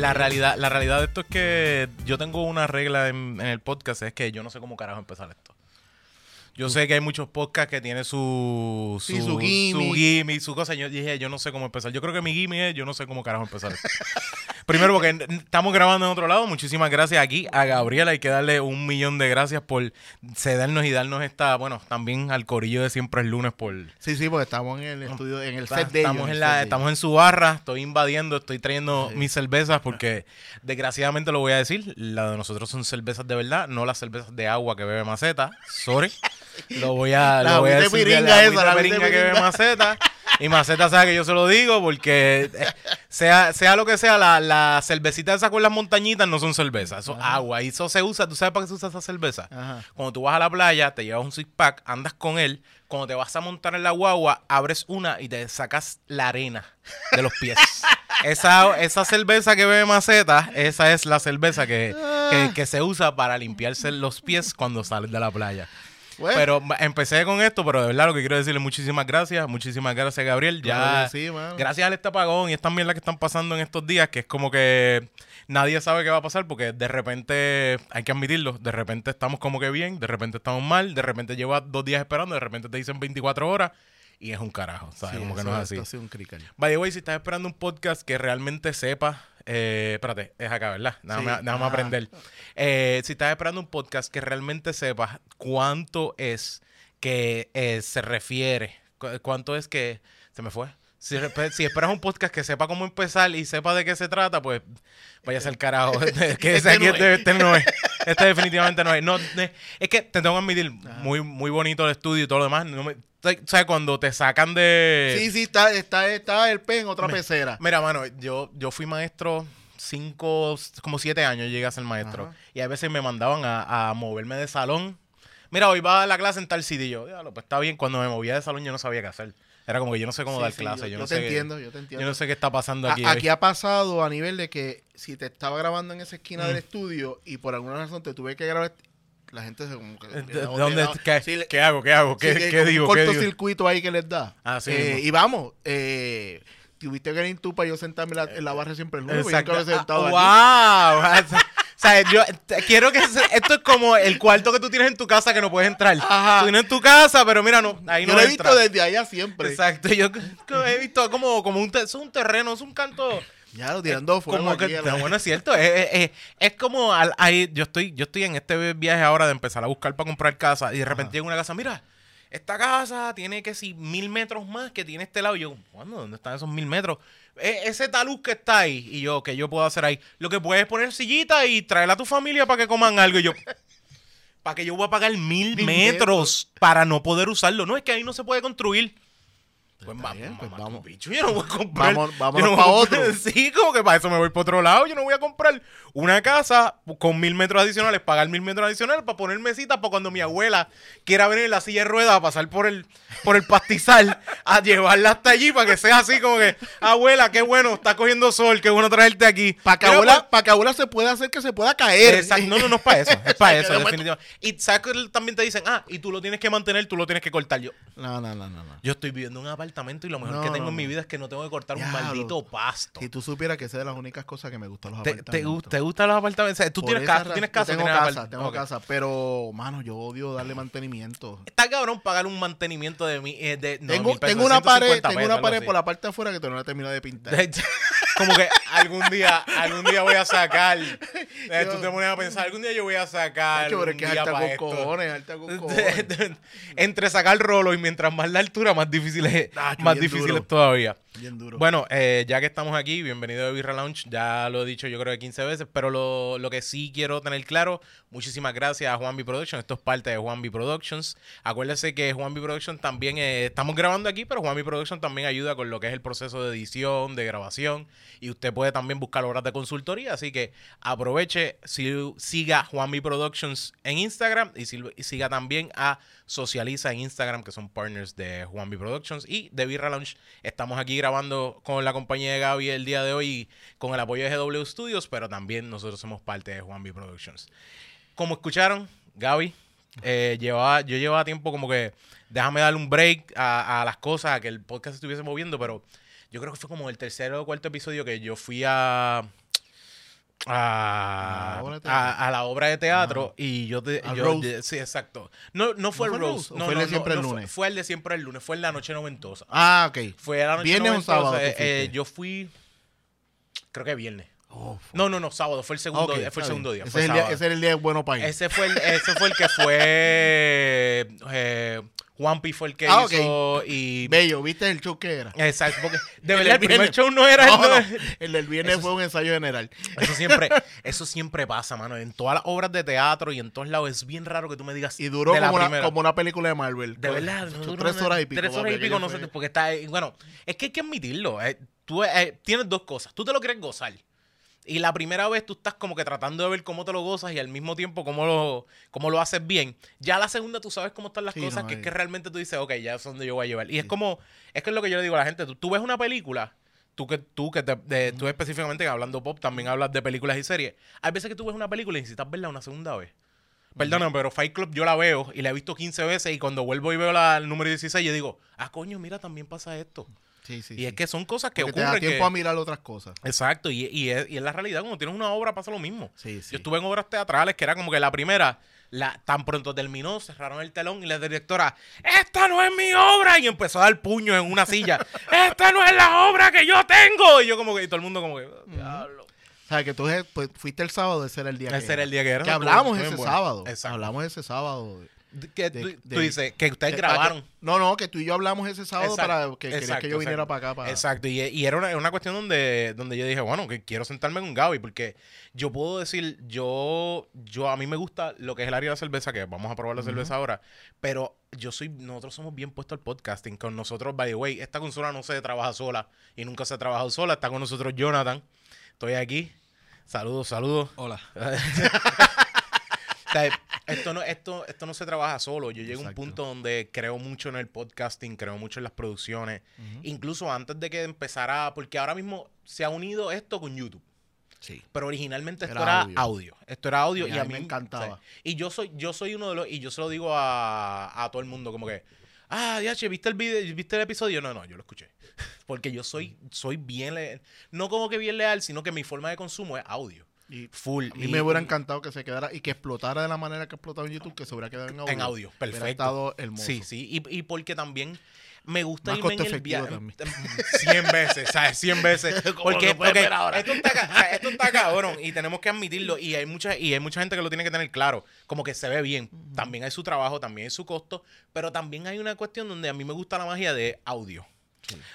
La realidad, la realidad de esto es que yo tengo una regla en, en el podcast, es que yo no sé cómo carajo empezar esto. Yo sé que hay muchos podcasts que tienen su, su, Sí, su gimmick. su gimmick, su cosa. Yo dije, yo no sé cómo empezar. Yo creo que mi gimmick es, yo no sé cómo carajo empezar esto. Primero, porque estamos grabando en otro lado. Muchísimas gracias aquí a Gabriela. Hay que darle un millón de gracias por cedernos y darnos esta, bueno, también al corillo de siempre el lunes por... Sí, sí, porque estamos en el estudio, en el Está- set de estamos, ellos, en el la, estamos ellos. en su barra, estoy invadiendo, estoy trayendo mis cervezas porque desgraciadamente lo voy a decir, la de nosotros son cervezas de verdad, no las cervezas de agua que bebe maceta, sorry. Lo voy a, La lo voy a decir de piringa la esa, la piringa que bebe maceta. Y maceta sabe que yo se lo digo porque eh, sea, sea lo que sea, la, la cervecita esa con las montañitas no son cervezas, eso es agua. Y eso se usa, ¿tú sabes para qué se usa esa cerveza? Ajá. Cuando tú vas a la playa, te llevas un six pack, andas con él. Cuando te vas a montar en la guagua, abres una y te sacas la arena de los pies. esa, esa cerveza que bebe maceta, esa es la cerveza que, que, que se usa para limpiarse los pies cuando sales de la playa. Bueno, Pero empecé con esto, pero de verdad lo que quiero decirle muchísimas gracias, muchísimas gracias Gabriel. Ya, sí, gracias a este apagón y estas mierdas que están pasando en estos días, que es como que nadie sabe qué va a pasar porque de repente, hay que admitirlo, de repente estamos como que bien, de repente estamos mal, de repente llevas dos días esperando, de repente te dicen 24 horas y es un carajo, ¿sabes? sí, como que no es así. ha sido un crical. By the way, si estás esperando un podcast que realmente sepa, eh, espérate, es acá, ¿verdad? Déjame, Sí. déjame Ah. aprender. Eh, si estás esperando un podcast que realmente sepa cuánto es que eh, se refiere, cu- cuánto es que se me fue. Si, repe- si esperas un podcast que sepa cómo empezar y sepa de qué se trata, pues vaya a ser carajo. que ese Este aquí este, este no es. Este definitivamente no es. No, es que te tengo que admitir, muy, muy bonito el estudio y todo lo demás. No me- ¿Sabes? Cuando te sacan de... Sí, sí, está, está, está el pez en otra pecera. Mira, mano, yo, yo fui maestro cinco, como siete años llegué a ser maestro. Ajá. Y a veces me mandaban a, a moverme de salón. Mira, hoy va a la clase en tal sitio. Y yo, "Diablo, pues está bien. Cuando me movía de salón yo no sabía qué hacer. Era como que yo no sé cómo Sí, dar sí, clase. yo, Yo, yo no te sé, entiendo, yo te entiendo. Yo no sé qué está pasando A- aquí. aquí ha pasado a nivel de que si te estaba grabando en esa esquina Mm. del estudio y por alguna razón te tuve que grabar, la gente se como que... ¿De- ¿Dónde, qué, sí, qué hago? ¿Qué hago? ¿Qué, sí, qué digo? Un cortocircuito ahí que les da. Así Eh, mismo. y vamos, eh, tuviste que venir tú para yo sentarme en la, en la barra siempre el lunes. yo Exacto. había sentado allí. Ah, ¡Wow! O sea, yo te- quiero que se- esto es como el cuarto que tú tienes en tu casa que no puedes entrar. Ajá. Tú tienes en tu casa, pero mira, no, ahí Yo no lo he visto desde allá siempre. Exacto, yo he visto como, como un, te- es un terreno, es un canto. Ya lo tirando fuego Como que, aquí no, bueno, es cierto, es, es- es- es como, al- ahí, yo estoy yo estoy en este viaje ahora de empezar a buscar para comprar casa y de repente llega una casa, mira, esta casa tiene que si mil metros más que tiene este lado. Y yo, ¿cuándo? ¿Dónde están esos mil metros? E- ese talud que está ahí y yo, que yo puedo hacer ahí? Lo que puedes es poner sillita y traer a tu familia para que coman algo y yo... ¿Para que yo voy a pagar mil, Mil metros para no poder usarlo? No, es que ahí no se puede construir. Pues, bien, pues mamá, vamos. bicho, yo no voy a comprar. Vamos- yo vámonos no pa' voy a otro. Sí, como que para eso me voy para otro lado. Yo no voy a comprar una casa con mil metros adicionales, pagar mil metros adicionales para poner mesitas para cuando mi abuela quiera venir en la silla de ruedas a pasar por el, por el pastizal, a llevarla hasta allí para que sea así como que, abuela, qué bueno, está cogiendo sol, qué bueno traerte aquí. Para que, abuela, pa' que abuela se pueda hacer que se pueda caer. Exacto. No, no, no es para eso. Es para eso, definitivamente. Y sabes que también te dicen, ah, y tú lo tienes que mantener, tú lo tienes que cortar. Yo, No, no, no, no. no. yo estoy viviendo en un apartamento y lo mejor No, que tengo no, en mi vida es que no tengo que cortar un maldito pasto. Si tú supieras que esa es de las únicas cosas que me gustan los ¿Te, apartamentos. te, te gustan los apartamentos? ¿Tú Por tienes casa? ¿Tú tienes casa? Tengo ¿Tienes casa, tengo casa. Pero, mano, yo odio darle mantenimiento. Está cabrón pagar un mantenimiento de mi. eh, de, no, tengo mil pesos, tengo una 150 pared, tengo una pared por la parte de afuera que todavía no la he terminado de pintar. Como que algún día, algún día voy a sacar. eh, tú te pones a pensar, algún día yo voy a sacar. Pero es que es alta con cojones, alta con De- cojones. de- entre sacar rolo y mientras más la altura, más difícil es, Nacho, más difícil es todavía. Bueno, eh, ya que estamos aquí, bienvenido a Birra Lounge. Ya lo he dicho yo creo que 15 veces, pero lo, lo que sí quiero tener claro, muchísimas gracias a Juan Productions. Esto es parte de Juan B Productions. Acuérdense que Juan Productions también, eh, estamos grabando aquí, pero Juan Productions también ayuda con lo que es el proceso de edición, de grabación. Y usted puede también buscar horas de consultoría. Así que aproveche, si- siga Juan Productions en Instagram y, si- y siga también a Socializa en Instagram, que son partners de Juan Productions y de Birra Lounge. Estamos aquí grabando con la compañía de Gaby el día de hoy con el apoyo de GW Studios, pero también nosotros somos parte de Juan B Productions. Como escucharon, Gaby, eh, llevaba, yo llevaba tiempo como que déjame darle un break a, a las cosas, a que el podcast estuviese moviendo, pero yo creo que fue como el tercer o cuarto episodio que yo fui a a, A la obra de a- teatro. a la obra de teatro y yo te yo- roast. sí exacto no no fue ¿No el o no, fue el de no, siempre el fue- lunes? fue el de siempre el lunes fue en la noche noventosa Ah, ok. fue la noche ¿Viernes noventosa, sábado eh, eh, yo fui creo que viernes Oh, no no no sábado fue el segundo día, fue el segundo día Ese, fue es el día ese era el día de bueno país. ese fue el ese fue el que fue eh, Fue el que Ah, hizo y Bello, ¿viste el show que era? exacto porque de El verdad del el primer show no era No, no, el del viernes Eso fue un ensayo general. Eso siempre, eso siempre pasa, mano. En todas las obras de teatro y en todos lados es bien raro que tú me digas. Y duró de la como una, como una película de Marvel. De verdad, no, tres horas y pico. Tres horas y pico, no sé, porque está. eh, Bueno, es que hay que admitirlo. eh, tú eh, tienes dos cosas. Tú te lo quieres gozar. Y la primera vez tú estás como que tratando de ver cómo te lo gozas y al mismo tiempo cómo lo, cómo lo haces bien. Ya la segunda tú sabes cómo están las Sí, cosas, no, que es eh. que realmente tú dices, ok, ya es donde yo voy a llevar. Y es como, es que es lo que yo le digo a la gente. Tú, tú ves una película, tú que, tú que te, de- tú específicamente hablando pop, también hablas de películas y series. Hay veces que tú ves una película y necesitas verla una segunda vez. Perdóname, pero Fight Club yo la veo y la he visto 15 veces y cuando vuelvo y veo la, el número 16 yo digo, ah, coño, mira, también pasa esto. Sí, sí. y es que son cosas que Porque te da ocurren. tiempo que- a mirar otras cosas. Exacto, y, y es, y es la realidad, cuando tienes una obra pasa lo mismo. Sí, sí. Yo estuve en obras teatrales que era como que la primera, la, tan pronto terminó, cerraron el telón y la directora, esta no es mi obra, y empezó a dar puño en una silla, esta no es la obra que yo tengo. Y yo como que, y todo el mundo como que, "Oh, diablo. O sea, que tú pues, fuiste el sábado, ese era el día Ese que era el día que era. Que hablamos ese bueno. sábado. Hablamos ese sábado. Que de- tú, de- tú dices que ustedes Que- grabaron. No, no, que tú y yo hablamos ese sábado Exacto, para que querías que yo viniera exacto. para acá. Para... Exacto, y, y era una, una cuestión donde, donde yo dije, bueno, que quiero sentarme con Gaby, porque yo puedo decir, yo, yo a mí me gusta lo que es el área de la cerveza, que vamos a probar la cerveza ahora, pero yo soy, nosotros somos bien puestos al podcasting, con nosotros, by the way, esta consola no se trabaja sola, y nunca se ha trabajado sola, está con nosotros Jonathan, estoy aquí, saludos, saludos. Hola. Esto no, esto, esto no se trabaja solo. Yo llego a un punto donde creo mucho en el podcasting, creo mucho en las producciones. Incluso antes de que empezara, porque ahora mismo se ha unido esto con YouTube. Sí. Pero originalmente esto Era era, audio. audio. Esto era audio Y y, a mí me encantaba. y yo soy, yo soy uno de los, y yo se lo digo a, a todo el mundo, como que, ah, DH, ¿viste el video, viste el episodio? No, no, yo lo escuché. Porque yo soy, soy bien leal. No como que bien leal, sino que mi forma de consumo es audio. Y Full. a mí Y- me hubiera encantado que se quedara y que explotara de la manera que explotaba en YouTube, que se hubiera quedado en audio. En audio, Hubiera perfecto. estado hermoso. Sí, sí, y, y porque también me gusta Más irme en el viaje. también. 100 veces, ¿sabes? 100 veces. Porque, ver ahora. esto, está, o sea, esto está cabrón y tenemos que admitirlo. Y hay, mucha, y hay mucha gente que lo tiene que tener claro. Como que se ve bien. También hay su trabajo, también hay su costo. Pero también hay una cuestión donde a mí me gusta la magia de audio.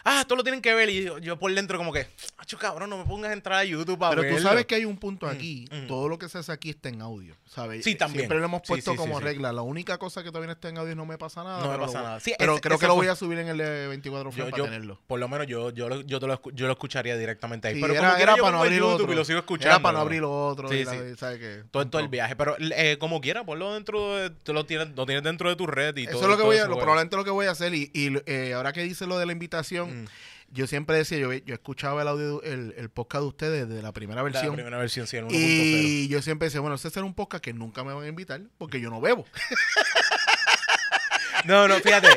Ah, esto lo tienen que ver. Y yo, yo por dentro, como que, acho cabrón, no me pongas a entrar a YouTube para Pero tú verlo". sabes que hay un punto aquí. mm. Todo lo que se hace aquí está en audio. ¿sabes? Sí, también. Siempre lo hemos puesto sí, sí, como sí. regla. La única cosa que todavía está en audio y no me pasa nada. No me pasa nada. Sí, pero ese- creo que lo voy a subir en el de 24 Yo, para tenerlo. por lo menos yo, yo, lo, yo, te lo, escu- yo lo escucharía directamente ahí. Pero era, como era para no abrir YouTube otro. y lo sigo escuchando. Era para no abrir lo otro. Sí, la- sí. ¿sabes qué? Todo, todo el viaje. Pero eh, como quiera, ponlo dentro de. Lo tienes, lo tienes dentro de tu red y Eso todo. es lo que voy a, eso, probablemente lo que voy a hacer. Y, y, eh, ahora que dice lo de la invitación, Mm. yo siempre decía, yo, yo escuchaba el audio, el, el podcast de ustedes de la primera La versión. primera versión, sí, el 1.0. Y yo siempre decía, bueno, ese será un podcast que nunca me van a invitar porque yo no bebo. No, no, fíjate.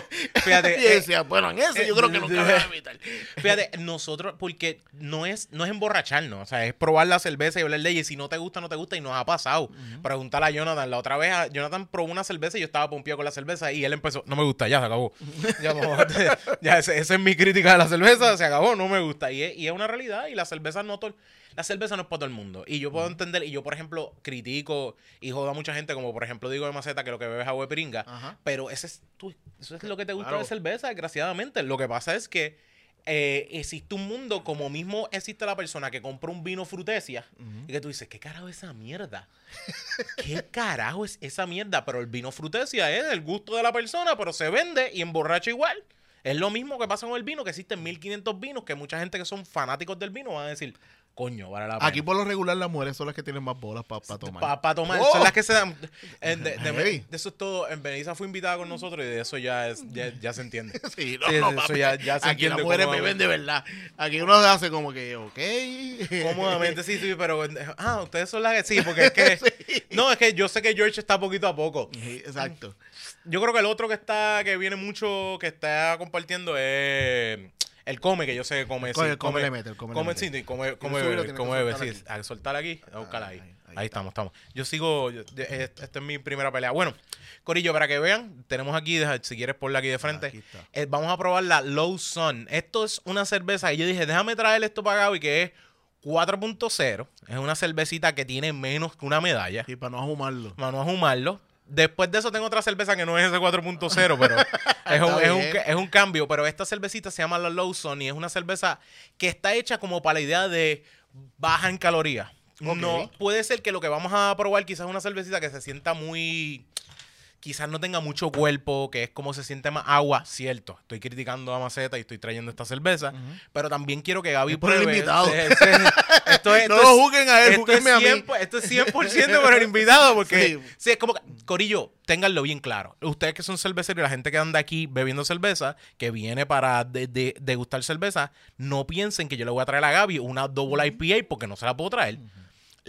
Fíjate. Y yo eh, decía, bueno, en ese yo creo que nunca me van a invitar. Fíjate, nosotros, porque no es, no es emborracharnos, o sea, es probar la cerveza y hablar de ella. Y si no te gusta, no te gusta. Y nos ha pasado. Preguntarle a Jonathan. La otra vez, a- Jonathan probó una cerveza y yo estaba pompeado con la cerveza. Y él empezó, no me gusta, ya se acabó. Ya, ya ese- esa es mi crítica de la cerveza, se acabó, no me gusta. Y es, y es una realidad. Y la cerveza no la cerveza no es para todo el mundo. Y yo puedo entender, y yo, por ejemplo, critico y jodo a mucha gente, como por ejemplo digo de Maceta, que lo que bebe es agua de piringa. Pero ese es eso es lo que te gusta Claro. de cerveza, desgraciadamente. Lo que pasa es que eh, existe un mundo como mismo existe la persona que compra un vino frutesia y que tú dices, ¿qué carajo es esa mierda? ¿Qué carajo es esa mierda? Pero el vino frutesia es el gusto de la persona, pero se vende y emborracha igual. Es lo mismo que pasa con el vino, que existen 1500 vinos, que mucha gente que son fanáticos del vino van a decir, coño, vale la pena. Aquí por lo regular las mujeres son las que tienen más bolas para tomar. Para tomar, ¡Oh! son las que se dan. eh, de, de- Heavy. de eso es todo. En Benissa fue invitada con nosotros y de eso ya, es, ya, ya se entiende. Sí, no, Sí, no, eso papi. ya- ya se Aquí las mujeres beben de verdad. Aquí uno hace como que, ok. Cómodamente, sí, sí, pero. Ah, ustedes son las que. Sí, porque es que. No, es que yo sé que George está poquito a poco. Sí, Exacto. Yo creo que el otro que está, que viene mucho, que está compartiendo es El come, que yo sé que come. El come- sí, el come le mete, el come le come, mete. sí, come, come, soltar sí. aquí. A soltar aquí, a buscar ahí. Ahí, Ahí, ahí, ahí estamos, estamos. Yo sigo, yo- esta es mi primera pelea. Bueno, Corillo, para que vean, tenemos aquí, si quieres ponla aquí de frente. Aquí. Eh, vamos a probar la Low Sun. Esto es una cerveza y yo dije, déjame traerle esto para Gaby, que es 4.0. Es una cervecita que tiene menos que una medalla. Sí, para no ahumarlo. Para no ahumarlo. Después de eso tengo otra cerveza que no es ese 4.0, pero es, un, es, un, es un cambio. Pero esta cervecita se llama la Lawson y es una cerveza que está hecha como para la idea de baja en calorías. No, puede ser que lo que vamos a probar quizás es una cervecita que se sienta muy... Quizás no tenga mucho cuerpo, que es como se siente más agua, cierto. Estoy criticando a Maceta y estoy trayendo esta cerveza, pero también quiero que Gaby Es por el invitado. Esto es, No lo juzguen a él, esto es a mí. 100 esto es 100% por el invitado, porque Sí. sí. es como, que- Corillo, ténganlo bien claro. Ustedes que son cerveceros y la gente que anda aquí bebiendo cerveza, que viene para de- de- degustar cerveza, no piensen que yo le voy a traer a Gaby una double IPA porque no se la puedo traer.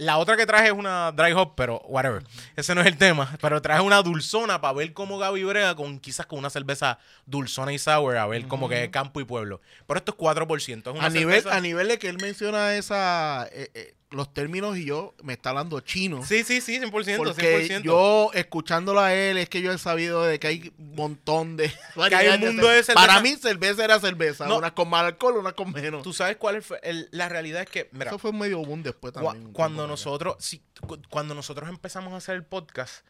La otra que traje es una dry hop, pero whatever. Ese no es el tema. Pero traje una dulzona para ver cómo Gaby brega con quizás con una cerveza dulzona y sour, a ver como que campo y pueblo. Pero esto es 4%. Es una A nivel, a nivel de que él menciona esa, eh, eh, los términos y yo me está hablando chino. Sí, sí, sí, 100%. Porque 100%. yo, escuchándolo a él, es que yo he sabido de que hay un montón de... mundo de cerveza. Para mí, cerveza era cerveza. No. Unas con más alcohol, unas con menos. Tú sabes cuál es el- la realidad es que, mira, Eso fue medio boom después también. cuando nosotros sí, cu- cuando nosotros empezamos a hacer el podcast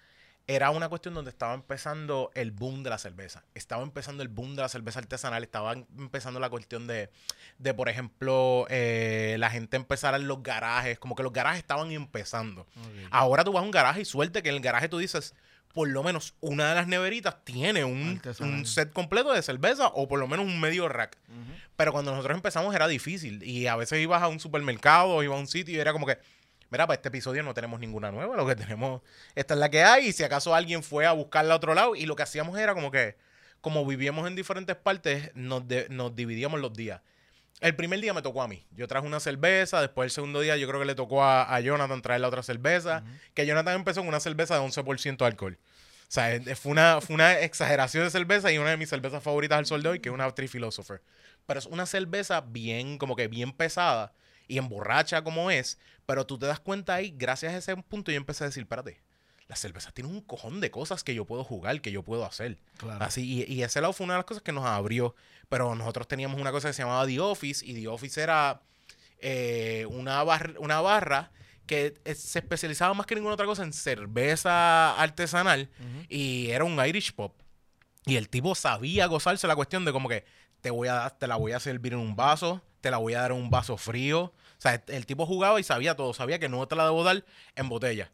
era una cuestión donde estaba empezando el boom de la cerveza. Estaba empezando el boom de la cerveza artesanal. Estaba em- empezando la cuestión de, de por ejemplo eh, la gente empezar en los garajes. Como que los garajes estaban empezando. Ahora tú vas a un garaje y suerte que en el garaje tú dices por lo menos una de las neveritas tiene un, un set completo de cerveza o por lo menos un medio rack. Pero cuando nosotros empezamos era difícil. Y a veces ibas a un supermercado o ibas a un sitio y era como que, mira, para este episodio no tenemos ninguna nueva. Lo que tenemos, esta es la que hay. Y si acaso alguien fue a buscarla a otro lado. Y lo que hacíamos era como que, como vivíamos en diferentes partes, nos, de- nos dividíamos los días. El primer día me tocó a mí. Yo traje una cerveza. Después el segundo día yo creo que le tocó a, a Jonathan traer la otra cerveza. Que Jonathan empezó con una cerveza de 11% de alcohol. O sea, fue una, fue una exageración de cerveza y una de mis cervezas favoritas al sol de hoy, que es una Tree Philosopher. Pero es una cerveza bien, como que bien pesada y emborracha como es. Pero tú te das cuenta ahí, gracias a ese punto, yo empecé a decir, espérate, la cerveza tiene un cojón de cosas que yo puedo jugar, que yo puedo hacer. Claro. Así, y, y ese lado fue una de las cosas que nos abrió. Pero nosotros teníamos una cosa que se llamaba The Office, y The Office era eh, una, bar- una barra que eh, se especializaba más que ninguna otra cosa en cerveza artesanal Ujú. y era un Irish pop. Y el tipo sabía gozarse la cuestión de como que te voy a te la voy a servir en un vaso, te la voy a dar en un vaso frío. O sea, el, tipo jugaba y sabía todo, sabía que no te la debo dar en botella.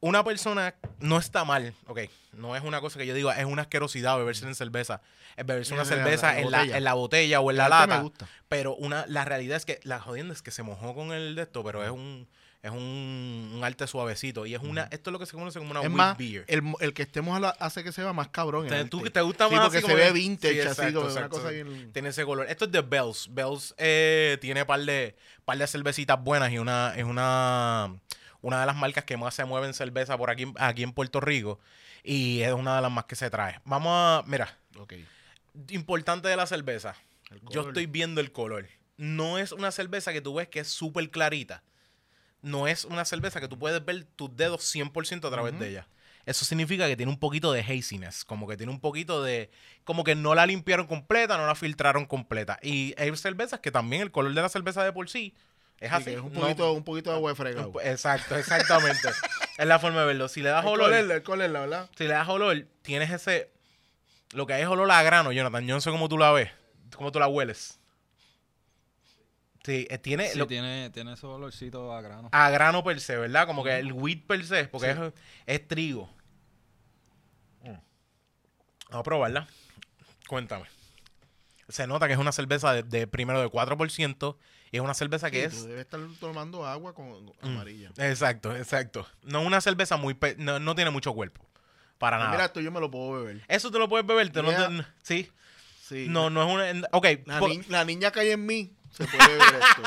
Una persona no está mal, ok, no es una cosa que yo diga, es una asquerosidad beberse en cerveza, es beberse una la- cerveza en la, botella. en la botella o en la lata. Pero una, la realidad es que la jodienda es que se mojó con el de esto, pero es un, es un, un arte suavecito. Y es una, esto es lo que se conoce como una Es wheat más, beer. el, el que estemos a la- hace que se vea más cabrón. tú, te gusta Sí, más porque así se ve vintage, Sí, así exacto, una cosa bien... Tiene ese color. Esto es de Bells. Bells eh, tiene par de, par de cervecitas buenas y una, es una, una de las marcas que más se mueve en cerveza por aquí, aquí en Puerto Rico. Y es una de las más que se trae. Vamos a, mira, Ok. importante de la cerveza. Yo estoy viendo el color. No es una cerveza que tú ves que es súper clarita. No es una cerveza que tú puedes ver tus dedos 100% a través de ella. Eso significa que tiene un poquito de haziness, como que tiene un poquito de... Como que no la limpiaron completa, no la filtraron completa. Y hay cervezas que también el color de la cerveza de por sí es Sí, así. es un no- poquito, un poquito de agua fregado. exacto, exactamente. es la forma de verlo. Si le das El olor, color, el color, la verdad. si le das olor, tienes ese... Lo que hay es olor a grano, Jonathan. Yo no sé cómo tú la ves, cómo tú la hueles. Sí, eh, tiene, Sí, lo- tiene, tiene ese olorcito a grano. a grano per se, ¿verdad? Como que el wheat per se, porque es, es trigo. Mm. Vamos a probarla. Cuéntame. Se nota que es una cerveza de, de primero de 4% y es una cerveza que Sí, es... tú debes estar tomando agua con Mm. amarilla. Exacto, exacto. No es una cerveza muy... pe- No, no tiene mucho cuerpo. Para Pues nada. Mira, esto yo me lo puedo beber. Eso te lo puedes beber. te- no te- Mira. sí. Sí. No, no es una... Ok. La, ni- la niña que hay en mí se puede beber esto.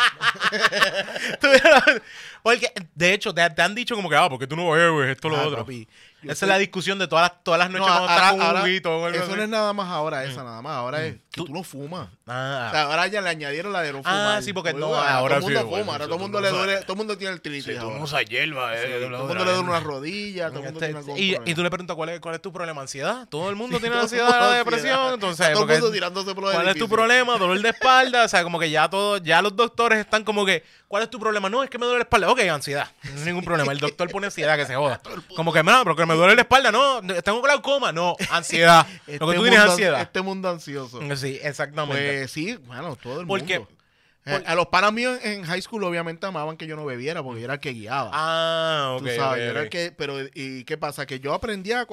Porque, de hecho, te, te han dicho como que, ah, porque tú no bebes esto, lo Ah, otro. papi, Yo Esa soy- es la discusión de todas las, todas las noches No, cuando ahora- estás con un Eso no es nada más ahora, esa nada más. Ahora es que Tú- tú no fumas. Ah, O sea, ahora ya le añadieron la de no Ah, fumar. sí, porque no, ahora ahora todo el mundo sí, fuma, ahora todo el mundo le duele, todo el mundo tiene el usas hierba, eh, todo el mundo le duele una rodilla, todo el mundo tiene algún y, tú le preguntas cuál es, cuál es tu problema, ansiedad. Todo el mundo tiene ansiedad, la depresión. Entonces, todo el mundo tirándose por ¿cuál es tu problema? Dolor de espalda. O sea, como que ya todo, ya los doctores están como que, ¿cuál es tu problema? No, es que me duele la espalda. Ok, ansiedad. No hay ningún problema. El doctor pone ansiedad que se joda. Como que, no, pero que me duele la espalda. No, tengo glaucoma. No, ansiedad. Este Lo que tú tienes es ansiedad. Este mundo ansioso. Sí, exactamente. Pues sí, bueno, todo el Porque- mundo. Eh, A los panas míos en high school obviamente amaban que yo no bebiera porque yo era el que guiaba. ah, ok. Tú sabes, ok, yo era el que, pero ¿y qué pasa? Que yo aprendí a,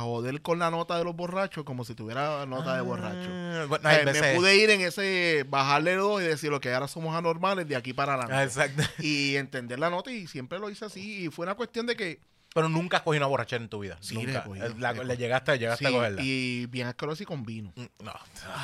joder con la nota de los borrachos como si tuviera nota de borracho. Ah, bueno, sea, me pude ir en ese, bajarle dos y decir lo que ahora somos anormales de aquí para Ah, adelante. Exacto. y entender la nota y siempre lo hice así. Y fue una cuestión de que Pero nunca has cogido una borrachera en tu vida. Sí, nunca. Eh, la- le llegaste, llegaste a cogerla. y bien asqueroso y con vino. Mm, No.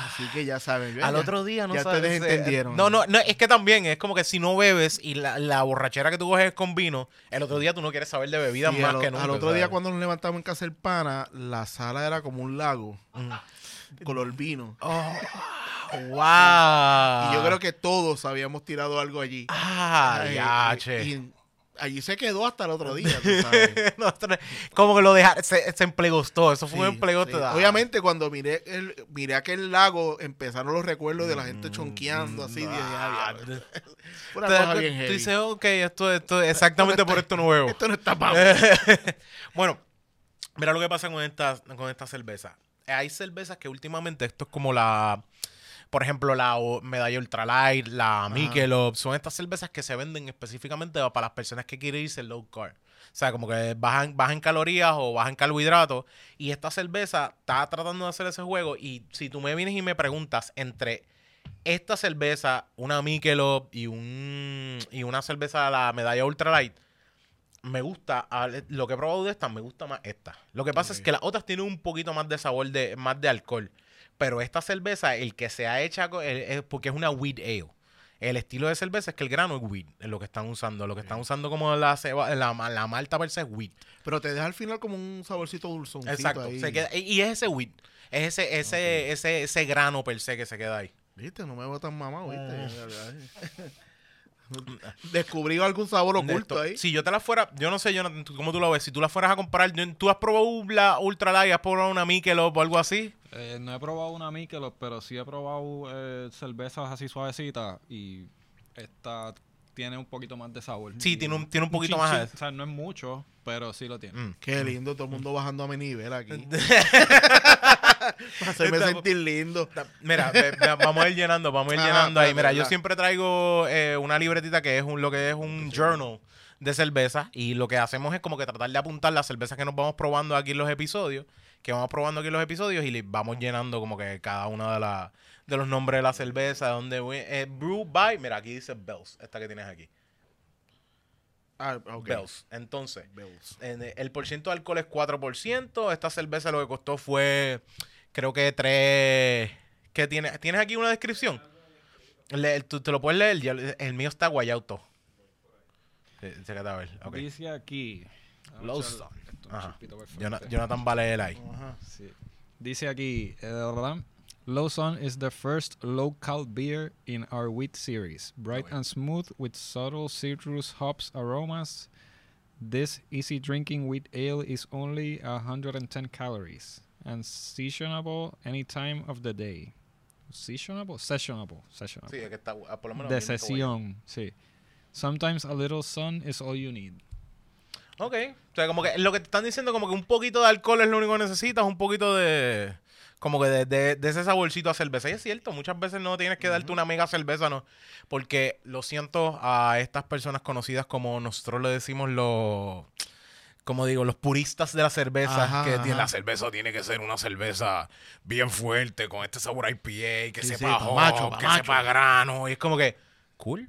Así que ya saben. Al ya- otro día no ya sabes. ustedes eh, entendieron. No, no, no, es que también es como que si no bebes y la, la borrachera que tú coges es con vino, el otro día tú no quieres saber de bebida Sí, más al, que nunca. al otro día ¿sabes? cuando nos levantamos en casa del pana, la sala era como un lago, Mm. color vino. Oh, wow. Y yo creo que todos habíamos tirado algo allí. Ah, Ay, ya, y- che. y allí se quedó hasta el otro día, tú sabes. Como que lo dejaron, se, se emplegostó. Eso fue un Sí, emplegote. sí. Obviamente cuando miré el, miré aquel lago, empezaron los recuerdos de la gente chonqueando así. dije, Ah, "Ah, diablo". Una cosa bien tú heavy. dices, ok, esto, esto, exactamente por esto no bebo. Esto no está para bueno, mira lo que pasa con esta, con esta cerveza. Hay cervezas que últimamente, esto es como la, por ejemplo, la medalla ultralight, la Michelob, son estas cervezas que se venden específicamente para las personas que quieren irse low carb. O sea, como que bajan, bajan calorías o bajan carbohidratos. Y esta cerveza está tratando de hacer ese juego. Y si tú me vienes y me preguntas entre esta cerveza, una Michelob y, un, y una cerveza, la medalla ultralight, me gusta, lo que he probado de estas, me gusta más esta. Lo que pasa es que las otras tienen un poquito más de sabor, de más de alcohol. Pero esta cerveza, el que se ha hecho, co- el- es porque es una wheat ale. El estilo de cerveza es que el grano es wheat, es lo que están usando. Lo que están usando como la, ceba- la, la malta per se es wheat. Pero te deja al final como un saborcito dulzoncito Exacto. ahí. se queda- y es ese wheat. Es ese, ese, ese, ese grano per se que se queda ahí. Viste, no me veo tan mamado, Ah. viste. Descubrí algún sabor oculto ahí. Si yo te la fuera, yo no sé, tú- ¿cómo tú lo ves? Si tú la fueras a comprar, yo- ¿tú has probado la Ultra Light, has probado una Michelob o algo así? Eh, no he probado una Michelob, pero sí he probado eh, cervezas así suavecitas y esta tiene un poquito más de sabor. Sí, tiene un- tiene un poquito chin, más O sea, no es mucho, pero sí lo tiene. Mm. Qué lindo, todo el mundo bajando a mi nivel aquí. Para hacerme Esta- sentir lindo. Mira, ve- ve- vamos a ir llenando, vamos a ir Ajá, llenando ahí. espérate, Mira, yo siempre traigo eh, una libretita que es un, lo que es un journal de cerveza y lo que hacemos es como que tratar de apuntar las cervezas que nos vamos probando aquí en los episodios, que vamos probando aquí en los episodios y le vamos llenando como que cada una de, la, de los nombres de la cerveza, donde eh, brew by, mira, aquí dice Bells, esta que tienes aquí. Ah, ok. Bells. Entonces, Bells. en- el porciento de alcohol es 4%. Esta cerveza lo que costó fue, creo que 3... ¿Qué tiene? ¿Tienes aquí una descripción? Le- tú te lo puedes leer. Ya- El, mío está guayauto. Sí, chécate a ver. ok. Dice aquí. Frente. Jonathan va a leer ahí. Ajá. Sí. Dice aquí, eh, ¿verdad? Lawson is the first local beer in our wheat series. Bright and smooth with subtle citrus hops aromas. This easy drinking wheat ale is only 110 calories and seasonable any time of the day. Seasonable? Sessionable. Sessionable. Sí, es que está ah, por lo menos. de sesión, sí. Sometimes a little sun is all you need. Ok. O sea, como que lo que te están diciendo, como que un poquito de alcohol es lo único que necesitas, un poquito de. Como que de, de- de ese saborcito a cerveza. Y es cierto, muchas veces no tienes que darte una mega cerveza, no. Porque lo siento a estas personas conocidas como nosotros le decimos los. Como digo, los puristas de la cerveza. Ajá, que ajá. la cerveza tiene que ser una cerveza bien fuerte, con este sabor IPA, que Sí, sí, sepa macho, pa' que macho. sepa grano. Y es como que, cool.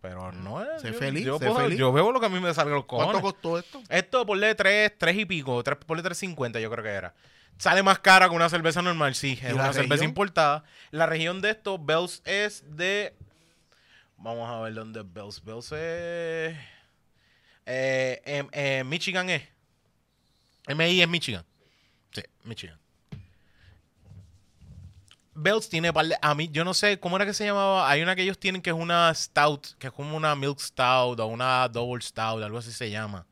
Pero no es. Sé yo- feliz, yo, sé puedo- feliz. yo bebo lo que a mí me salga los cojones. ¿Cuánto costó esto? Esto ponle 3, 3 y pico, tres, ponle 3.50 yo creo que era. Sale más cara que una cerveza normal, sí. Es ¿Y una cerveza importada. La región de esto, Bells es de... Vamos a ver dónde es Bells. Bells es... Eh, em- eh, Michigan es. MI es Michigan. Sí, Michigan. Bells tiene par de- A mí, yo no sé, ¿cómo era que se llamaba? Hay una que ellos tienen que es una stout, que es como una milk stout o una double stout, algo así se llama.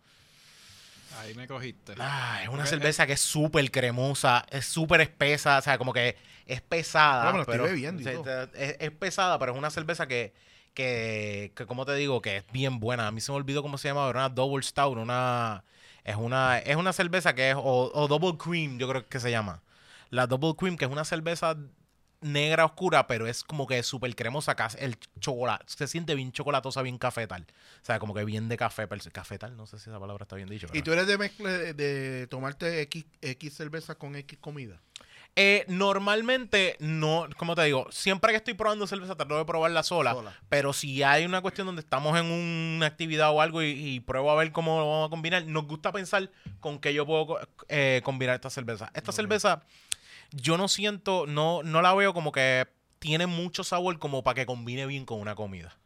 Ahí me cogiste. Ah, es una Porque cerveza que es súper cremosa, es súper espesa, o sea, como que es pesada. Ah, me la estoy pero, bebiendo y todo. es, es pesada, pero es una cerveza que, que, que, como te digo, que es bien buena. A mí se me olvidó cómo se llama, era una double stout, una... Es una, es una cerveza que es, o, o double cream, yo creo que se llama. La double cream, que es una cerveza negra oscura, pero es como que súper cremosa. El chocolate se siente bien chocolatosa, bien cafetal. O sea, como que bien de café. pero- Cafetal, no sé si esa palabra está bien dicho. ¿Y tú eres de mezcla de, de tomarte X, X cerveza con X comida? Eh, normalmente, no, como te digo, siempre que estoy probando cerveza trato de probarla sola, Sola. pero si hay una cuestión donde estamos en una actividad o algo y, y pruebo a ver cómo lo vamos a combinar, nos gusta pensar con qué yo puedo eh, combinar esta cerveza. Esta cerveza, yo no siento, no, no la veo como que tiene mucho sabor como para que combine bien con una comida.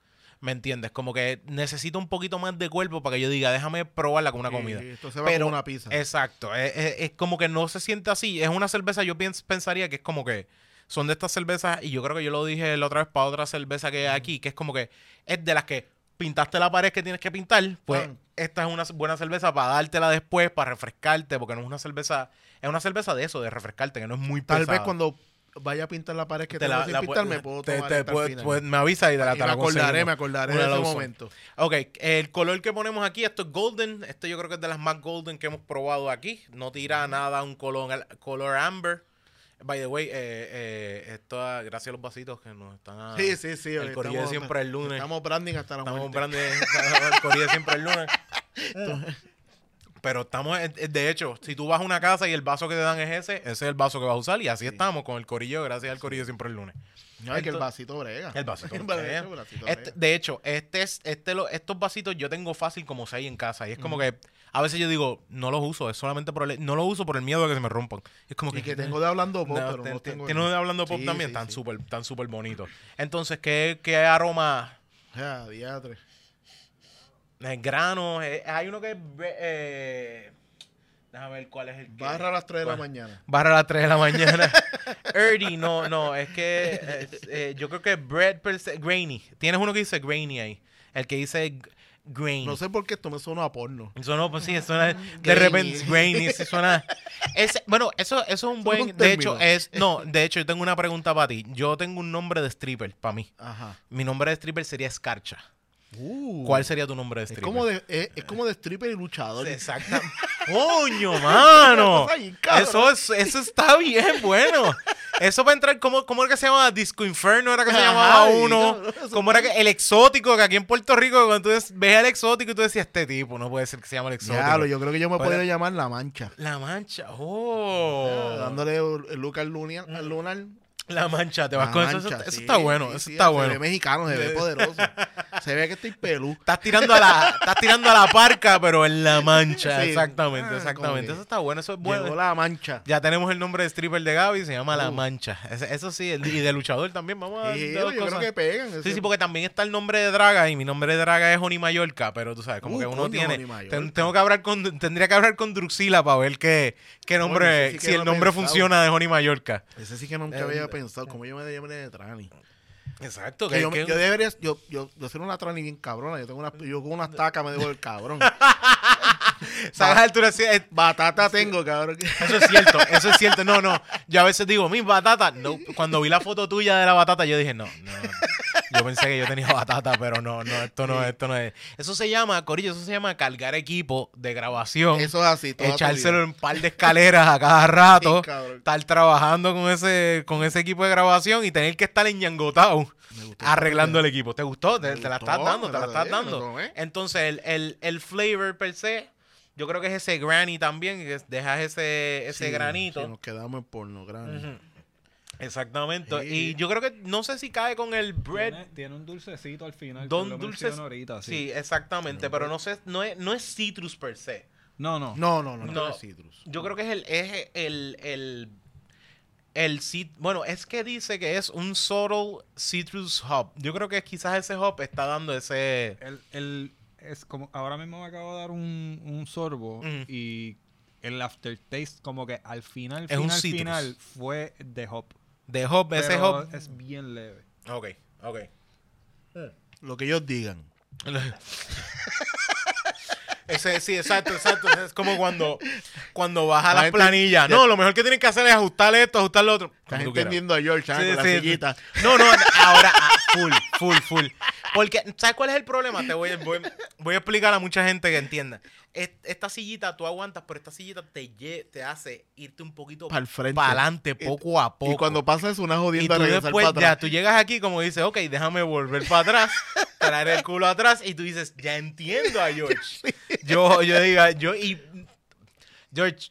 ¿Me entiendes? Como que necesito un poquito más de cuerpo para que yo diga, déjame probarla con una comida. Y esto se va Pero con una pizza. Exacto. Es, es- es como que no se siente así. Es una cerveza, yo pensaría que es como que son de estas cervezas, y yo creo que yo lo dije la otra vez para otra cerveza que hay aquí, que es como que es de las que pintaste la pared que tienes que pintar, pues Ah. esta es una buena cerveza para dártela después, para refrescarte, porque no es una cerveza, es una cerveza de eso, de refrescarte, que no es muy Tal pesada. vez cuando vaya a pintar la pared que Te tengo la- sin la pintar, me puedo te- tomar te puede- puede- me avisa y te la, Y me acordaré, me acordaré de ese momento. Ok, el color que ponemos aquí, esto es golden. Este yo creo que es de las más golden que hemos probado aquí. No tira nada un color, color amber. By the way, eh, eh, esto, ah, gracias a los vasitos que nos están... ah, Sí, sí, sí. El estamos- siempre el lunes. Estamos branding hasta la Estamos muerte. brande, el de siempre el lunes. Pero estamos, eh, de hecho, si tú vas a una casa y el vaso que te dan es ese, ese es el vaso que vas a usar. Y así estamos con el corillo, gracias al corillo siempre el lunes. No, es que el vasito brega. El vasito El brega. vasito Este- brega. de hecho, este es, este lo- estos vasitos yo tengo fácil como seis en casa. Y es como que a veces yo digo, no los uso, es solamente por el, no los uso por el miedo de que se me rompan. Es como Y que tengo de hablando pop, No, pero no te- tengo... de hablando pop Sí, también, sí, tan sí. súper, tan súper bonito. Entonces, ¿qué, qué aroma? Ya, diatre. Granos, eh, hay uno que es eh, déjame ver cuál es el que Barra a las 3 de la mañana. Barra a las 3 de la mañana. Early, no, no, es que eh, eh, yo creo que bread per se, grainy. Tienes uno que dice grainy ahí. El que dice grainy. No sé por qué esto me suena a porno. Eso no, pues sí, suena de repente grainy, sí suena. Ese- bueno, eso, eso es un es buen. un de hecho, es. No, de hecho, yo tengo una pregunta para ti. Yo tengo un nombre de stripper para mí. Ajá. Mi nombre de stripper sería Escarcha. Uh, ¿Cuál sería tu nombre de Es stripper? como de, es, es como de stripper y luchador. Exacta. ¡Coño, mano! Eso, es, eso está bien bueno. Eso va a entrar, ¿cómo, cómo era que se llamaba? Disco Inferno era que se llamaba uno. eso ¿Cómo era que el exótico? Que aquí en Puerto Rico, cuando tú ves al exótico y tú decías, este tipo, no puede ser que se llame el exótico. Diablo, yo creo que yo me Fuera- podría llamar La Mancha. La mancha. Oh. Ah, Dándole el look al lunar. Al lunar. La mancha, te vas La con eso. Mancha, Eso, eso sí, está bueno, sí, eso sí, está Se bueno. ve mexicano, se ve poderoso. se ve que estoy pelú. Estás tirando a la, estás tirando a la parca, pero en la mancha. Exactamente, Ah, exactamente. Eso está bueno, eso es bueno. Llegó La Mancha. Ya tenemos el nombre de stripper de Gaby, se llama La. Mancha. Eso sí, el- y de luchador también, vamos a yo creo cosas. que pegan. Sí, ese- sí, porque también está el nombre de Draga y mi nombre de Draga es Oni Mallorca, pero tú sabes, como Uh, que uno coño, tiene... Ten- tengo que hablar con, tendría que hablar con Druxila para ver qué, qué nombre, sí si el nombre pensado. funciona de Oni Mallorca. Ese sí que nunca Eh, había pensado. Como yo me llamé de Trani. Exacto, Que que, yo, que- yo debería, yo, yo, yo soy una Trani bien cabrona. Yo tengo una, yo con unas tacas me dejo el cabrón. ¿sabes, altura? Batata tengo, cabrón. Eso es cierto, eso es cierto. No, no. Yo a veces digo, mis batatas. No, cuando vi la foto tuya de la batata, yo dije, no, no. Yo pensé que yo tenía batata, pero no, no, esto no, esto no es. Eso se llama, Corillo, eso se llama cargar equipo de grabación. Eso es así. toda tu echárselo en un par de escaleras a cada rato. Sí, estar trabajando con ese, con ese equipo de grabación y tener que estar enñangotado arreglando el equipo. ¿Te gustó? Te, la estás dando, te la estás dando. Entonces, el, el, el flavor per se, yo creo que es ese granny también, que dejas ese, ese Sí, granito. sí, nos quedamos en porno, grande. Ujú. Exactamente. Sí. Y yo creo que, no sé si cae con el bread. Tiene, tiene un dulcecito al final. Don ahorita, Sí, sí. exactamente, pero no sé, no es, no es citrus per se. No, no. No, no, no, no, No. es citrus. Yo creo que es el, es el, el, el cit- bueno, es que dice que es un subtle citrus hop. Yo creo que quizás ese hop está dando ese, El, el- es como ahora mismo me acabo de dar un, un sorbo y el aftertaste, como que al final, final, fue de hop. De hop, ese hop. es bien leve. Ok, ok. Lo que ellos digan. Ese, sí, exacto, exacto. Es como cuando, cuando baja La las gente- planillas. No, lo mejor que tienen que hacer es ajustar esto, ajustar lo otro. Estás entendiendo a George, ah, Sí, con la sí. No, no, ahora, ah, full, full, full. Porque, ¿sabes cuál es el problema? Te voy, voy, voy a explicar a mucha gente que entienda. Es- Esta sillita tú aguantas, pero esta sillita te, hace irte un poquito Pa'l frente. para adelante, poco a poco. Y cuando pasa eso, una Y jodienda tú regresar después, para ya, atrás. tú llegas aquí como dices, ok, déjame volver para atrás, traer el culo atrás, y tú dices, ya entiendo a George. Yo, yo diga, yo, y George,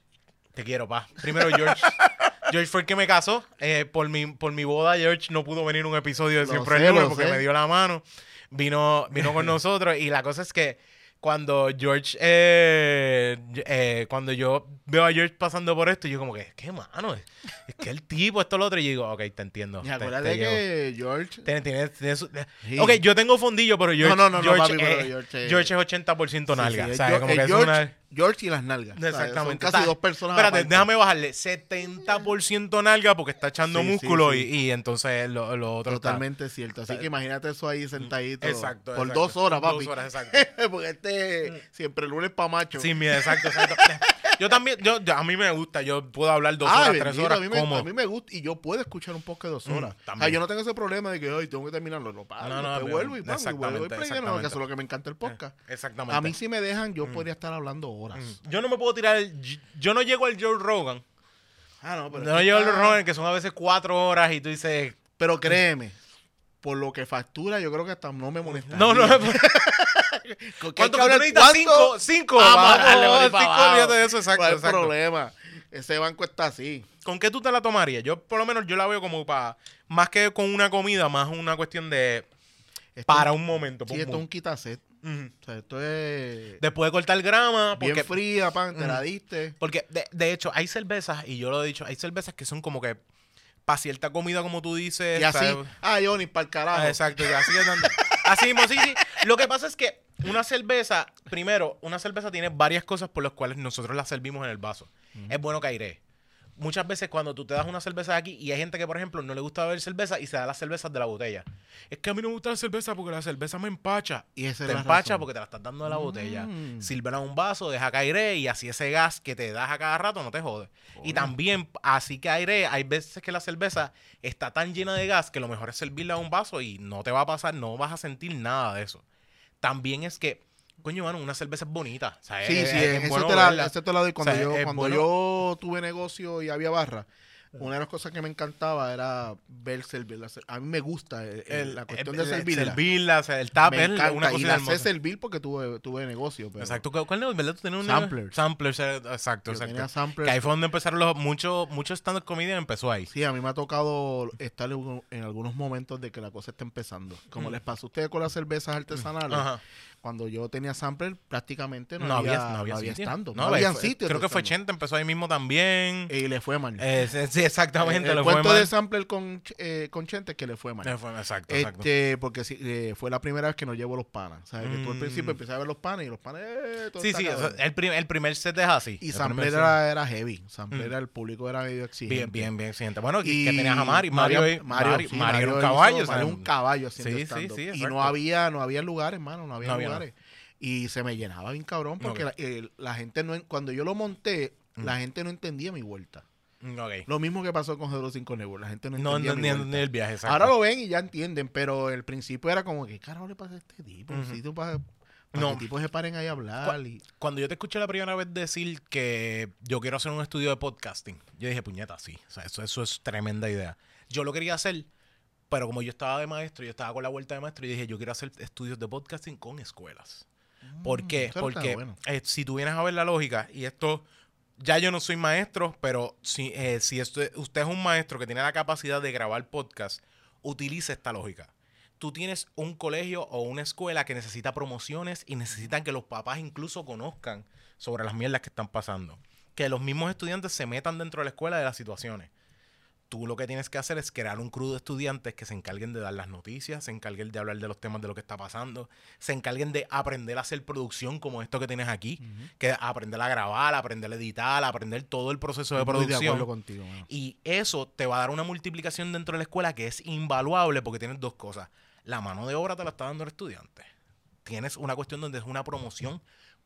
te quiero, pa. Primero, George. George fue el que me casó. Eh, por, mi, por mi boda, George no pudo venir un episodio de Lo Siempre sé, el lo porque sé. me dio la mano. Vino, vino con nosotros. Y la cosa es que cuando George, eh, eh, cuando yo veo a George pasando por esto, yo como que, ¿qué mano? Es, es que el tipo, esto, lo otro. Y yo digo, ok, te entiendo. Y te- acuérdate te llevo". que George... Tiene, tiene- tiene su- Sí. Ok, yo tengo fondillo, pero George, no, no, no, George, papi, pero es- George es- George es 80% nalga. Sí, Como que es una- George y las nalgas. Exactamente. Son casi Está- dos personas Espérate, aparte. déjame bajarle. 70% nalga porque está echando Sí, músculo sí. Y, y entonces lo, lo otro está- Totalmente cierto. Así que imagínate eso ahí sentadito. Exacto. Por exacto. dos horas, papi. Dos horas, exacto. Porque este siempre el lunes pa' macho. Sí, mira, exacto, exacto. Yo también, yo, yo- a mí me gusta, yo puedo hablar dos Ah, horas, bendito, tres horas a mí, me, a mí me gusta y yo puedo escuchar un podcast de dos Mm, horas. o sea, también. yo no tengo ese problema de que hoy tengo que terminarlo. No, paro, No, no, te vuelvo y pam, y vuelvo y play, no, que eso es lo que me encanta el podcast. Exactamente. A mí si me dejan, yo podría estar hablando horas. Mm. Yo no me puedo tirar, el- yo no llego al Joe Rogan. Ah, no, pero, No llego al Joe Rogan, que son a veces cuatro horas y tú dices, pero créeme, por lo que factura, yo creo que hasta no me molesta. no, no, ¿cuánto tú necesitas? Cinco, cinco. Ah, vamos, cinco, de eso, exacto, No hay exacto. problema. Ese banco está así. ¿Con qué tú te la tomarías? Yo, por lo menos, yo la veo como para, más que con una comida, más una cuestión de, Esto- para un momento. Sí, pum, esto es un quitaset. Ujú. O sea, esto es Después de cortar grama, bien fría, pan, te la Ujú. diste. porque de, de hecho hay cervezas, y yo lo he dicho, hay cervezas que son como que para cierta comida, como tú dices. Y así, ¿sabes? ah, Johnny, para el carajo. Ah, exacto, y así es donde- Así mismo, sí, sí. Lo que pasa es que una cerveza, primero, una cerveza tiene varias cosas por las cuales nosotros la servimos en el vaso. Es bueno que aire. Muchas veces cuando tú te das una cerveza aquí y hay gente que, por ejemplo, no le gusta beber cerveza y se da las cervezas de la botella. Es que a mí no me gusta la cerveza porque la cerveza me empacha. Y esa es te la empacha razón. porque te la estás dando de la botella. Mm. Sírvela en un vaso, deja que aire y así ese gas que te das a cada rato no te jode. Y también, así que aire, hay veces que la cerveza está tan llena de gas que lo mejor es servirla en un vaso y no te va a pasar, no vas a sentir nada de eso. También es que, coño, mano, una cerveza es bonita. o sea, Sí, es- sí, es- es eso bueno te, la, verla. eso te la doy. Cuando, O sea, yo, cuando bueno. yo tuve negocio y había barra, una de las cosas que me encantaba era ver servir. la cer- A mí me gusta el- el- El- la cuestión el- de servirla. servirla, o sea, el tap me es encanta. una y la sé hermosa. servir porque tuve, tuve negocio. Pero Exacto. ¿Cuál negocio? ¿Verdad? ¿Tú tenías un Samplers. Samplers, eh, exacto, Yo exacto. samplers. Que ahí fue donde empezaron los muchos muchos stand-up comedian empezó ahí. Sí, a mí me ha tocado estar en, un- en algunos momentos de que la cosa está empezando. Como Mm. les pasó a ustedes con las cervezas artesanales, Ajá. Cuando yo tenía sampler, prácticamente no, No había, había, no había, no había sitio. No, había. Creo que fue. Chente, empezó ahí mismo también. Y le fue mal. Eh, sí, exactamente. el le fue cuento mal. de sampler con, eh, con Chente es que le fue mal. Le fue- exacto, exacto. Este, porque sí, eh, fue la primera vez que nos llevo los panas. ¿Sabes? Que tú al Mm. principio empecé a ver los panas y los panas. Eh, todo Sí, sí, eso- el, prim- el primer set es así. y El Sampler era, era heavy. Sampler Mm. era el público era medio exigente. Bien, bien, bien exigente. Bueno, Y que tenías a Mari. Mario, Mario, Mario, Mario, sí, Mario era un caballo. Mario sea, un caballo Sí, sí, sí, Y no había, no había lugares, hermano, no había No Y se me llenaba bien cabrón porque Ok. la, el- la gente no, cuando yo lo monté, Mm. la gente no entendía mi vuelta. Mm. Lo mismo que pasó con Gedro 5 Nebula, la gente no No entendía mi entendían vuelta. ni el viaje, exacto. Ahora lo ven y ya entienden, pero el principio era como que, ¿qué carajo le pasa a este tipo? Sitio para, para No. que tipos se paren ahí a hablar. Y, Cuando yo te escuché la primera vez decir que yo quiero hacer un estudio de podcasting, yo dije, puñeta, sí. O sea, eso, eso es tremenda idea. Yo lo quería hacer, pero como yo estaba de maestro, yo estaba con la vuelta de maestro y dije, yo quiero hacer estudios de podcasting con escuelas. ¿Por qué? Mm, eso está Porque bueno. eh, si tú vienes a ver la lógica, y esto, ya yo no soy maestro, pero si, eh, si esto- usted es un maestro que tiene la capacidad de grabar podcast, utilice esta lógica. Tú tienes un colegio o una escuela que necesita promociones y necesitan que los papás incluso conozcan sobre las mierdas que están pasando. Que los mismos estudiantes se metan dentro de la escuela de las situaciones. Tú lo que tienes que hacer es crear un crew de estudiantes que se encarguen de dar las noticias, se encarguen de hablar de los temas de lo que está pasando, se encarguen de aprender a hacer producción como esto que tienes aquí, que aprender a grabar, aprender a editar, aprender todo el proceso de producción. de acuerdo contigo, mano. Y eso te va a dar una multiplicación dentro de la escuela que es invaluable porque tienes dos cosas. La mano de obra te la está dando el estudiante. Tienes una cuestión donde es una promoción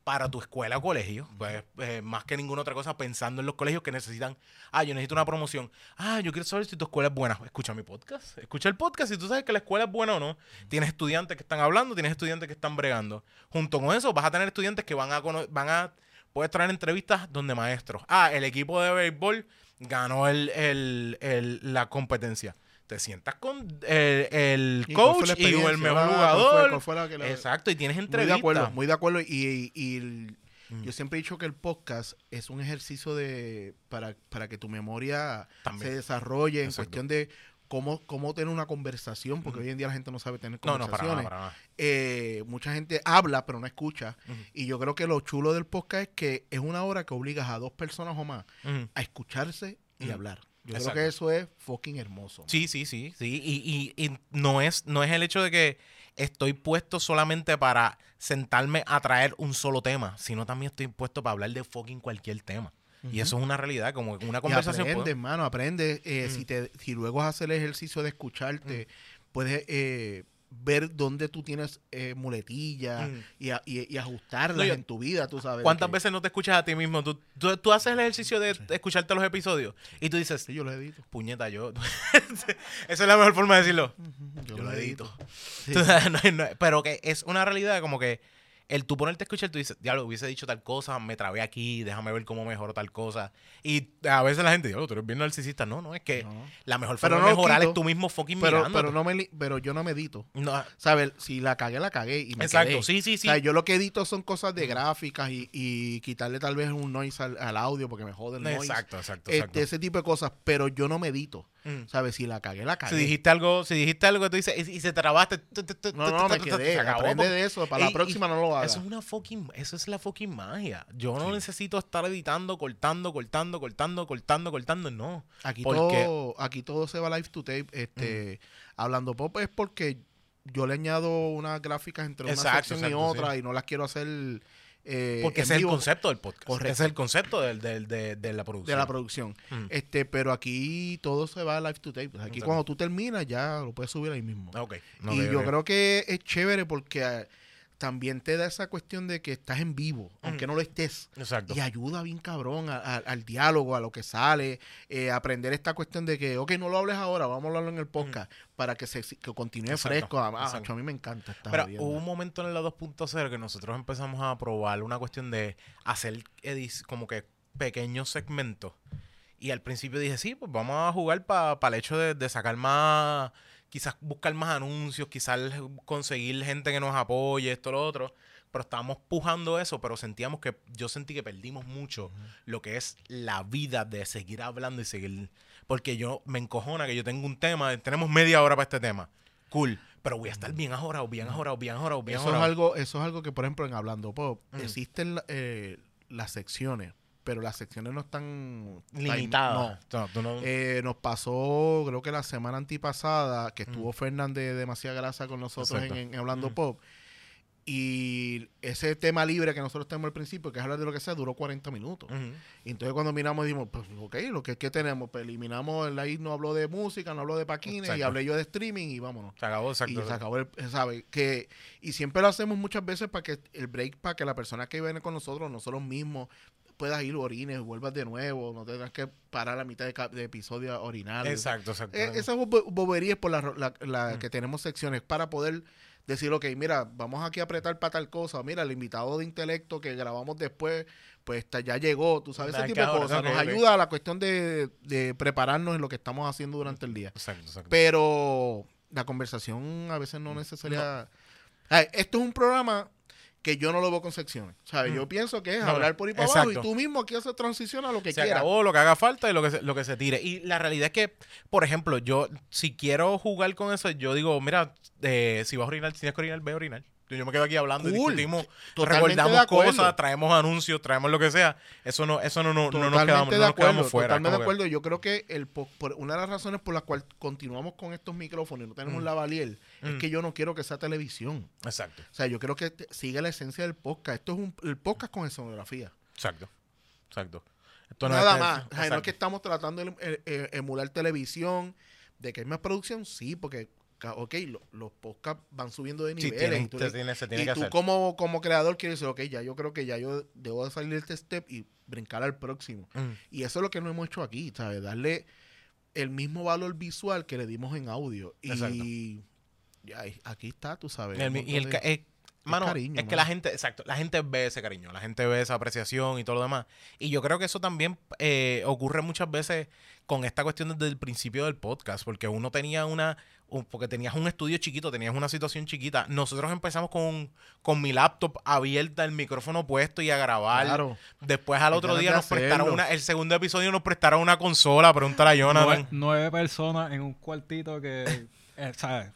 para tu escuela o colegio, pues, eh, más que ninguna otra cosa, pensando en los colegios que necesitan, ah, yo necesito una promoción, ah, yo quiero saber si tu escuela es buena, escucha mi podcast, escucha el podcast, si tú sabes que la escuela es buena o no, tienes estudiantes que están hablando, tienes estudiantes que están bregando, junto con eso vas a tener estudiantes que van a, van a puedes traer entrevistas donde maestros, ah, el equipo de béisbol ganó el, el- el- la competencia. Te sientas con el, el ¿Y fue coach y el mejor ¿Cuál fue- jugador. cuál fue la que la- Exacto, y tienes Muy entrevistas. de acuerdo, muy de acuerdo. Y, y el- Mm. yo siempre he dicho que el podcast es un ejercicio de para, para que tu memoria También. se desarrolle en cuestión de cómo, cómo tener una conversación, porque hoy en día la gente no sabe tener No, no, para conversaciones. nada, para nada. Eh, mucha gente habla, pero no escucha. Y yo creo que lo chulo del podcast es que es una hora que obligas a dos personas o más a escucharse y hablar. Yo Exacto. creo que eso es fucking hermoso. Sí, sí, sí, sí. Y, y- y no, es, no es el hecho de que estoy puesto solamente para sentarme a traer un solo tema, sino también estoy puesto para hablar de fucking cualquier tema. Y eso es una realidad, como una Y conversación. aprende, hermano, aprende. eh, Mm. si, te, si luego haces el ejercicio de escucharte, puedes eh, ver dónde tú tienes eh, muletillas Mm. y, a- y- y ajustarlas No, yo- en tu vida, tú sabes. ¿Cuántas que- veces no te escuchas a ti mismo? Tú, tú, tú haces el ejercicio de escucharte los episodios y tú dices, Sí, yo lo edito. puñeta, yo. Esa es la mejor forma de decirlo. Yo, Yo lo edito. Sí. Tú- no, no, pero que es una realidad como que el tú ponerte a escuchar, tú dices, diablo, hubiese dicho tal cosa, me trabé aquí, déjame ver cómo mejoro tal cosa. Y a veces la gente, diablo, tú eres bien narcisista. No, no, es que No. la mejor Pero forma no de mejorar quito, es tú mismo fucking Pero, mirándote. pero, no me, li- pero yo no me edito. No, ¿Sabes? Si la cagué, la cagué y me exacto, quedé. sí, sí, sí. O sea, yo lo que edito son cosas de gráficas y, y quitarle tal vez un noise al, al audio porque me jode el noise. exacto, exacto, Este, exacto. ese tipo de cosas, pero yo no medito. Mm. ¿Sabes? Si la cagué, la cagué. Si dijiste algo, si dijiste algo que tú dices y, y se trabaste, no, no, me quedé. se acabó, Aprende porque- de eso. Para la próxima no lo hagas. Eso es una fucking, eso es la fucking magia. Yo no necesito estar editando, cortando, cortando, cortando, cortando, cortando, no. Aquí Porque- todo, aquí todo se va live to tape. Este, Hablando pop es porque yo le añado unas gráficas entre una Exacto, sección y otra y no las quiero hacer eh, Porque ese es el concepto del podcast. Correcto. Ese es el concepto del, del- de, de la producción. de la producción. Mm. Este, pero aquí todo se va live to tape. Aquí cuando tú terminas ya lo puedes subir ahí mismo. Ok. y yo creo que es chévere porque también te da esa cuestión de que estás en vivo, aunque no lo estés. Exacto. Y ayuda bien cabrón a- a- al diálogo, a lo que sale, eh, aprender esta cuestión de que, ok, no lo hables ahora, vamos a hablarlo en el podcast para que se que continúe Exacto, fresco. Ah, exacto. a mí me encanta esta Pero hubo un momento en la 2.0 que nosotros empezamos a probar una cuestión de hacer como que pequeños segmentos. Y al principio dije, sí, pues vamos a jugar para el hecho de, de sacar más, quizás buscar más anuncios, quizás conseguir gente que nos apoye, esto, lo otro. Pero estábamos pujando eso, pero sentíamos que, yo sentí que perdimos mucho lo que es la vida de seguir hablando y seguir. Porque yo me encojona que yo tengo un tema, tenemos media hora para este tema. Cool. Pero voy a estar bien ahora, bien ahora, bien ahora, o bien eso es ahora. algo, eso es algo que, por ejemplo, en Hablando Pop, Mm. existen eh, las secciones, pero las secciones no están Limitada. No. No, tú no- Eh, nos pasó, creo que la semana antipasada, que estuvo Fernández de Demasiada Grasa con nosotros en, Hablando Mm. Pop. Y ese tema libre que nosotros tenemos al principio, que es hablar de lo que sea, duró 40 minutos. Y entonces cuando miramos dijimos, pues ok, lo que, ¿qué tenemos? Pues eliminamos, el ahí no habló de música, no habló de paquines, y hablé yo de streaming y vámonos. Se acabó, exacto. Y se acabó el, ¿sabe? Que, y siempre lo hacemos muchas veces para que el break, para que la persona que viene con nosotros, nosotros mismos, puedas ir orines, vuelvas de nuevo, no tengas que parar a la mitad de, de episodio a orinar. Exacto, exacto. Eh, esas bo- boberías por la, la- la Mm. que tenemos secciones para poder decir, ok, mira, vamos aquí a apretar para tal cosa. Mira, el invitado de intelecto que grabamos después, pues ya llegó. Tú sabes, ese tipo de cosas. Nos ayuda a la cuestión de, de prepararnos en lo que estamos haciendo durante el día. Exacto, exacto. Pero la conversación a veces no necesaria. Ay, esto es un programa que yo no lo veo con secciones. ¿sabes? Mm. Yo pienso que es No, hablar por ahí para abajo y tú mismo aquí haces transición a lo que se quieras. acabó lo que haga falta y lo que se, lo que se tire. Y la realidad es que, por ejemplo, yo, si quiero jugar con eso, yo digo, mira, eh, si vas a orinar, si tienes que orinar, ve a orinar. Yo me quedo aquí hablando y discutimos, Totalmente recordamos cosas, traemos anuncios, traemos lo que sea. Eso no, eso no, no, no nos quedamos, no nos quedamos fuera. Totalmente de que- acuerdo. Yo creo que el po- por una de las razones por las cuales continuamos con estos micrófonos y no tenemos Mm. la valier es Mm. que yo no quiero que sea televisión. Exacto, O sea, yo creo que siga la esencia del podcast. Esto es un el podcast con escenografía. exacto, exacto. Esto Nada es- más. No es que estamos tratando de em- eh, emular televisión, de que hay más producción, sí, porque, ok, lo- los podcasts van subiendo de Sí, y tú, te tiene- se tiene y que tú hacer. como, como creador quieres decir, ok, ya yo creo que ya yo debo de salir de este step y brincar al próximo. Mm. Y eso es lo que no hemos hecho aquí, ¿sabes? Darle el mismo valor visual que le dimos en audio. Exacto. Y y aquí está, tú sabes. El y el mano, cariño, es que mano. la gente, exacto, la gente ve ese cariño, la gente ve esa apreciación y todo lo demás. Y yo creo que eso también eh, ocurre muchas veces con esta cuestión desde el principio del podcast, porque uno tenía una, un- porque tenías un estudio chiquito, tenías una situación chiquita. Nosotros empezamos con, con mi laptop abierta, el micrófono puesto y a grabar. Claro. Después al otro día nos prestaron una, el segundo episodio nos prestaron una consola, pregúntale a Jonathan. Nueve, nueve personas en un cuartito que, eh, ¿sabes?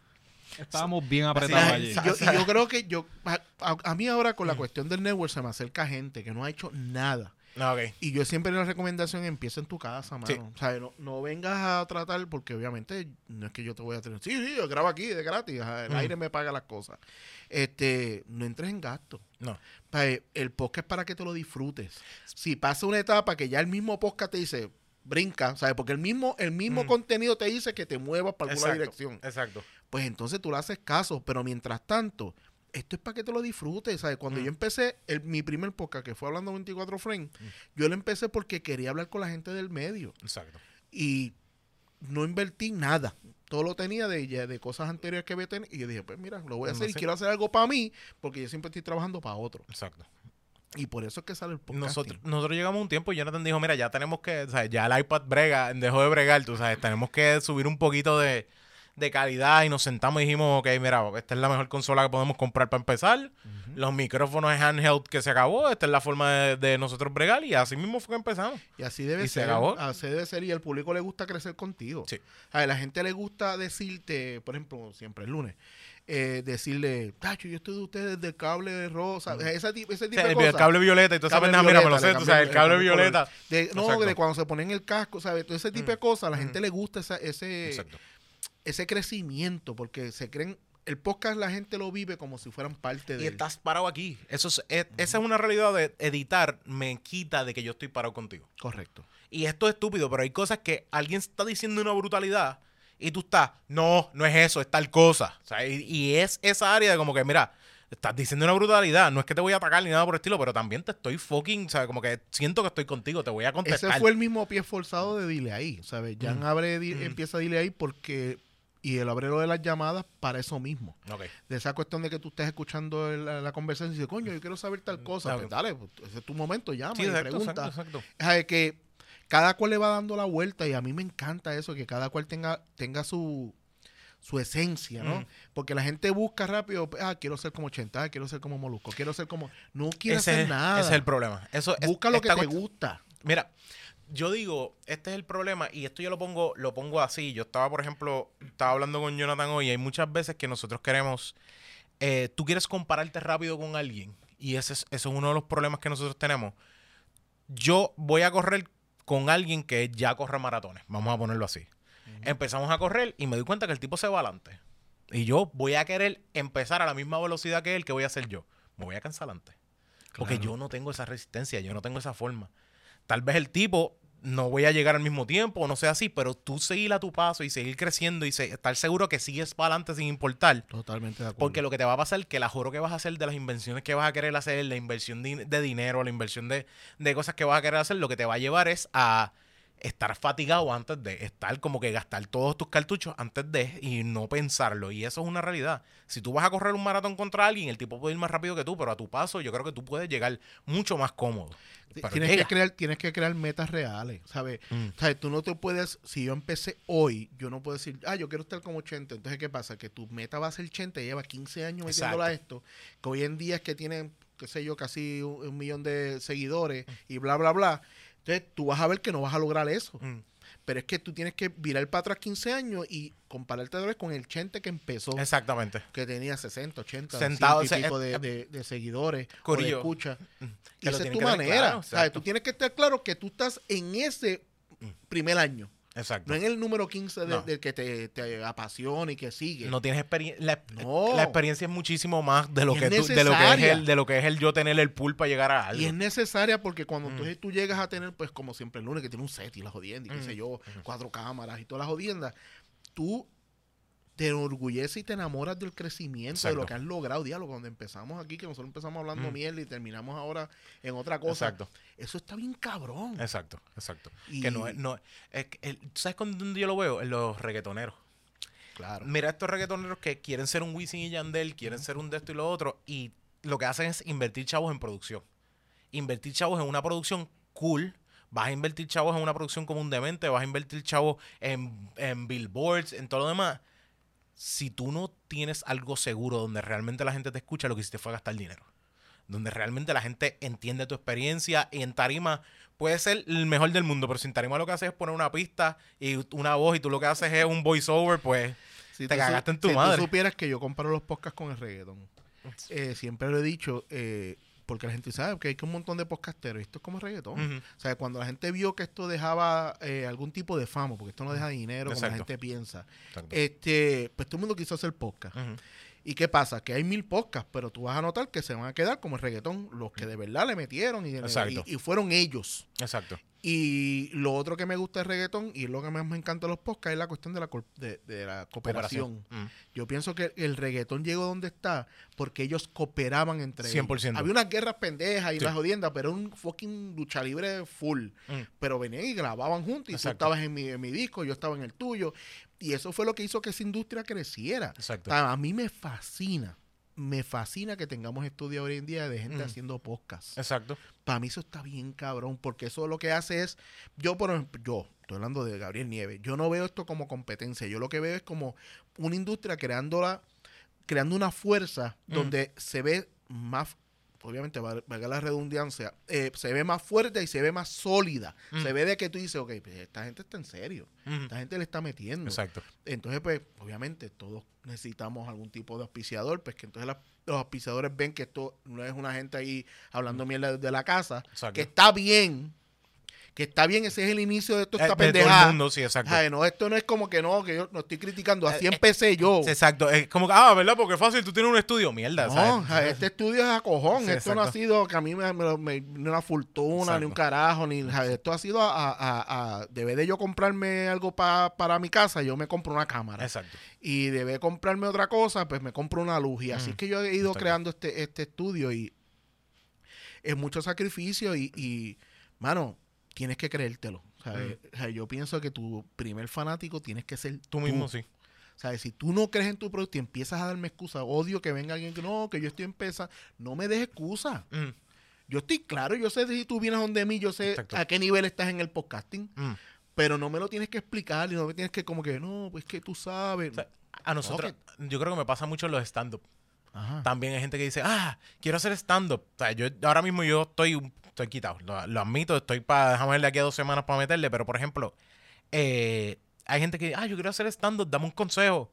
Estábamos bien apretados allí. yo- y yo creo que yo, a, a- a mí ahora con la cuestión del network se me acerca gente que no ha hecho nada. No, ok. Y yo siempre la recomendación empieza en tu casa, mano. Sí. O sea, no, no vengas a tratar, porque obviamente no es que yo te voy a tener. Sí, sí, yo grabo aquí de gratis. El Mm. aire me paga las cosas. Este, no entres en gasto. No. Pa- El podcast es para que te lo disfrutes. Si pasa una etapa que ya el mismo podcast te dice, brinca, ¿sabes? Porque el mismo, el mismo Mm. contenido te dice que te muevas para alguna Exacto, dirección. Exacto. Pues entonces tú le haces caso. Pero mientras tanto, esto es para que te lo disfrutes, ¿sabes? Cuando Mm. yo empecé el- mi primer podcast, que fue hablando 24 frames, yo lo empecé porque quería hablar con la gente del medio. Exacto. Y no invertí nada. Todo lo tenía de, de cosas anteriores que había tenido. Y yo dije, pues mira, lo voy a No hacer y quiero hacer algo para mí, porque yo siempre estoy trabajando para otro. Exacto. Y por eso es que sale el podcast. Nosotros, nosotros llegamos a un tiempo y Jonathan dijo, mira, ya tenemos que, o sea, ya el iPad brega, dejó de bregar, tú sabes, tenemos que subir un poquito de, de calidad y nos sentamos y dijimos, ok, mira, esta es la mejor consola que podemos comprar para empezar, los micrófonos handheld que se acabó, esta es la forma de, de nosotros bregar y así mismo fue que empezamos. Y así debe Y se ser. acabó. Así debe ser. Y al público le gusta crecer contigo. Sí. A la gente le gusta decirte, por ejemplo, siempre el lunes, eh, decirle, Tacho, yo estoy de ustedes del cable rosa. Ese, tipo- ese O tipo sea, de el, cosas. el cable violeta y esa Cable pendeja, mira, me lo sé, tú sabes, el cable el violeta. De- no, Exacto. de cuando se ponen el casco, ¿sabes? Todo ese tipo de Mm. cosas, a la Mm. gente le gusta esa- ese, Exacto. Ese crecimiento, porque se creen, el podcast la gente lo vive como si fueran parte de Y estás parado aquí. Eso es, es- Esa es una realidad de editar, me quita de que yo estoy parado contigo. Correcto. Y esto es estúpido, pero hay cosas que alguien está diciendo una brutalidad y tú estás, no, no es eso, es tal cosa. O sea, y, y es esa área de como que, mira, estás diciendo una brutalidad, no es que te voy a atacar ni nada por el estilo, pero también te estoy fucking, o sea, como que siento que estoy contigo, te voy a Ese contestar. fue el mismo pie forzado de Dile ahí, ¿sabes? Jan Mm. abre, Mm. empieza a Dile ahí porque, y el abrero de las llamadas para eso mismo. De esa cuestión de que tú estés escuchando el- la, la conversación y dices, coño, yo quiero saber tal cosa. Ah, Pues dale, pues, ese es tu momento, llama Sí, y exacto, pregunta. exacto, exacto. Es que cada cual le va dando la vuelta y a mí me encanta eso, que cada cual tenga, tenga su, su esencia, ¿no? Mm. Porque la gente busca rápido, ah, quiero ser como 80, ah, quiero ser como Molusco, quiero ser como... No quiere Ese, hacer es- nada. ese es el problema. Eso, es- Busca lo que te gusta. Mira, yo digo, este es el problema y esto yo lo pongo, lo pongo así. Yo estaba, por ejemplo, estaba hablando con Jonathan hoy y hay muchas veces que nosotros queremos, eh, tú quieres compararte rápido con alguien y ese es, eso es uno de los problemas que nosotros tenemos. Yo voy a correr con alguien que ya corre maratones, vamos a ponerlo así. Empezamos a correr y me doy cuenta que el tipo se va adelante. Y yo voy a querer empezar a la misma velocidad que él, que voy a hacer yo. Me voy a cansar antes. Porque yo no tengo esa resistencia, yo no tengo esa forma. Tal vez el tipo no voy a llegar al mismo tiempo o no sea así, pero tú seguir a tu paso y seguir creciendo y se- estar seguro que sigues para adelante sin importar. Totalmente de acuerdo. Porque lo que te va a pasar es que la juro que vas a hacer de las invenciones que vas a querer hacer, la inversión de, de dinero, la inversión de, de cosas que vas a querer hacer, lo que te va a llevar es a estar fatigado antes de, estar como que gastar todos tus cartuchos antes de y no pensarlo. Y eso es una realidad. Si tú vas a correr un maratón contra alguien, el tipo puede ir más rápido que tú, pero a tu paso yo creo que tú puedes llegar mucho más cómodo. Pero tienes llega. que crear tienes que crear metas reales ¿sabes? Mm. ¿sabes? tú no te puedes si yo empecé hoy yo no puedo decir ah yo quiero estar como 80 entonces qué pasa que tu meta va a ser 80 y lleva 15 años metiéndola a esto que hoy en día es que tienen qué sé yo casi un, un millón de seguidores y bla bla bla entonces tú vas a ver que no vas a lograr eso Mm. pero es que tú tienes que virar para atrás 15 años y compararte otra vez con el Chente que empezó, Exactamente. que tenía 60, 80, Sentado, 100 y pico de, eh, de- de seguidores o de escucha. Que Y lo esa es tu manera. claro. Tú tienes que estar claro que tú estás en ese primer año. Exacto. No en el número 15 de- No. del que te, te apasiona y que sigue. No tienes experiencia. La, No. la experiencia es muchísimo más de lo, Y que es tú- de lo que es el, de lo que es el yo tener el pool para llegar a algo. Y es necesaria porque cuando Mm. entonces tú llegas a tener, pues como siempre el lunes, que tiene un set y la jodienda y qué Mm. sé yo, cuatro cámaras y todas las jodiendas, tú te enorgulleces y te enamoras del crecimiento, de lo que has logrado. Diálogo, cuando empezamos aquí, que nosotros empezamos hablando Mm. mierda y terminamos ahora en otra cosa. Exacto. Eso está bien cabrón. Exacto, exacto. Y- Que no es, no, es ¿tú ¿Sabes dónde yo lo veo? En los reggaetoneros. Claro. Mira estos reggaetoneros que quieren ser un Wisin y Yandel, quieren ser un de esto y lo otro, y lo que hacen es invertir chavos en producción. Invertir chavos en una producción cool. Vas a invertir chavos en una producción como un demente, vas a invertir chavos en, en billboards, en todo lo demás. Si tú no tienes algo seguro donde realmente la gente te escucha, lo que hiciste fue gastar dinero. Donde realmente la gente entiende tu experiencia y en tarima puede ser el mejor del mundo, pero si en tarima lo que haces es poner una pista y una voz y tú lo que haces es un voiceover, pues Si te cagaste en tu si madre. tú supieras que yo comparo los podcasts con el reggaetón. Eh, siempre lo he dicho, eh, porque la gente sabe que hay un montón de podcasteros. y Esto es como reggaetón. O sea, cuando la gente vio que esto dejaba eh, algún tipo de fama, porque esto no deja dinero como la Exacto. gente piensa, Exacto. este, pues todo el mundo quiso hacer podcast. ¿Y qué pasa? Que hay mil podcasts, pero tú vas a notar que se van a quedar como el reggaetón, los que de verdad le metieron y, y- y fueron ellos. Exacto. Y lo otro que me gusta del reggaetón y lo que más me encanta de los podcasts es la cuestión de la, de, de la cooperación. Mm. Yo pienso que el reggaetón llegó donde está porque ellos cooperaban entre ellos. 100%. Había unas guerras pendejas y Sí. las jodiendas, pero era un fucking lucha libre full. Mm. Pero venían y grababan juntos y tú Exacto. estabas en mi, en mi disco, yo estaba en el tuyo. Y eso fue lo que hizo que esa industria creciera. Exacto. A mí me fascina, me fascina que tengamos estudios hoy en día de gente Mm. haciendo podcasts. Exacto. Para mí eso está bien cabrón, porque eso lo que hace es, yo por ejemplo, yo, estoy hablando de Gabriel Nieves, yo no veo esto como competencia, yo lo que veo es como una industria creándola, creando una fuerza Mm. donde se ve más, obviamente val- valga la redundancia, eh, se ve más fuerte y se ve más sólida. Mm. Se ve de que tú dices, ok, pues, esta gente está en serio, esta gente le está metiendo. Exacto. Entonces, pues, obviamente, todos necesitamos algún tipo de auspiciador, pues que entonces la- los auspiciadores ven que esto no es una gente ahí hablando mierda de la casa, Exacto. que está bien, que está bien, ese es el inicio de toda Eh, esta de todo el pendejada. mundo, sí, exacto. Ay, no, esto no es como que no, que yo no estoy criticando, así Eh, eh, empecé yo. Exacto. Es como que, ah, ¿verdad? Porque es fácil, tú tienes un estudio. Mierda, No, este estudio es a cojón. Sí, esto no ha sido que a mí me, me- me- ni una fortuna, ni un carajo, ni esto ha sido a, a, a- debe de yo comprarme algo pa- para mi casa, yo me compro una cámara. Exacto. y debe comprarme otra cosa, pues me compro una luz. Y así Mm, es que yo he ido creando este, este estudio y es mucho sacrificio y, y, mano, tienes que creértelo. Mm. eh, o sea, yo pienso que tu primer fanático tienes que ser Tú mismo, sí. O sea, si tú no crees en tu producto y empiezas a darme excusa, odio que venga alguien que no, que yo estoy empezando, no me des excusa. Mm, Yo estoy claro, yo sé si tú vienes donde mí, yo sé Exacto. a qué nivel estás en el podcasting, mm. pero no me lo tienes que explicar y no me tienes que como que, no, pues que tú sabes. O sea, a nosotros, yo creo que me pasa mucho en los stand-up. También hay gente que dice, ah, quiero hacer stand-up. O sea, yo ahora mismo yo estoy, un- estoy quitado. Lo, lo admito, estoy para, déjame ver de aquí a dos semanas para meterle. Pero, por ejemplo, eh, hay gente que dice, ah, yo quiero hacer stand-up, dame un consejo.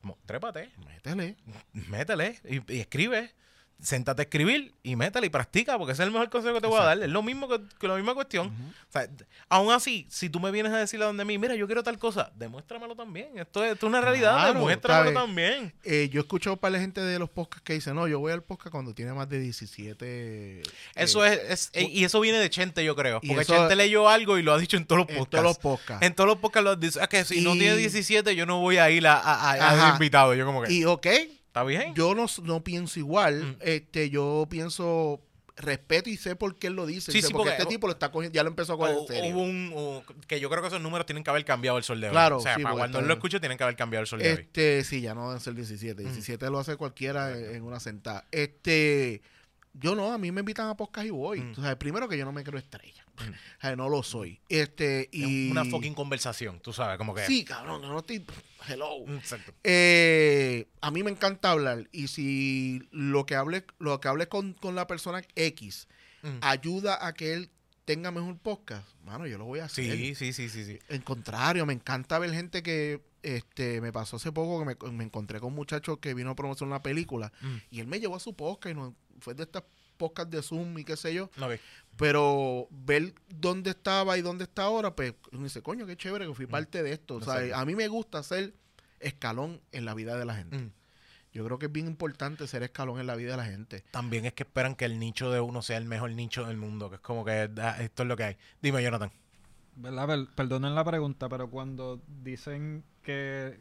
Como, trépate, Métele. métele y, y escribe. Séntate a escribir y métele y practica, porque ese es el mejor consejo que te voy a dar. Es lo mismo que, que la misma cuestión. O sea, aún así, si tú me vienes a decir a donde mí, mira, yo quiero tal cosa, demuéstramelo también. Esto es, esto es una realidad, Claro, demuéstramelo también. Eh, yo he escuchado para la gente de los podcasts que dicen, no, yo voy al podcast cuando tiene más de 17. Eso eh, es, es- eh, y eso viene de Chente, yo creo. Porque eso- Chente leyó algo y lo ha dicho en todos los en podcasts. todos los podcasts. En todos los podcasts lo dice. Es que si no tiene 17, yo no voy a ir a, a, a- invitado. Yo como que, Y ok, ¿está bien? yo no, no pienso igual. Mm. este Yo pienso, respeto y sé por qué él lo dice. Sí, sí, porque, porque- este tipo lo está cogiendo, ya lo empezó a coger O- en serio. hubo un, o- que yo creo que esos números tienen que haber cambiado el sol de hoy. Claro, O sea, sí, para cuando él lo escuche, tienen que haber cambiado el sol de hoy. Este, sí, ya no deben ser 17. 17 lo hace cualquiera en en una sentada. Este, yo no, a mí me invitan a podcast y voy. Mm. O sea, primero que yo no me creo estrella. Mm. O sea, no lo soy. Este, y. Una fucking conversación, tú sabes, como que. Sí, cabrón, no estoy. Hello. Exacto. Eh, a mí me encanta hablar. Y si lo que hable, lo que hable con, con la persona X Mm. ayuda a que él tenga mejor podcast, mano, yo lo voy a hacer. Sí, sí, sí, sí, sí. En contrario, me encanta ver gente que este me pasó hace poco que me, me encontré con un muchacho que vino a promocionar una película Mm. y él me llevó a su podcast y no, fue de estas podcasts de Zoom y qué sé yo. No, ok. Pero ver dónde estaba y dónde está ahora, pues uno dice, coño, qué chévere que fui parte de esto. O sea, a mí me gusta ser escalón en la vida de la gente. Mm. Yo creo que es bien importante ser escalón en la vida de la gente. También es que esperan que el nicho de uno sea el mejor nicho del mundo, que es como que ah, esto es lo que hay. Dime, Jonathan. ¿Verdad? Per- Perdonen la pregunta, pero cuando dicen que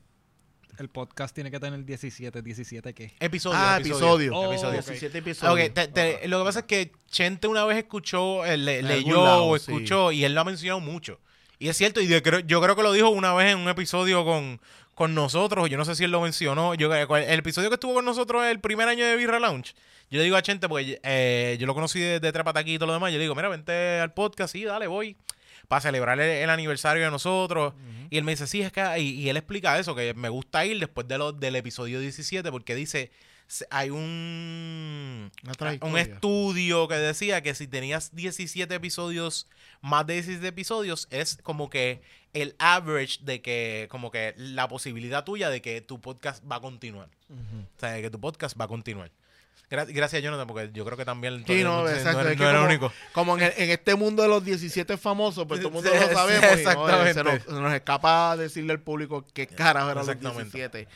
el podcast tiene que tener 17, 17 qué? Episodio. ah, episodio. Oh, episodio. ok. 17 episodios. Ok, te- te- lo que pasa es que Chente una vez escuchó, eh, le- leyó lado, o sí. escuchó y él lo ha mencionado mucho. Y es cierto, y de- creo- yo creo que lo dijo una vez en un episodio con, con nosotros, yo no sé si él lo mencionó, yo, el episodio que estuvo con nosotros el primer año de Birra Lounge, yo le digo a Chente, porque eh, yo lo conocí de, de Trepataquí y todo lo demás, yo le digo, mira, vente al podcast, sí, dale, voy, para celebrar el, el aniversario de nosotros. Y él me dice, sí, es que, y, y él explica eso, que me gusta ir después de lo, del episodio 17, porque dice, hay un, Una un estudio que decía que si tenías 17 episodios, más de 17 episodios, es como que el average de que, como que la posibilidad tuya de que tu podcast va a continuar. Ujú. O sea, de que tu podcast va a continuar. Gra- gracias, Jonathan, porque yo creo que también Sí, no, no, exacto. no es que era como, único. como en, el- en este mundo de los 17 famosos, pues todo el mundo Sí, lo sí, sabemos. y, no, exactamente. se, nos, nos escapa decirle al público qué carajo eran los Exactamente. 17.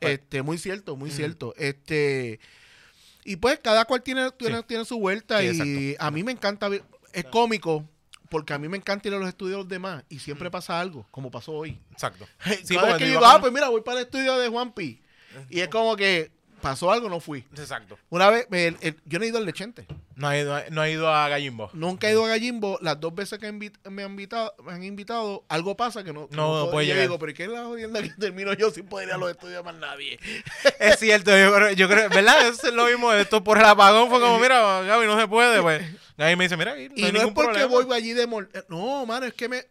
Pues- Este, muy cierto, muy Ujú. cierto. Este, y pues cada cual tiene, tiene, Sí. tiene su vuelta Sí, y exacto. a mí me encanta, es cómico. Porque a mí me encanta ir a los estudios de los demás y siempre pasa algo, como pasó hoy. Exacto. Sí, Cada vez porque que yo digo, ah, pues mira, voy para el estudio de Juanpi. Y es como que pasó algo, no fui. Exacto. Una vez, el- el- yo no he ido al lechente. No ha ido, no ha ido a Gallimbo. Nunca he ido a Gallimbo. Las dos veces que me, han invitado, me han invitado, algo pasa que no. que No, no puedo- yo digo, pero ¿y qué es la jodienda que termino yo sin poder ir a los estudios más nadie? Es cierto, yo creo, yo creo ¿verdad? Eso es lo mismo. Esto por el apagón fue como, mira, Gaby, no se puede. Pues Gaby me dice, mira, aquí no Y hay no es porque problema. voy allí de... mol- eh, No, mano, es que me...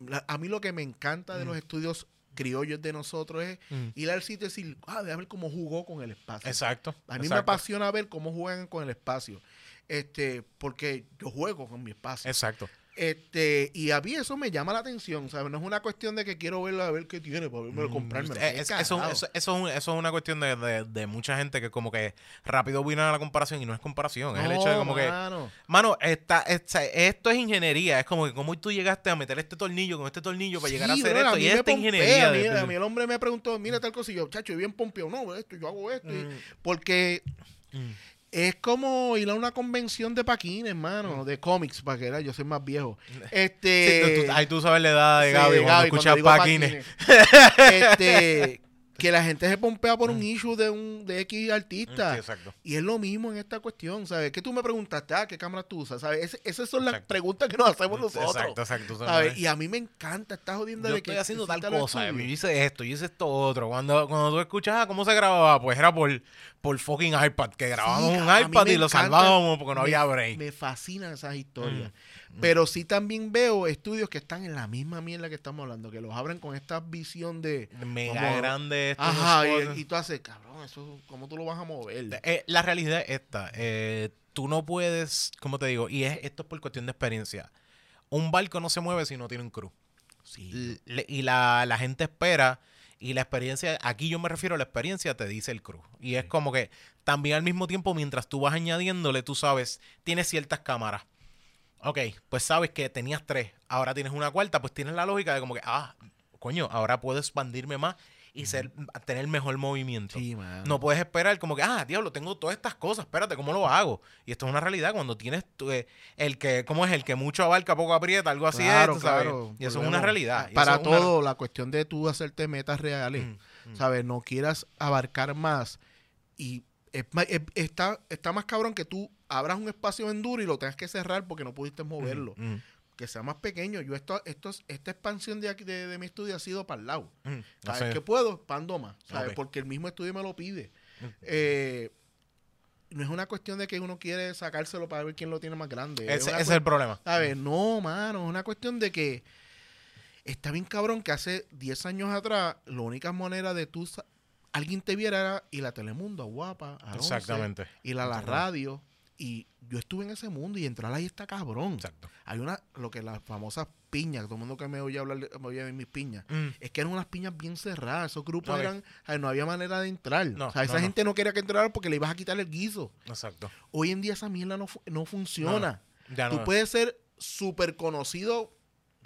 la- a mí lo que me encanta Mm. de los estudios criollos de nosotros es Mm. ir al sitio y decir, ah, déjame ver cómo jugó con el espacio. Exacto. A mí me apasiona ver cómo juegan con el espacio. Este, porque yo juego con mi espacio. Exacto. Este, y a mí eso me llama la atención, ¿sabes? No es una cuestión de que quiero verlo a ver qué tiene para verme Mm, comprarme. eh, es- eso, eso- eso es eso es una cuestión de, de- de mucha gente que como que rápido viene a la comparación y no es comparación. Es el hecho de como que, Mano. esta, esta- esto es ingeniería. Es como que como tú llegaste a meter este tornillo con este tornillo para llegar a hacer esto. Y esta pompea, ingeniería. mira, de- a mí el hombre me preguntó, mira tal cosa, y yo, chacho, yo bien pompeado. No, esto, yo hago esto. y- Mm, Porque mm. Es como ir a una convención de paquines, Mm. hermano, de cómics, para que era, yo soy más viejo. Sí, Este, tú- tú- ahí tú sabes la edad de sí, Gaby de cuando Gaby, escuchas digo paquines. este, que la gente se pompea por un issue de un de X artista. Mm, Sí, exacto. Y es lo mismo en esta cuestión, ¿sabes? Que tú me preguntaste, ah, ¿qué cámara tú usas? ¿Sabes? Ese- esas son las preguntas que nos hacemos nosotros. Exacto, exacto. ¿sabes? Y a mí me encanta esta jodienda yo de que estoy haciendo tal cosa, yo hice esto, yo hice esto otro. Cuando, cuando tú escuchas ah, cómo se grababa, pues era por, por fucking iPad, que grabábamos Sí, un iPad me y lo encanta. salvábamos porque no Me- había break. Me fascinan esas historias. Mm, Pero sí también veo estudios que están en la misma mierda que estamos hablando, que los abren con esta visión de... Mega grande esto. Ajá, y, y tú haces, cabrón, eso, ¿cómo tú lo vas a mover? Eh, la realidad es esta. eh, tú no puedes, como te digo, y es, esto es por cuestión de experiencia. Un barco no se mueve si no tiene un crew. Sí. Y la, la gente espera y la experiencia, aquí yo me refiero a la experiencia, te dice el crew. Y es como que también al mismo tiempo, mientras tú vas añadiéndole, tú sabes, tienes ciertas cámaras. Ok, pues sabes que tenías tres, ahora tienes una cuarta, pues tienes la lógica de como que, ah, coño, ahora puedo expandirme más y ser, tener mejor movimiento. Sí. No puedes esperar como que, ah, diablo, tengo todas estas cosas, espérate, ¿cómo lo hago? Y esto es una realidad cuando tienes tu, eh, el que, ¿cómo es? El que mucho abarca, poco aprieta, algo así Claro, es, ¿sabes? claro. Y eso es una realidad. Para una- todo, la cuestión de tú hacerte metas reales, Mm, mm. ¿sabes? No quieras abarcar más y es- está, está más cabrón que tú abras un espacio en duro y lo tengas que cerrar porque no pudiste moverlo. Mm, Que sea más pequeño. Yo esto, esto, es- esta expansión de, aquí- de, de mi estudio ha sido para el lado. mm. No ¿Sabes sé. qué puedo? Expando más. ¿sabes? Porque el mismo estudio me lo pide. Mm. Eh, no es una cuestión de que uno quiere sacárselo para ver quién lo tiene más grande. Es Ese, es el problema. ¿Sabes? No, mano, es una cuestión de que está bien cabrón que hace 10 años atrás la única manera de tú alguien te viera era ir a Telemundo, a Guapa, a 11, Exactamente. ir a la radio Y yo estuve en ese mundo y entrar ahí está cabrón. Exacto. Hay una, lo que las famosas piñas, todo el mundo que me oye hablar, me oye de mis piñas, Mm. es que eran unas piñas bien cerradas. Esos grupos Ok. eran, no había manera de entrar. No, o sea, esa no, no. gente no quería que entrara porque le ibas a quitar el guiso. Exacto. Hoy en día esa mierda no, no funciona. Ya Tú no. puedes ser súper conocido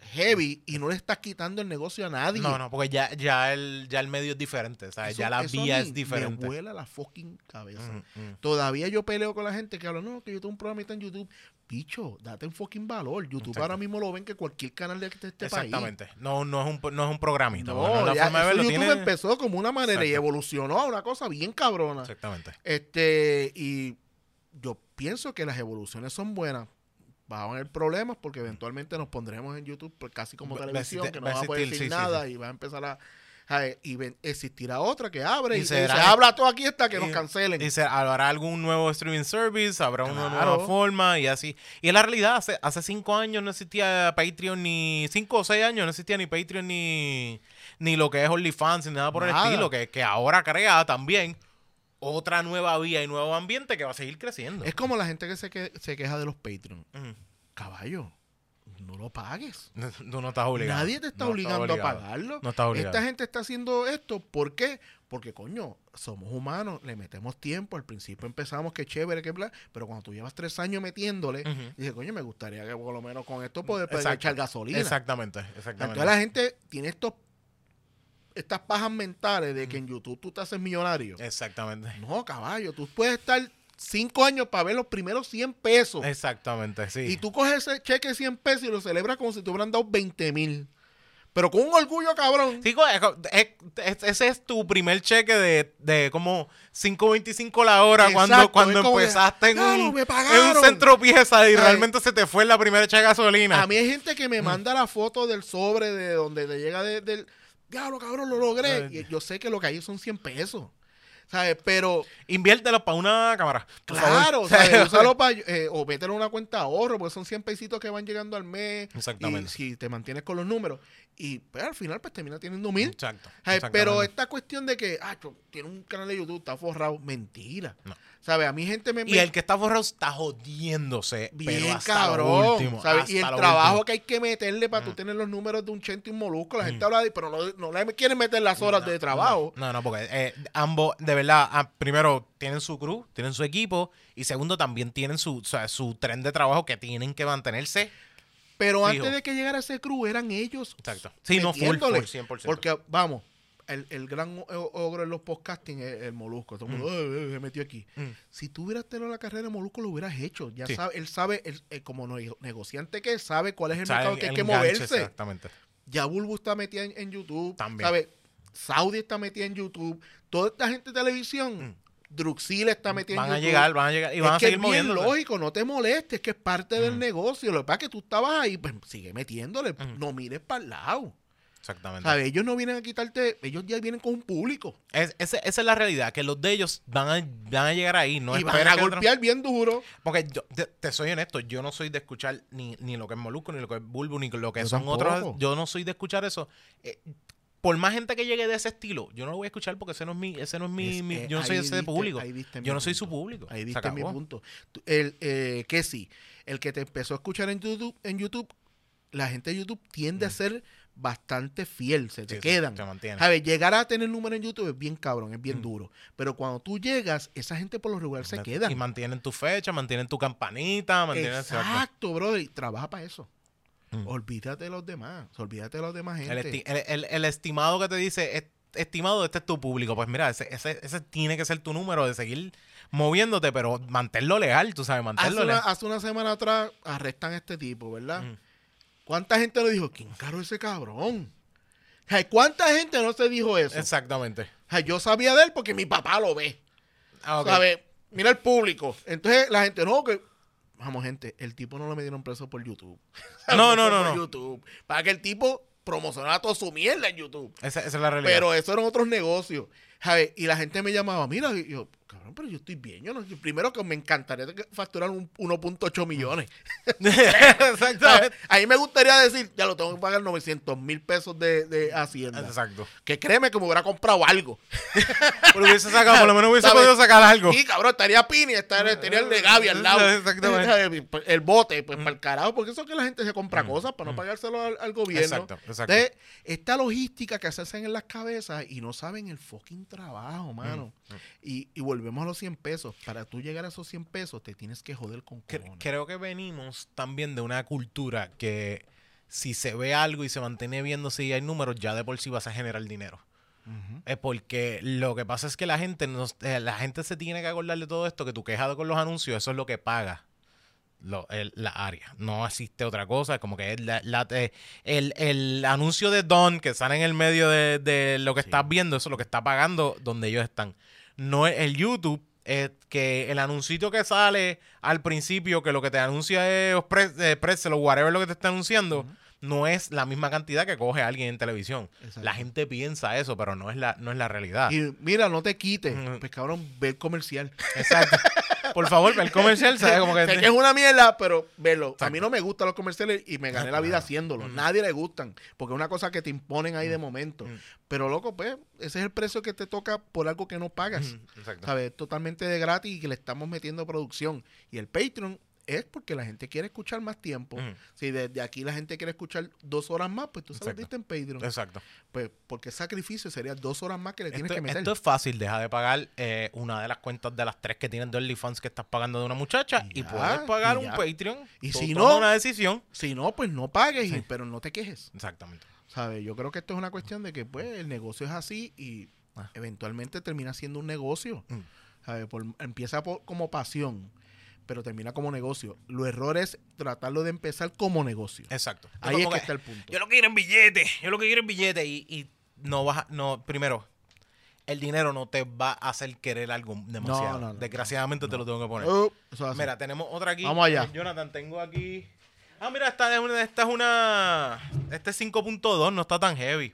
heavy y no le estás quitando el negocio a nadie. No, no, porque ya, ya, el, ya el medio es diferente. O sea, Eso- ya la vía es diferente. Me vuela la fucking cabeza. Mm, mm. Todavía yo peleo con la gente que habla, no, que yo tengo un programa en YouTube. Picho, date un fucking valor. YouTube Exacto. ahora mismo lo ven que cualquier canal de este este país. Exactamente. No, no, es un, no es un programita. No, porque no es la ya, forma de eso verlo. YouTube tiene- empezó como una manera y evolucionó a una cosa bien cabrona. Exactamente. Este, y yo pienso que las evoluciones son buenas. Va a haber problemas porque eventualmente nos pondremos en YouTube pues, casi como Va- televisión, que no va a va a poder existir, decir sí, sí, nada y va a empezar a... a- y ven- existirá otra que abre y, Y se, será- se habla todo aquí hasta que y- nos cancelen. Y se, habrá algún nuevo streaming service, habrá una nueva forma y así. Y en la realidad, hace, hace cinco años no existía Patreon ni... Cinco o seis años no existía ni Patreon ni, ni lo que es OnlyFans ni nada por Nada. el estilo. Que, que ahora crea también otra nueva vía y nuevo ambiente que va a seguir creciendo. Es como la gente que se, que, se queja de los Patreon. Caballo, no lo pagues. Tú no estás obligado. Nadie te está No obligando a pagarlo. No estás obligado. Esta gente está haciendo esto, ¿por qué? Porque, coño, somos humanos, le metemos tiempo. Al principio empezamos, que chévere, que bla, pero cuando tú llevas tres años metiéndole, dices, coño, me gustaría que por lo menos con esto poder echar gasolina. Exactamente, exactamente. Entonces la gente tiene estos estas pajas mentales de que en YouTube tú te haces millonario. Exactamente. No, caballo, tú puedes estar cinco años para ver los primeros 100 pesos. Exactamente, sí. Y tú coges ese cheque de 100 pesos y lo celebras como si te hubieran dado 20 mil. Pero con un orgullo, cabrón. Sí, es- es- es- ese es tu primer cheque de, de como 5.25 la hora cuando, Exacto, cuando es como empezaste en "Claro, un, en pagaron". un centro pieza y Ay. realmente se te fue la primera cheque de gasolina. A mí hay gente que me manda la foto del sobre de donde te llega de- del... Diablo, cabrón, lo logré. Y yo sé que lo que hay son 100 pesos. ¿Sabes? Pero, Inviértelo para una cámara. claro, favor. ¿sabes? Úsalo pa- eh, o mételo en una cuenta de ahorro, porque son 100 pesitos que van llegando al mes. Exactamente. Y si te mantienes con los números. Y pues, al final, pues termina teniendo mil. Exacto. ¿Sabes? Pero esta cuestión de que, ah, yo- tiene un canal de YouTube, está forrado, mentira. No. ¿Sabes? A mí gente me... Y el que está forrado está jodiéndose. Bien pero hasta cabrón. Lo último, ¿sabes? Y el lo trabajo último. que hay que meterle para tú tener los números de un chente y un molusco. La gente habla de, pero no, no le quieren meter las horas de trabajo. No, no, porque eh, ambos, de verdad, ah, primero tienen su crew, tienen su equipo, y segundo también tienen su, o sea, su tren de trabajo que tienen que mantenerse. Pero Fijo. antes de que llegara ese crew, eran ellos. Exacto. Sí, no, full, full, 100%. Porque, vamos, el, el gran ogro en los podcasting es el molusco. Todo el mundo "Eh, eh, se metió aquí. Mm. Si tú hubieras tenido la carrera de molusco, lo hubieras hecho. Ya Sí. sabe, él sabe, él, eh, como negociante que sabe cuál es el mercado el- que hay que moverse. Exactamente. Ya Bulbu está metida en, en YouTube. También. ¿sabe? Saudi está metida en YouTube. Toda esta gente de televisión. Mm. Druxil está metida Van a YouTube. llegar, van a llegar y van es a que seguir es bien lógico, no te molestes, que es parte del Mm. negocio. Lo que pasa es que tú estabas ahí, pues sigue metiéndole, Mm. no mires para el lado. Exactamente. Ellos no vienen a quitarte, ellos ya vienen con un público. Es- ese- esa es la realidad, que los de ellos van a, van a llegar ahí. No y van a golpear bien duro. Porque yo, te, te soy honesto, yo no soy de escuchar ni, ni lo que es Molusco, ni lo que es Bulbo, ni lo que Yo son tampoco. otros. Yo no soy de escuchar eso. Eh, por más gente que llegue de ese estilo, yo no lo voy a escuchar porque ese no es mi, ese no es mi, Es- mi- eh, yo no soy ese diste- público. Yo no soy punto. su público. Ahí Se diste mi punto. El, eh, que sí, el que te empezó a escuchar en YouTube, en YouTube la gente de YouTube tiende a ser bastante fiel, se te. Sí, quedan. se mantiene. ¿Sabes? Llegar a tener número en YouTube es bien cabrón, es bien Mm. duro. Pero cuando tú llegas, esa gente por lo regular se queda. Y mantienen tu fecha, mantienen tu campanita, mantienen Exacto, brother. Y trabaja para eso. Mm. Olvídate de los demás. Olvídate de los demás gente. El, esti- el- el- el estimado que te dice, "Es- estimado, este es tu público. Pues mira, ese, ese, ese tiene que ser tu número de seguir moviéndote, pero manténlo legal, tú sabes, hace, manténlo una, legal. hace una semana atrás arrestan a este tipo, ¿verdad? Mm. ¿Cuánta gente le dijo, quién caro ese cabrón? ¿Cuánta gente no se dijo eso? Exactamente. Yo sabía de él porque mi papá lo ve. Ah, ok. ¿Sabes? Mira el público. Entonces la gente, no, que. Vamos, gente, el tipo no lo metieron preso por YouTube. No, no, no, por no. YouTube. Para que el tipo promocionara toda su mierda en YouTube. Esa, esa es la realidad. Pero eso eran otros negocios. ¿sabes? Y la gente me llamaba, mira, y yo, cabrón, pero yo estoy bien. Yo no, yo- primero que me encantaría facturar un 1.8 millones. ¿sabes? A mí me gustaría decir, ya lo tengo que pagar 900 mil pesos de, de Hacienda. Exacto. Que créeme que me hubiera comprado algo. Pero hubiese sacado, por lo menos hubiese ¿Sabes? podido sacar algo. Sí, cabrón, estaría Pini, estaría, estaría el de Gaby al lado. Exactamente. El bote, pues para el carajo, porque eso es que la gente se compra cosas para no pagárselo al, al gobierno. Exacto, exacto. Entonces, esta logística que se hacen en las cabezas y no saben el fucking trabajo, mano. Y, y volvemos a los 100 pesos. Para tú llegar a esos 100 pesos, te tienes que joder con cojones. creo que venimos también de una cultura que si se ve algo y se mantiene viendo si hay números, ya de por sí vas a generar dinero. Es porque lo que pasa es que la gente nos- eh, la gente se tiene que acordar de todo esto, que tu quejado con los anuncios, eso es lo que paga lo- el- la área. No existe otra cosa, como que la- eh, el, el anuncio de Don que sale en el medio de, de lo que estás viendo, eso es lo que está pagando donde ellos están. No es el YouTube, es que el anuncito que sale al principio, que lo que te anuncia es Pre- eh, Pretzel o whatever lo que te está anunciando, no es la misma cantidad que coge alguien en televisión. Exacto. La gente piensa eso, pero no es la, no es la realidad. Y mira, no te quites. Ujú. Pues cabrón, ve el comercial. Exacto. Por favor, ve el comercial, ¿sabes? Como que... Sé que es una mierda, pero velo. A mí no me gustan los comerciales y me gané la vida haciéndolo. Mm. Nadie le gustan, porque es una cosa que te imponen ahí de momento. Mm. Pero loco, pues, ese es el precio que te toca por algo que no pagas. Ujú, Exacto. ¿Sabes? Totalmente de gratis y que le estamos metiendo producción. Y el Patreon es porque la gente quiere escuchar más tiempo. Si desde aquí la gente quiere escuchar dos horas más, pues tú Exacto. diste en Patreon. Exacto. Pues, porque sacrificio sería dos horas más que le tienes que meter. esto es fácil, deja de pagar eh, una de las cuentas de las tres que tienen de OnlyFans que estás pagando de una muchacha Y y, ya, puedes pagar y un. Patreon. Y si no- una decisión. Si no, pues no pagues, Sí. pero no te quejes. Exactamente. ¿Sabes? Yo creo que esto es una cuestión de que, pues, el negocio es así y Ah. eventualmente termina siendo un negocio. Mm. ¿Sabes? Por- empieza por- como pasión, pero termina como negocio. Lo error es tratarlo de empezar como negocio. Exacto. Ahí es que que, está el punto. Yo lo que quiero en billete. Yo lo que quiero en billete. Y, y no vas a- no, primero, el dinero no te va a hacer querer algo demasiado. no, no, Desgraciadamente te lo tengo que poner. Así. Mira, tenemos otra aquí. Vamos allá. Eh, Jonathan, tengo aquí. Ah, mira, esta es una. Esta es una. Este es 5.2, no está tan heavy.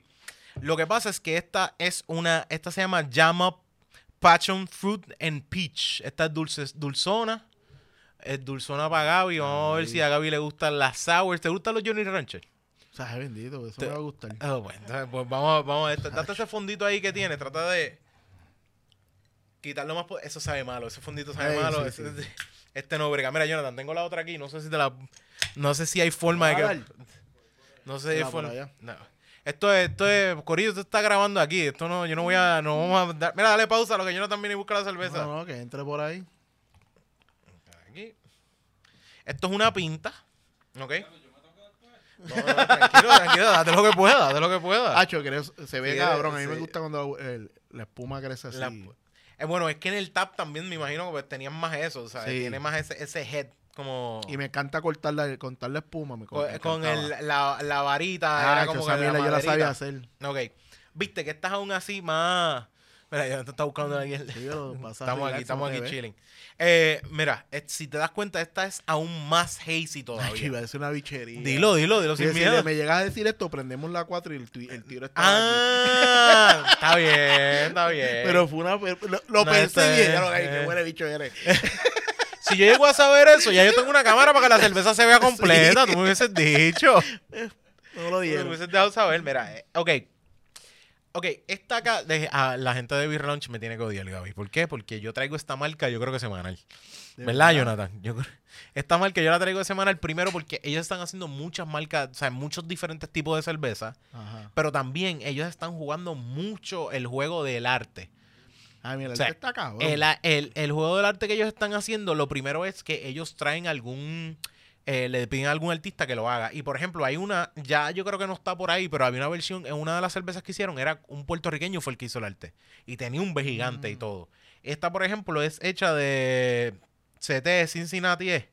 Lo que pasa es que esta es una. Esta se llama Up Passion Fruit and Peach. Esta es dulce, dulzona. Es dulzona para Gaby. Vamos a ver si a Gaby le gustan las sours. ¿Te gustan los Johnny Rancher? O sea, es bendito, eso Te- me va a gustar. Ah, bueno, entonces, pues vamos, vamos a. Date ese fondito ahí que tiene. Trata de quitarlo más. po- Eso sabe malo. Ese fondito sabe Ay, malo. sí, ese- sí. Este no brega. Mira, Jonathan, tengo la otra aquí. No sé si te la. No sé si hay forma de ¿Me va a que. No sé si hay forma. No. Esto es, esto es, Corillo, esto está grabando aquí. Esto no, yo no voy a, no vamos a dar. Mira, dale pausa a lo que Jonathan viene y busca la cerveza. No, no, que entre por ahí. Esto es una pinta. ¿Ok? No, no, tranquilo, tranquilo, date lo que pueda, date lo que pueda. Hacho, se ve Sí, cabrón. A mí me gusta cuando el- la espuma crece así. La- Eh, bueno, es que en el tap también me imagino que pues, tenían más eso, o sea, Sí. tiene más ese, ese head como Y me encanta cortar la, cortar la espuma. Me, con, me con el, la, la varita, Ah, era como que la yo la sabía hacer. Ok, viste que estás aún así más... Mira, ya te está buscando alguien. Sí, yo lo pasaba Estamos aquí, estamos aquí chilling. Eh, mira, eh, si te das cuenta, esta es aún más hazy Ay, todavía. iba a decir una bichería. Dilo, dilo, dilo Sí, sin si miedo. me llegas a decir esto, prendemos la 4 y el, el tiro está Ah, está bien, está bien. Pero fue una. Lo, lo No, pensé este- bien. Ay, eh. qué buen bicho eres. Si yo llego a saber eso, ya yo tengo una cámara para que la cerveza se vea completa. Tú me hubieses dicho. No lo Tú me dieron. hubieses dejado saber. Mira, eh, ok. Ok, esta acá, de- a la gente de Beer Launch me tiene que odiar, Gaby. ¿Por qué? Porque yo traigo esta marca, yo creo que semanal. De ¿Verdad, Jonathan? Yo esta marca yo la traigo de semanal primero porque ellos están haciendo muchas marcas, o sea, muchos diferentes tipos de cerveza. Ajá. Pero también ellos están jugando mucho el juego del arte. Ay, mira, el O sea, está cabrón. El, el- el juego del arte que ellos están haciendo, lo primero es que ellos traen algún. Eh, le piden a algún artista que lo haga. Y por ejemplo, hay una, ya yo creo que no está por ahí, pero había una versión, en una de las cervezas que hicieron, era un puertorriqueño fue el que hizo el arte. Y tenía un B gigante y Mm. todo. Esta, por ejemplo, es hecha de CT Cincinnati. ¿eh?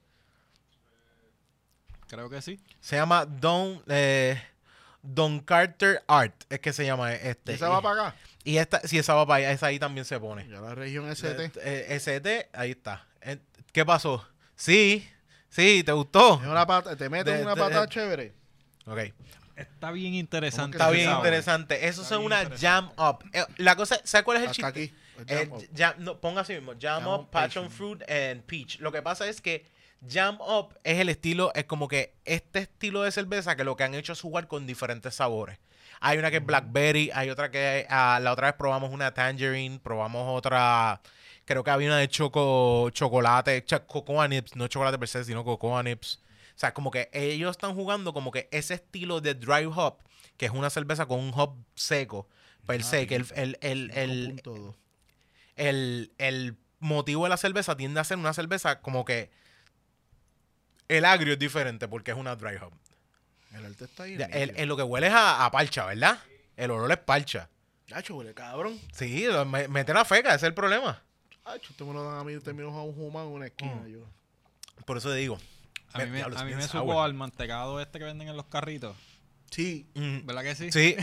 Creo que sí. Se llama Don, eh, Don Carter Art, es que se llama este. ¿Esa va para acá? Y esta, si esa va para allá, esa ahí también se pone. Ya la región ST. Eh, ST, ahí está. ¿Qué pasó? Sí, sí, ¿te gustó? Es una pata, te meten De- una de- pata eh, chévere. Ok. Está bien interesante. Está bien interesante. Eso es una jam up. Eh, La cosa, ¿sabes cuál es el Hasta chiste? aquí. el Eh, jam up. jam- no, ponga así mismo. Jam, Jam up, passion fruit and peach. Lo que pasa es que jam up es el estilo, es como que este estilo de cerveza que lo que han hecho es jugar con diferentes sabores. Hay una que es blackberry, hay otra que ah, la otra vez probamos una tangerine, probamos otra, creo que había una de choco, chocolate, cocoa nips, no chocolate per se, sino cocoa nips. O sea, como que ellos están jugando como que ese estilo de dry hop, que es una cerveza con un hop seco, per se, que el, el, el, el, 5.2. el, el motivo de la cerveza tiende a ser una cerveza como que el agrio es diferente porque es una dry hop. El arte está ahí. El, el lo que huele es a, a parcha, ¿verdad? El olor es parcha. Hacho, huele cabrón. Sí, mete la feca, ese es el problema. Hacho, usted me lo dan a mí, termino a un humano en una esquina. Mm. Yo. Por eso te digo. A mí me, a mí me supo al mantecado este que venden en los carritos. Sí, Mm, ¿Verdad que sí? Sí.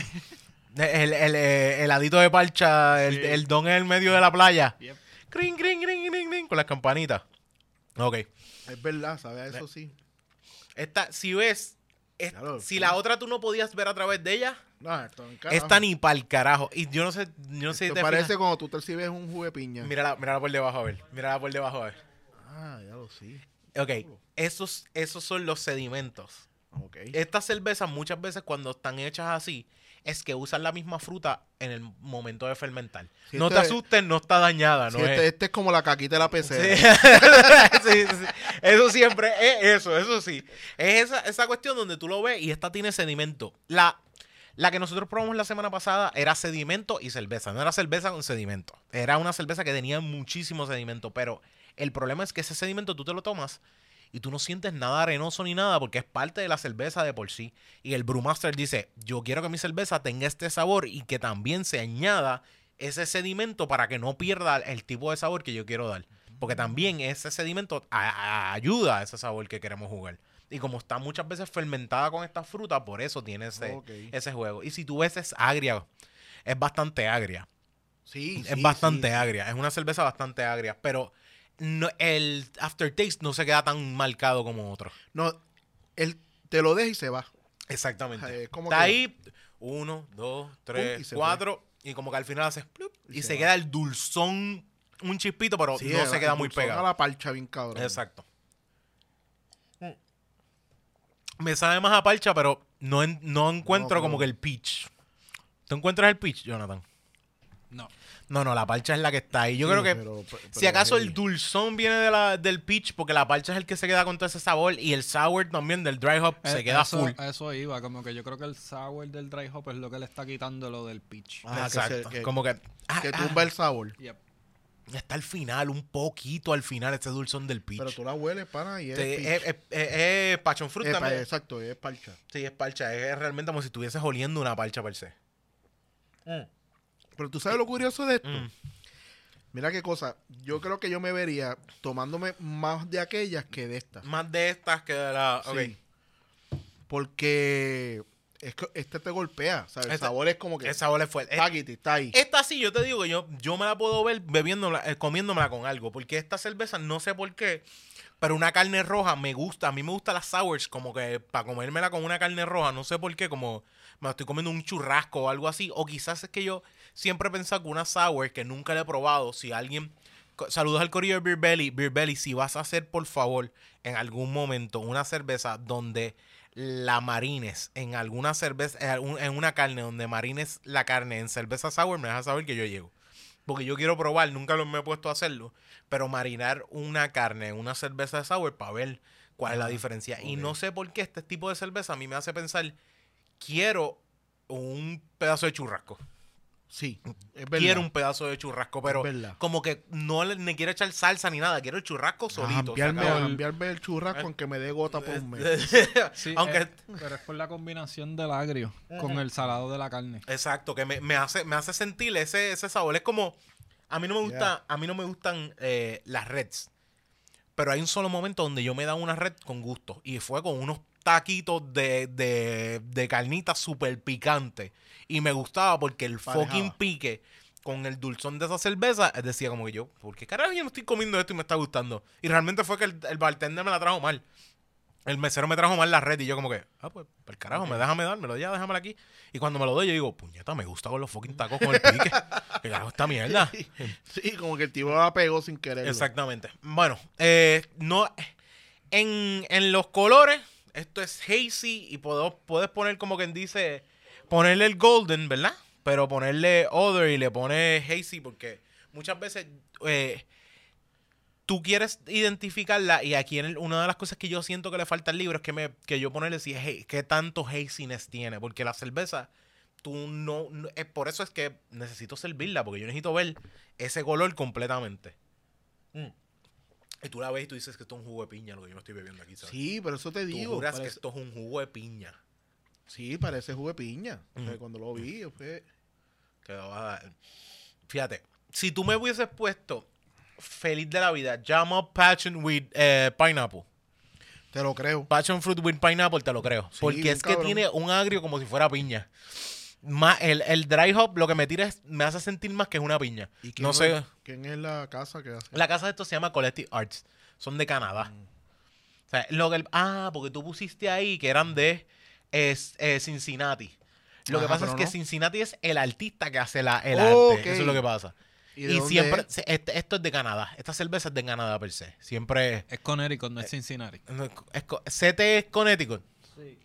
El, el, eh, heladito de parcha, el, Sí. el don en el medio de la playa. Yep. Cring, cring, cring, cring, cring, con las campanitas. Ok. es verdad, ¿sabes? Eso sí. Esta, si ves, es- Claro, si la otra tú no podías ver a través de ella, No, esto esta ni pa'l carajo. Y yo no sé, yo no sé si te parece fijas. cuando tú te recibes un jugo de piña. Mírala, mírala por debajo a ver. Mírala por debajo a ver. Ah, ya lo sí. Ok, esos, esos son los sedimentos. Ok. Estas cervezas muchas veces cuando están hechas así es que usan la misma fruta en el momento de fermentar. Si no este- te asustes, no está dañada, no este, es. este es como la caquita de la pecera. Sí, sí, sí. Eso siempre es eso, eso sí. Es esa, esa cuestión donde tú lo ves y esta tiene sedimento. La, la que nosotros probamos la semana pasada era sedimento y cerveza. No era cerveza con sedimento. Era una cerveza que tenía muchísimo sedimento. Pero el problema es que ese sedimento tú te lo tomas y tú no sientes nada arenoso ni nada porque es parte de la cerveza de por sí. Y el Brewmaster dice, yo quiero que mi cerveza tenga este sabor y que también se añada ese sedimento para que no pierda el tipo de sabor que yo quiero dar. Porque también ese sedimento a- a- ayuda a ese sabor que queremos jugar. Y como está muchas veces fermentada con esta fruta, por eso tiene ese, juego. Y si tú ves es agria, es bastante agria. Sí, Es sí, bastante sí. agria. Es una cerveza bastante agria. Pero no, el aftertaste no se queda tan marcado como otro. No, él te lo deja y se va. Exactamente. Como Está que- ahí, uno, dos, tres, y se cuatro. Y como que al final haces plup, y, Y se, se va. queda el dulzón, un chispito, pero Sí, no el- se queda el muy dulzón pegado. a la parcha bien cabrón. Exacto. Me sabe más a parcha, pero no, en- no encuentro No, como que el peach. ¿Tú encuentras el peach, Jonathan? No. No, no, la parcha es la que está ahí. Yo Sí, creo que pero- pero si acaso el dulzón viene de la, del peach, porque la parcha es el que se queda con todo ese sabor, y el sour también del dry hop se Eh, queda eso, full. Eso iba, como que yo creo que el sour del dry hop es lo que le está quitando lo del peach. Ah, que Exacto. se- que- como que, ah, que ah, tumba el sabor. Yep. está al final, un poquito al final, este dulzón del peach. Pero tú la hueles, pana, y es, Sí, peach. es, es- es- es passion fruit Eh, pa- también. Exacto, es parcha. Sí, es parcha. Es realmente como si estuvieses oliendo una parcha per se. Pero tú sabes lo curioso de esto. Mm. Mira qué cosa. Yo creo que yo me vería tomándome más de aquellas que de estas. Más de estas que de la. Ok. Sí. Porque es que este te golpea. ¿sabes? El Este- sabor es como que. El sabor es fuerte. Paquiti, está ahí. Esta sí, yo te digo que yo, yo me la puedo ver bebiéndola, eh, comiéndomela con algo. Porque esta cerveza, no sé por qué, pero una carne roja me gusta. A mí me gustan las sours, como que para comérmela con una carne roja, no sé por qué, como me la estoy comiendo un churrasco o algo así. O quizás es que yo siempre he pensado que una sour que nunca la he probado, si alguien. Saludos al corillo de Beer Belly. Beer Belly, si vas a hacer, por favor, en algún momento una cerveza donde la marines en alguna cerveza, en una carne donde marines la carne en cerveza sour, me deja saber que yo llego. Porque yo quiero probar, nunca lo me he puesto a hacerlo, pero marinar una carne en una cerveza de sour para ver cuál es la Ah, diferencia. Y no sé por qué este tipo de cerveza a mí me hace pensar, quiero un pedazo de churrasco. Sí, es verdad. Quiero un pedazo de churrasco, pero como que no le, le quiero echar salsa ni nada, quiero el churrasco solito. Cambiarme, cambiarme el churrasco en que me dé gota por un mes. Sí, Aunque eh, pero es por la combinación del agrio con el salado de la carne. Exacto, que me, me hace, me hace sentir ese, ese sabor. Es como, a mí no me gusta, Yeah. a mí no me gustan eh, las reds. Pero hay un solo momento donde yo me da una red con gusto. Y fue con unos taquitos de, de, de carnita súper picante. Y me gustaba porque el Parejaba. fucking pique con el dulzón de esa cerveza, decía como que yo, ¿por qué carajo yo no estoy comiendo esto y me está gustando? Y realmente fue que el, el bartender me la trajo mal. el mesero me trajo mal la red y yo como que, ah, pues, el carajo, me déjame dármelo, ya, déjamelo aquí. Y cuando me lo doy, yo digo, puñeta, me gusta con los fucking tacos con el pique. ¿Qué carajo esta mierda? Sí, como que el tipo la pegó sin querer. Exactamente. Bueno, eh, no, en, en los colores, esto es hazy y puedo, puedes poner como quien dice, ponerle el golden, ¿verdad? Pero ponerle other y le pones hazy porque muchas veces eh, tú quieres identificarla y aquí en una de las cosas que yo siento que le falta al libro es que, me, que yo ponerle si es ha- qué tanto haziness tiene, porque la cerveza tú no, eh, por eso es que necesito servirla porque yo necesito ver ese color completamente. Mm. Y tú la ves y tú dices que esto es un jugo de piña lo que yo me estoy bebiendo aquí, ¿sabes? Sí, pero eso te tú digo. juras que esto es un jugo de piña. Sí, parece jugo de piña. O sea, Ujú. Cuando lo vi, fue... Fíjate, si tú me hubieses puesto feliz de la vida, up passion with eh, pineapple. Te lo creo. Passion fruit with pineapple, te lo creo. Sí, porque es que tiene un agrio como si fuera piña. Más, el, el dry hop lo que me tira es, me hace sentir más que es una piña. ¿Y quién No es- sé. ¿Quién es la casa que hace? La casa de esto se llama Collective Arts. Son de Canadá. Mm. O sea, lo que el- ah, porque tú pusiste ahí que eran de es, eh, Cincinnati. Lo que pasa es que no. Cincinnati es el artista que hace la, el Oh, arte. Eso es lo que pasa. ¿Y siempre, es? este- esto es de Canadá. Esta cerveza es de Canadá per se. Siempre. Es Connecticut, no es Cincinnati. es co- CT es Connecticut.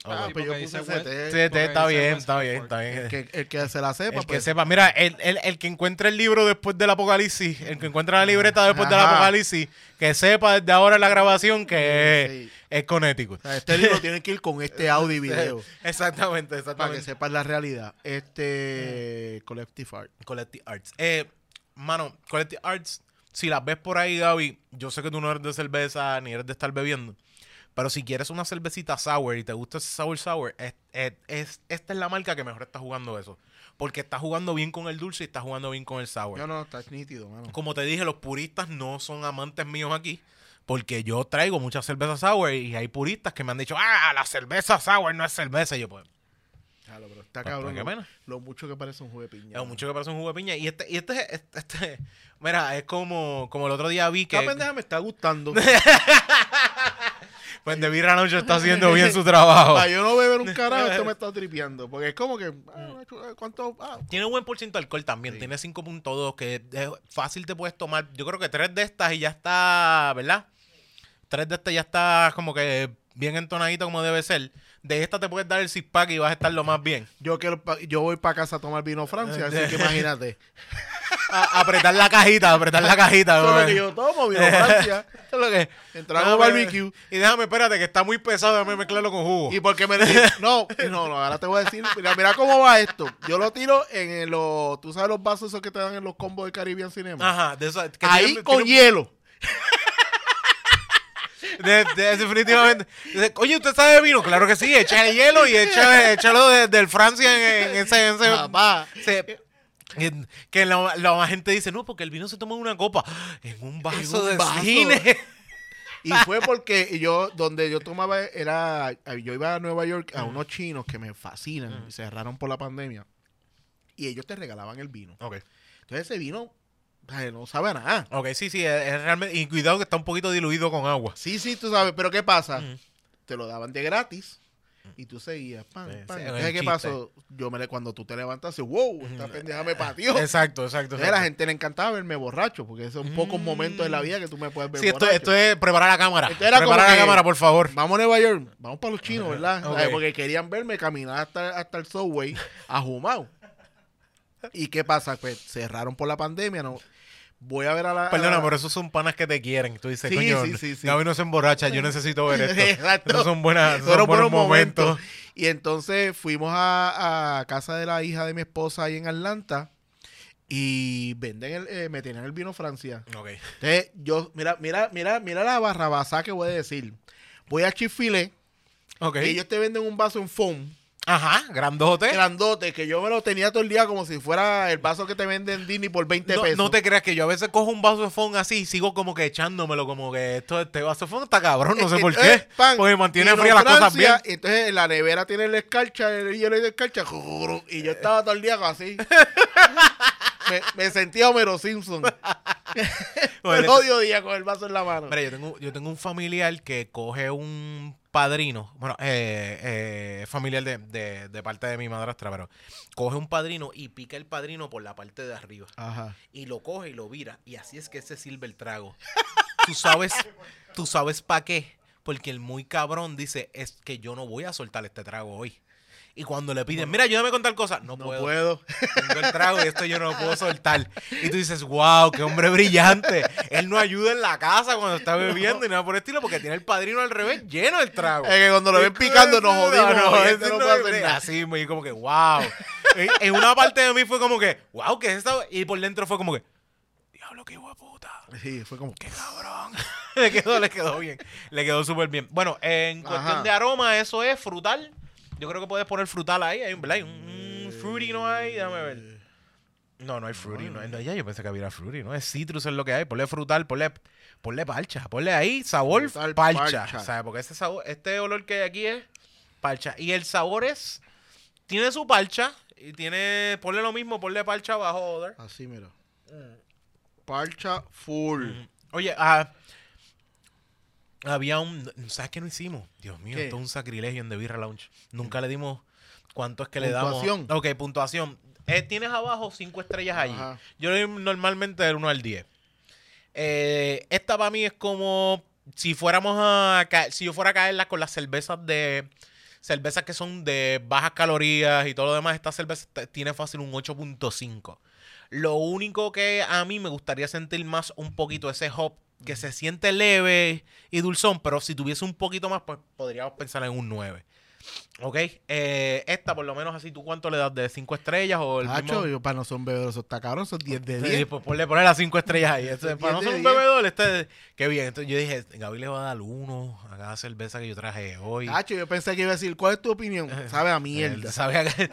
Ah, pues yo puse CT. CT está bien, está bien, está bien. El que, el que se la sepa, El que pues. sepa, mira, el, el, el que encuentre el libro después del apocalipsis, el que encuentre la libreta después del Ajá. apocalipsis, que sepa desde ahora en la grabación que Sí. es, es Connecticut. O sea, este libro tiene que ir con este audio y video. Exactamente, para que exactamente. sepas la realidad. Este. Collective Art. Collective Arts. Eh, mano, Collective Arts, si las ves por ahí, Gaby, yo sé que tú no eres de cerveza ni eres de estar bebiendo. Pero si quieres una cervecita sour y te gusta ese sour sour, es, es- es- esta es la marca que mejor está jugando eso. Porque está jugando bien con el dulce y está jugando bien con el sour. No, no, está nítido, mano. Como te dije, los puristas no son amantes míos aquí. Porque yo traigo mucha cerveza sour y hay puristas que me han dicho, ah, la cerveza sour no es cerveza. Y yo, pues, Claro, pero está Pues, cabrón. pues, qué lo, pena. lo mucho que parece un jugo de piña. es mucho que parece un jugo de piña. Y este, y este, este, este- mira, es como, como el otro día vi que, Esta pendeja me está gustando. pues, The Beer Lounge está haciendo bien su trabajo. Para yo no beber un carajo, esto me está tripeando. Porque es como que. ah, ¿Cuánto? Ah, Tiene un buen por ciento de alcohol también. Sí. Tiene 5.2 que es fácil te puedes tomar. Yo creo que tres de estas y ya está, ¿verdad? Tres de estas ya está como que bien entonadito como debe ser. De esta te puedes dar el six pack y vas a estar lo más bien. yo, quiero yo voy para casa a tomar vino Francia, así que imagínate. A- apretar la cajita, apretar la cajita. Eso es lo que yo tomo, vino Francia. Eso es lo que. Entramos Déjame- barbecue. Y déjame, espérate, que está muy pesado. Déjame mezclarlo con jugo. Y porque me no, no, no, ahora te voy a decir, mira, mira cómo va esto. Yo lo tiro en los, tú sabes los vasos esos que te dan en los combos de Caribbean Cinema. Ajá, de eso. que Ahí con tiene- hielo. De, de- definitivamente. De- Oye, ¿usted sabe de vino? Claro que sí. Échale hielo y échale, échalo de- del Francia en, en ese. en ese- Papá. se- que- que la, la gente dice, no, porque el vino se toma en una copa. En un vaso un de vaso. cine. Y fue porque yo, donde yo tomaba, era, yo iba a Nueva York a unos chinos que me fascinan, y cerraron por la pandemia. Y ellos te regalaban el vino. Ok. Entonces ese vino, no sabe nada. Ok, sí, sí. Es, es realmente. Y cuidado que está un poquito diluido con agua. Sí, sí, tú sabes, pero ¿qué pasa? Ujú. Te lo daban de gratis y tú seguías. Pan, Sí, pan. Entonces, ¿qué pasó? Yo me le, cuando tú te levantas, wow, esta pendeja me pateó. Exacto, exacto. Entonces, a la gente le encantaba verme borracho, porque esos son pocos Mm. momentos de la vida que tú me puedes ver Sí, esto, borracho. esto es preparar la cámara. Esto era como Preparar la que- cámara, por favor. Vamos a Nueva York, vamos para los chinos, ¿verdad? Porque querían verme caminar hasta, hasta el subway a Jumao. ¿Y qué pasa? Pues cerraron por la pandemia, ¿no? Voy a ver a la... Perdona, pero esos son panas que te quieren. Tú dices, Sí, coño, sí, sí, sí. Gaby no se emborracha, yo necesito ver esto. Exacto. Esos son, buenas, esos son buenos buenos momentos. momentos. Y entonces fuimos a, a casa de la hija de mi esposa ahí en Atlanta y venden el, eh, me tenían el vino Francia. Ok. Entonces yo, mira, mira, mira, mira la barrabasá que voy a decir. Voy a Chifile Ok. y ellos te venden un vaso en foam Ajá, grandote. grandote que yo me lo tenía todo el día como si fuera el vaso que te venden en Disney por 20 No, pesos. no te creas que yo a veces cojo un vaso de foam así y sigo como que echándomelo, como que esto, este vaso de foam está cabrón, no sé por qué. Eh, pan, Porque mantiene frías las cosas bien. Entonces en la nevera tiene la escarcha, el hielo y la escarcha. Y yo estaba todo el día así. me, me sentía Homero Simpson. El odio día con el vaso en la mano. Mira, yo tengo, yo tengo un familiar que coge un padrino, bueno, eh, eh, familiar de, de- de parte de mi madrastra, pero coge un padrino y pica el padrino por la parte de arriba. Ajá. Y lo coge y lo vira. Y así es que se sirve el trago. Tú sabes, tú sabes para qué. Porque el muy cabrón dice, es que yo no voy a soltar este trago hoy. Y cuando le piden, mira, ayúdame a contar cosas. No, No puedo. puedo. Tengo el trago y esto yo no lo puedo soltar. Y tú dices, wow, qué hombre brillante. Él no ayuda en la casa cuando está bebiendo y nada por el estilo porque tiene el padrino al revés lleno del trago. Es que cuando lo ven picando nos jodimos. No, ese este no no puede hacer nada. Así me como que, wow. en, en una parte de mí fue como que, wow, ¿qué es esto? Y por dentro fue como que, diablo, qué hijo de puta. Sí, fue como Qué cabrón. le quedó, le quedó bien. Le quedó súper bien. Bueno, en cuestión de aroma, eso es frutal. Yo creo que puedes poner frutal ahí. Hay un, ¿verdad? Hay un fruity, ¿no hay? Déjame ver. No, no hay fruity. No, hay- no, ya yo pensé que había fruity, ¿no? Es citrus es lo que hay. Ponle frutal, ponle, ponle parcha. Ponle ahí sabor parcha. parcha. ¿Sabes? Porque ese sabor, este olor que hay aquí es parcha. Y el sabor es... Tiene su parcha. Y tiene... Ponle lo mismo, ponle parcha abajo, así, mira. Parcha full. Oye, ah, había un... ¿Sabes qué no hicimos? Dios mío, ¿Qué? esto es un sacrilegio en The Birra Lounge. Nunca le dimos cuánto es que le damos. Puntuación. Ok, puntuación. Eh, tienes abajo cinco estrellas allí. Ajá. Yo le doy normalmente del 1 al 10. Eh, esta para mí es como si fuéramos a si yo fuera a caerla con las cervezas de cervezas que son de bajas calorías y todo lo demás, esta cerveza tiene fácil un 8.5. Lo único que a mí me gustaría sentir más un poquito ese hop que se siente leve y dulzón, pero si tuviese un poquito más, pues podríamos pensar en un 9. ¿Ok? Eh, esta, por lo menos así, ¿tú cuánto le das? ¿De 5 estrellas o el Tacho, mismo? yo para no ser un bebedor, eso está cabrón, son 10 de Sí, 10. pues ponle, ponle las 5 estrellas ahí. Para no 10 ser un 10. bebedor, este, qué bien. Entonces yo dije, Gaby le va a dar uno a cada cerveza que yo traje hoy. Tacho, yo pensé que iba a decir, ¿cuál es tu opinión? Sabe a Él mierda. sabe a qué-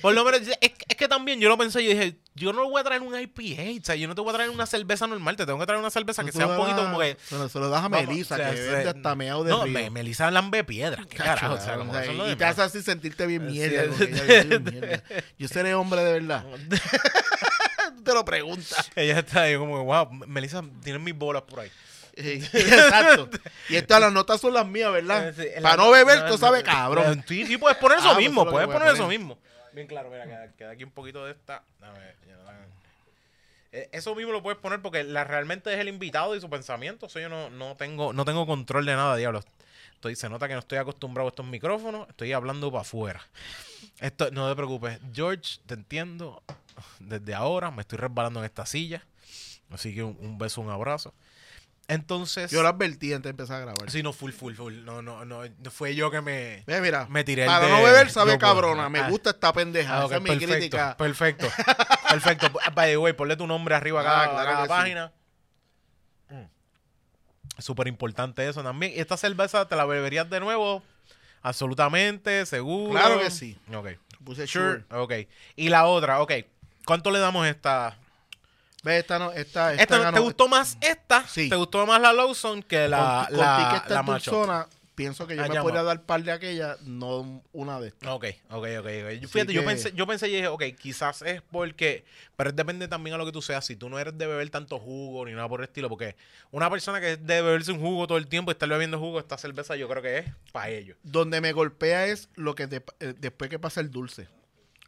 Por lo menos, es, es que también yo lo pensé, yo dije, yo no voy a traer un IPA, o sea, yo no te voy a traer una cerveza normal, te tengo que traer una cerveza que sea un poquito como que... Lo, se lo das a vamos, Melissa, o sea, que vende hasta meado de No, río. me, Melissa lambe piedras, qué Cacho, carajo, o sea, cabrón, como o sea, eso es lo y te hace así sentirte bien mierda. yo soy mierda. Yo seré hombre de verdad. Te lo preguntas. Ella está ahí como wow, Melissa, tienes mis bolas por ahí. Exacto. Y estas las notas son las mías, ¿verdad? Sí, Para la- no beber, no, tú sabes, no, cabrón. Sí, sí, puedes poner eso Ah, pues mismo, puedes poner eso mismo. Bien claro, mira, queda, queda aquí un poquito de esta. Dame, ya no Eh, Eso mismo lo puedes poner porque la, realmente es el invitado y su pensamiento. Eso yo no, no tengo no tengo control de nada, diablo. Estoy, se nota que no estoy acostumbrado a estos micrófonos. Estoy hablando para afuera. Esto, no te preocupes. George, te entiendo. Desde ahora me estoy resbalando en esta silla. Así que un, un beso, un abrazo. Entonces. Yo lo advertí antes de empezar a grabar. Sí, no, full, full, full. No, no, no. Fue yo que me. Ve, mira, Me tiré el para de- no beber, sabe puedo. cabrona. Me Ah. gusta esta pendeja. Ah, Esa es mi perfecto, crítica. Perfecto. Perfecto. By the way, ponle tu nombre arriba a cada, Ah, claro cada sí. página. Mm. Súper importante eso también. ¿Y esta cerveza te la beberías de nuevo? Absolutamente, seguro. Claro que sí. Ok. Puse Sure. sure. Ok. Y la otra, ok. ¿Cuánto le damos a esta? Ve, esta no, esta, esta, esta. ¿Te gustó más esta? Sí. ¿Te gustó más la Lawson que la, con, la, esta la Macho? dulzona, pienso que yo Ah, me podría dar par de aquella, no una de estas. Ok, ok, ok. ok. Así Fíjate, yo pensé, yo pensé y dije, ok, quizás es porque, pero depende también a lo que tú seas. Si tú no eres de beber tanto jugo ni nada por el estilo, porque una persona que es de beberse un jugo todo el tiempo y estar bebiendo jugo, esta cerveza yo creo que es para ellos. Donde me golpea es lo que de- eh, después que pasa el dulce.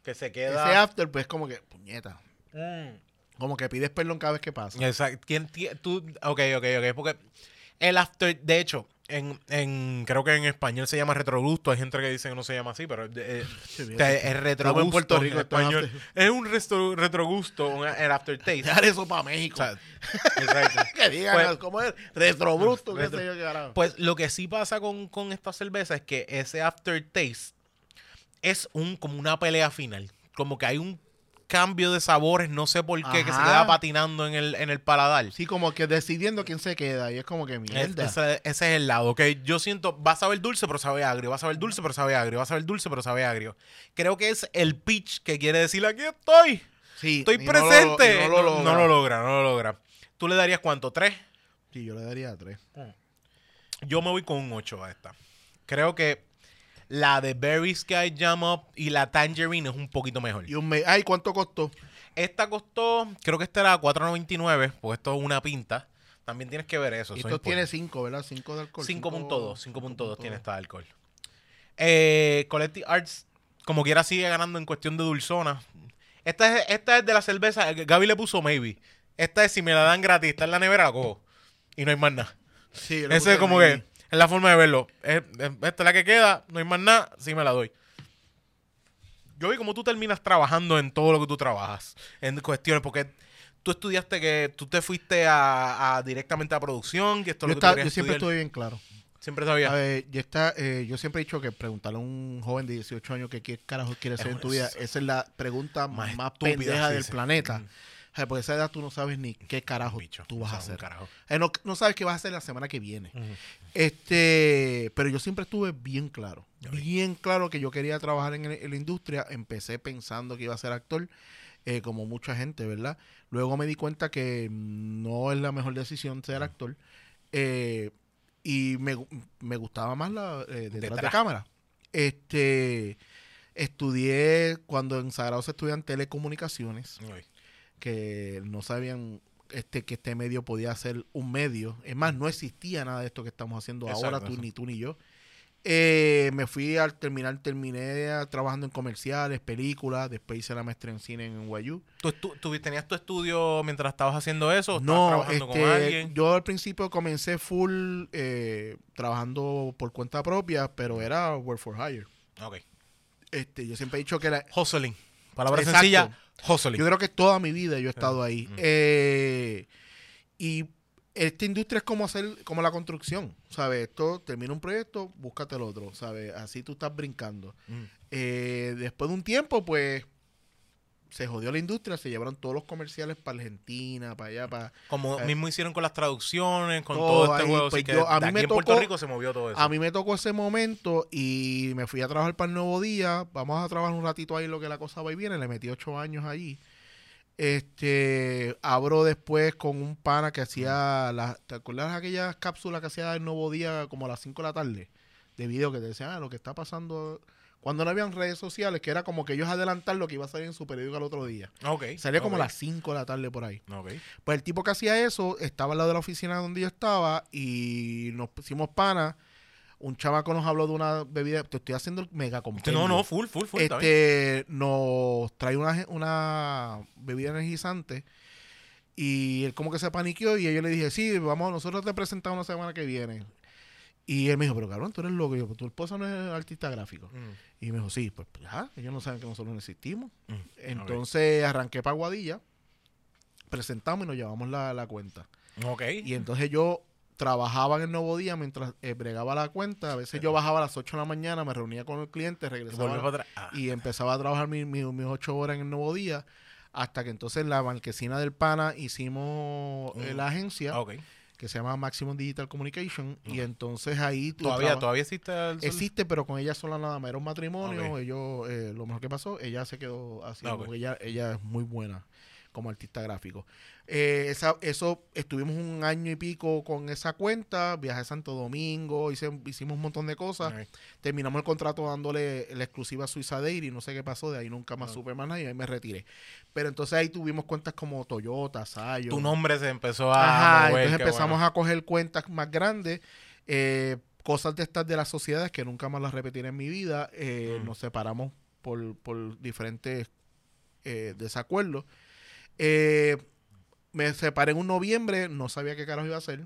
Que se Ese queda... after, pues como que, puñeta. Mm. Como que pides perdón cada vez que pasa. Exacto. ¿Quién tú, ok, ok, ok. Porque el after, de hecho, en, en creo que en español se llama retrogusto. Hay gente que dice que no se llama así, pero eh, bien. es retrogusto. Puerto Rico, en español. Es un resto- retrogusto, un- el aftertaste. Dejar eso para México. O sea, exacto. que digan Pues- cómo es. Retrobrusto, qué Retro- sé yo qué. Pues lo que sí pasa con, con esta cerveza es que ese aftertaste es un como una pelea final. Como que hay un cambio de sabores, no sé por qué, que se queda patinando en el, en el paladar. Sí, como que decidiendo quién se queda. Y es como que Es- mierda. ese, ese es el lado, que yo siento, va a saber dulce, pero sabe agrio, va a saber dulce, pero sabe agrio, va a saber dulce, pero sabe agrio. Creo que es el pitch que quiere decir, aquí estoy, sí, estoy no lo- presente. no, lo logra. no lo logra, no lo logra. ¿Tú le darías cuánto? ¿Tres? Sí, yo le daría tres. Yo me voy con un 8 a esta. Creo que la de Berry Sky Jam Up y la Tangerine es un poquito mejor. Y un me Ay, ¿cuánto costó? Esta costó, creo que esta era 4.99, porque esto es una pinta. También tienes que ver eso. Y eso esto tiene 5, ¿verdad? 5 de alcohol. 5.2, 5.2 tiene esta de alcohol. Eh, Collective Arts, como quiera, sigue ganando en cuestión de dulzona. Esta es, esta es de la cerveza. eh, Gaby le puso maybe. Esta es si me la dan gratis, está en la nevera, cojo. Y no hay más nada. Sí, puse es como maybe. que es la forma de verlo. Es- es- esta es la que queda, no hay más nada, sí me la doy. Yo vi cómo tú terminas trabajando en todo lo que tú trabajas, en cuestiones, porque tú estudiaste que tú te fuiste a, a directamente a producción, que esto es Yo, lo que está- yo siempre estuve bien claro. Siempre sabía. Ver, yo, está, eh, yo siempre he dicho que preguntarle a un joven de 18 años que qué carajo quiere ser en tu vida, esa es la pregunta Más más, estúpida, pendeja sí, del sí. planeta. Mm. Porque a esa edad tú no sabes ni qué carajo Bicho, tú vas a hacer. Eh, no, no sabes qué vas a hacer la semana que viene. Este, pero yo siempre estuve bien claro, bien claro que yo quería trabajar en, el- en la industria. Empecé pensando que iba a ser actor, eh, como mucha gente, ¿verdad? Luego me di cuenta que no es la mejor decisión ser actor. eh, y me, me gustaba más la eh, detrás, de Detrás. cámara. Este, estudié cuando en Sagrado se estudian telecomunicaciones que no sabían este que este medio podía ser un medio. Es más, no existía nada de esto que estamos haciendo Exacto, ahora, tú, ni tú ni yo. Eh, me fui al terminar, terminé trabajando en comerciales, películas, después hice la maestría en cine en NYU. ¿Tú, tú tenías tu estudio mientras estabas haciendo eso? o No, trabajando con este, alguien? yo al principio comencé full eh, trabajando por cuenta propia, pero era work for hire. Ok. Este, yo siempre he dicho que la, Hustling. Palabra Exacto. sencilla, hustling. Yo creo que toda mi vida yo he estado ahí. Mm. Eh, y esta industria es como hacer, como la construcción, ¿sabes? Esto termina un proyecto, búscate el otro, ¿sabes? Así tú estás brincando. Mm. Eh, después de un tiempo, pues, se jodió la industria, se llevaron todos los comerciales para Argentina, para allá, para... Como Eh, mismo hicieron con las traducciones, con todo todo, este juego. pues yo- a de mí aquí me en Puerto Rico se movió todo eso. A mí me tocó ese momento y me fui a trabajar para el Nuevo Día. Vamos a trabajar un ratito ahí lo que la cosa va y viene. Le metí ocho años allí. Este, abro después con un pana que hacía, las, ¿te acuerdas aquellas cápsulas que hacía el Nuevo Día como a las 5 de la tarde? De video que te decían, ah, lo que está pasando. Cuando no habían redes sociales, que era como que ellos adelantar lo que iba a salir en su periódico al otro día. Ok. Salía como a las 5 de la tarde por ahí. Ok. Pues el tipo que hacía eso estaba al lado de la oficina donde yo estaba y nos pusimos pana. Un chamaco nos habló de una bebida. Te estoy haciendo el mega compendio. No, no, full, full, full. Este nos trae una, una bebida energizante y él como que se paniqueó y yo le dije, sí, vamos, nosotros te presentamos la semana que viene. Y él me dijo, pero cabrón, tú eres loco. Y yo, "Pues tu esposa no es artista gráfico. Mm, Y me dijo, sí, pues ya, ellos no saben que nosotros no existimos. mm, Entonces arranqué para Guadilla, presentamos y nos llevamos la, la cuenta. Ok. Y entonces yo trabajaba en el nuevo día mientras eh, bregaba la cuenta. A veces yo bajaba a las 8 de la mañana, me reunía con el cliente, regresaba. Ah, y empezaba a trabajar mi- mi- mis 8 horas en el nuevo día. Hasta que entonces en la marquesina del PANA hicimos eh, Mm. la agencia ok. Que se llama Maximum Digital Communication. Y entonces ahí Todavía, todavía existe el sol? Existe, pero con ella sola nada más. Era un matrimonio. Ellos, eh, lo mejor que pasó, ella se quedó así. Ah. Porque ella, ella es muy buena como artista gráfico. Eh, esa, eso, estuvimos un año y pico con esa cuenta. Viajé a Santo Domingo, hice- hicimos un montón de cosas. Terminamos el contrato dándole la exclusiva a Suiza Dairy. No sé qué pasó. De ahí nunca más supe más nada y ahí me retiré. Pero entonces ahí tuvimos cuentas como Toyota, Sayo. Tu nombre se empezó a Ajá, mover, entonces empezamos bueno. a coger cuentas más grandes, eh, cosas de estas de las sociedades que nunca más las repetiré en mi vida. eh, Mm. Nos separamos por, por diferentes eh, desacuerdos. Eh, me separé en un noviembre, no sabía qué carajo iba a hacer.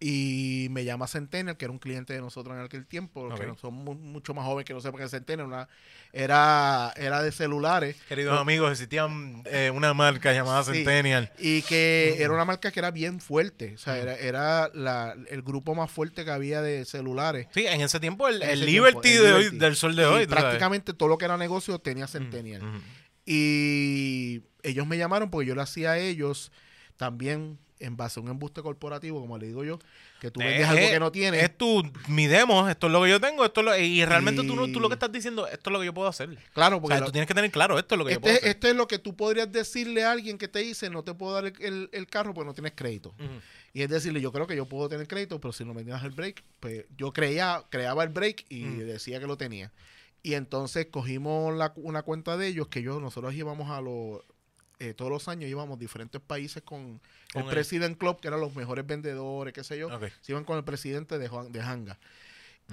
Y me llama Centennial, que era un cliente de nosotros en aquel tiempo, que Ok. no- son mu- mucho más jóvenes que no sepan que es Centennial, una, era, era de celulares. Queridos amigos, existía eh, una marca llamada Sí. Centennial. Y que era una marca que era bien fuerte. O sea, era, era la- el grupo más fuerte que había de celulares. Sí, en ese tiempo el, Liberty tiempo, el de hoy, del sol de Y hoy. sabes. prácticamente todo lo que era negocio tenía Centennial. Ujú. Y ellos me llamaron porque yo le hacía a ellos también en base a un embuste corporativo, como le digo yo, que tú vendes Eh, algo eh, que no tienes. Es tu, mi demo, esto es lo que yo tengo, esto es lo, y realmente tú, no, tú lo Y- que estás diciendo, esto es lo que yo puedo hacer. claro, O porque sea, lo- tú tienes que tener claro, esto es lo que yo puedo este, hacer. este es lo que tú podrías decirle a alguien que te dice, no te puedo dar el, el- el carro porque no tienes crédito. Y es decirle, yo creo que yo puedo tener crédito, pero si no me das el break, pues yo creía, creaba el break y decía que lo tenía. Y entonces cogimos la- una cuenta de ellos que yo, nosotros íbamos a los eh, todos los años íbamos a diferentes países con, Con el el- President Club, que eran los mejores vendedores, qué sé yo. Se iban con el presidente de, Juan- de Hanga.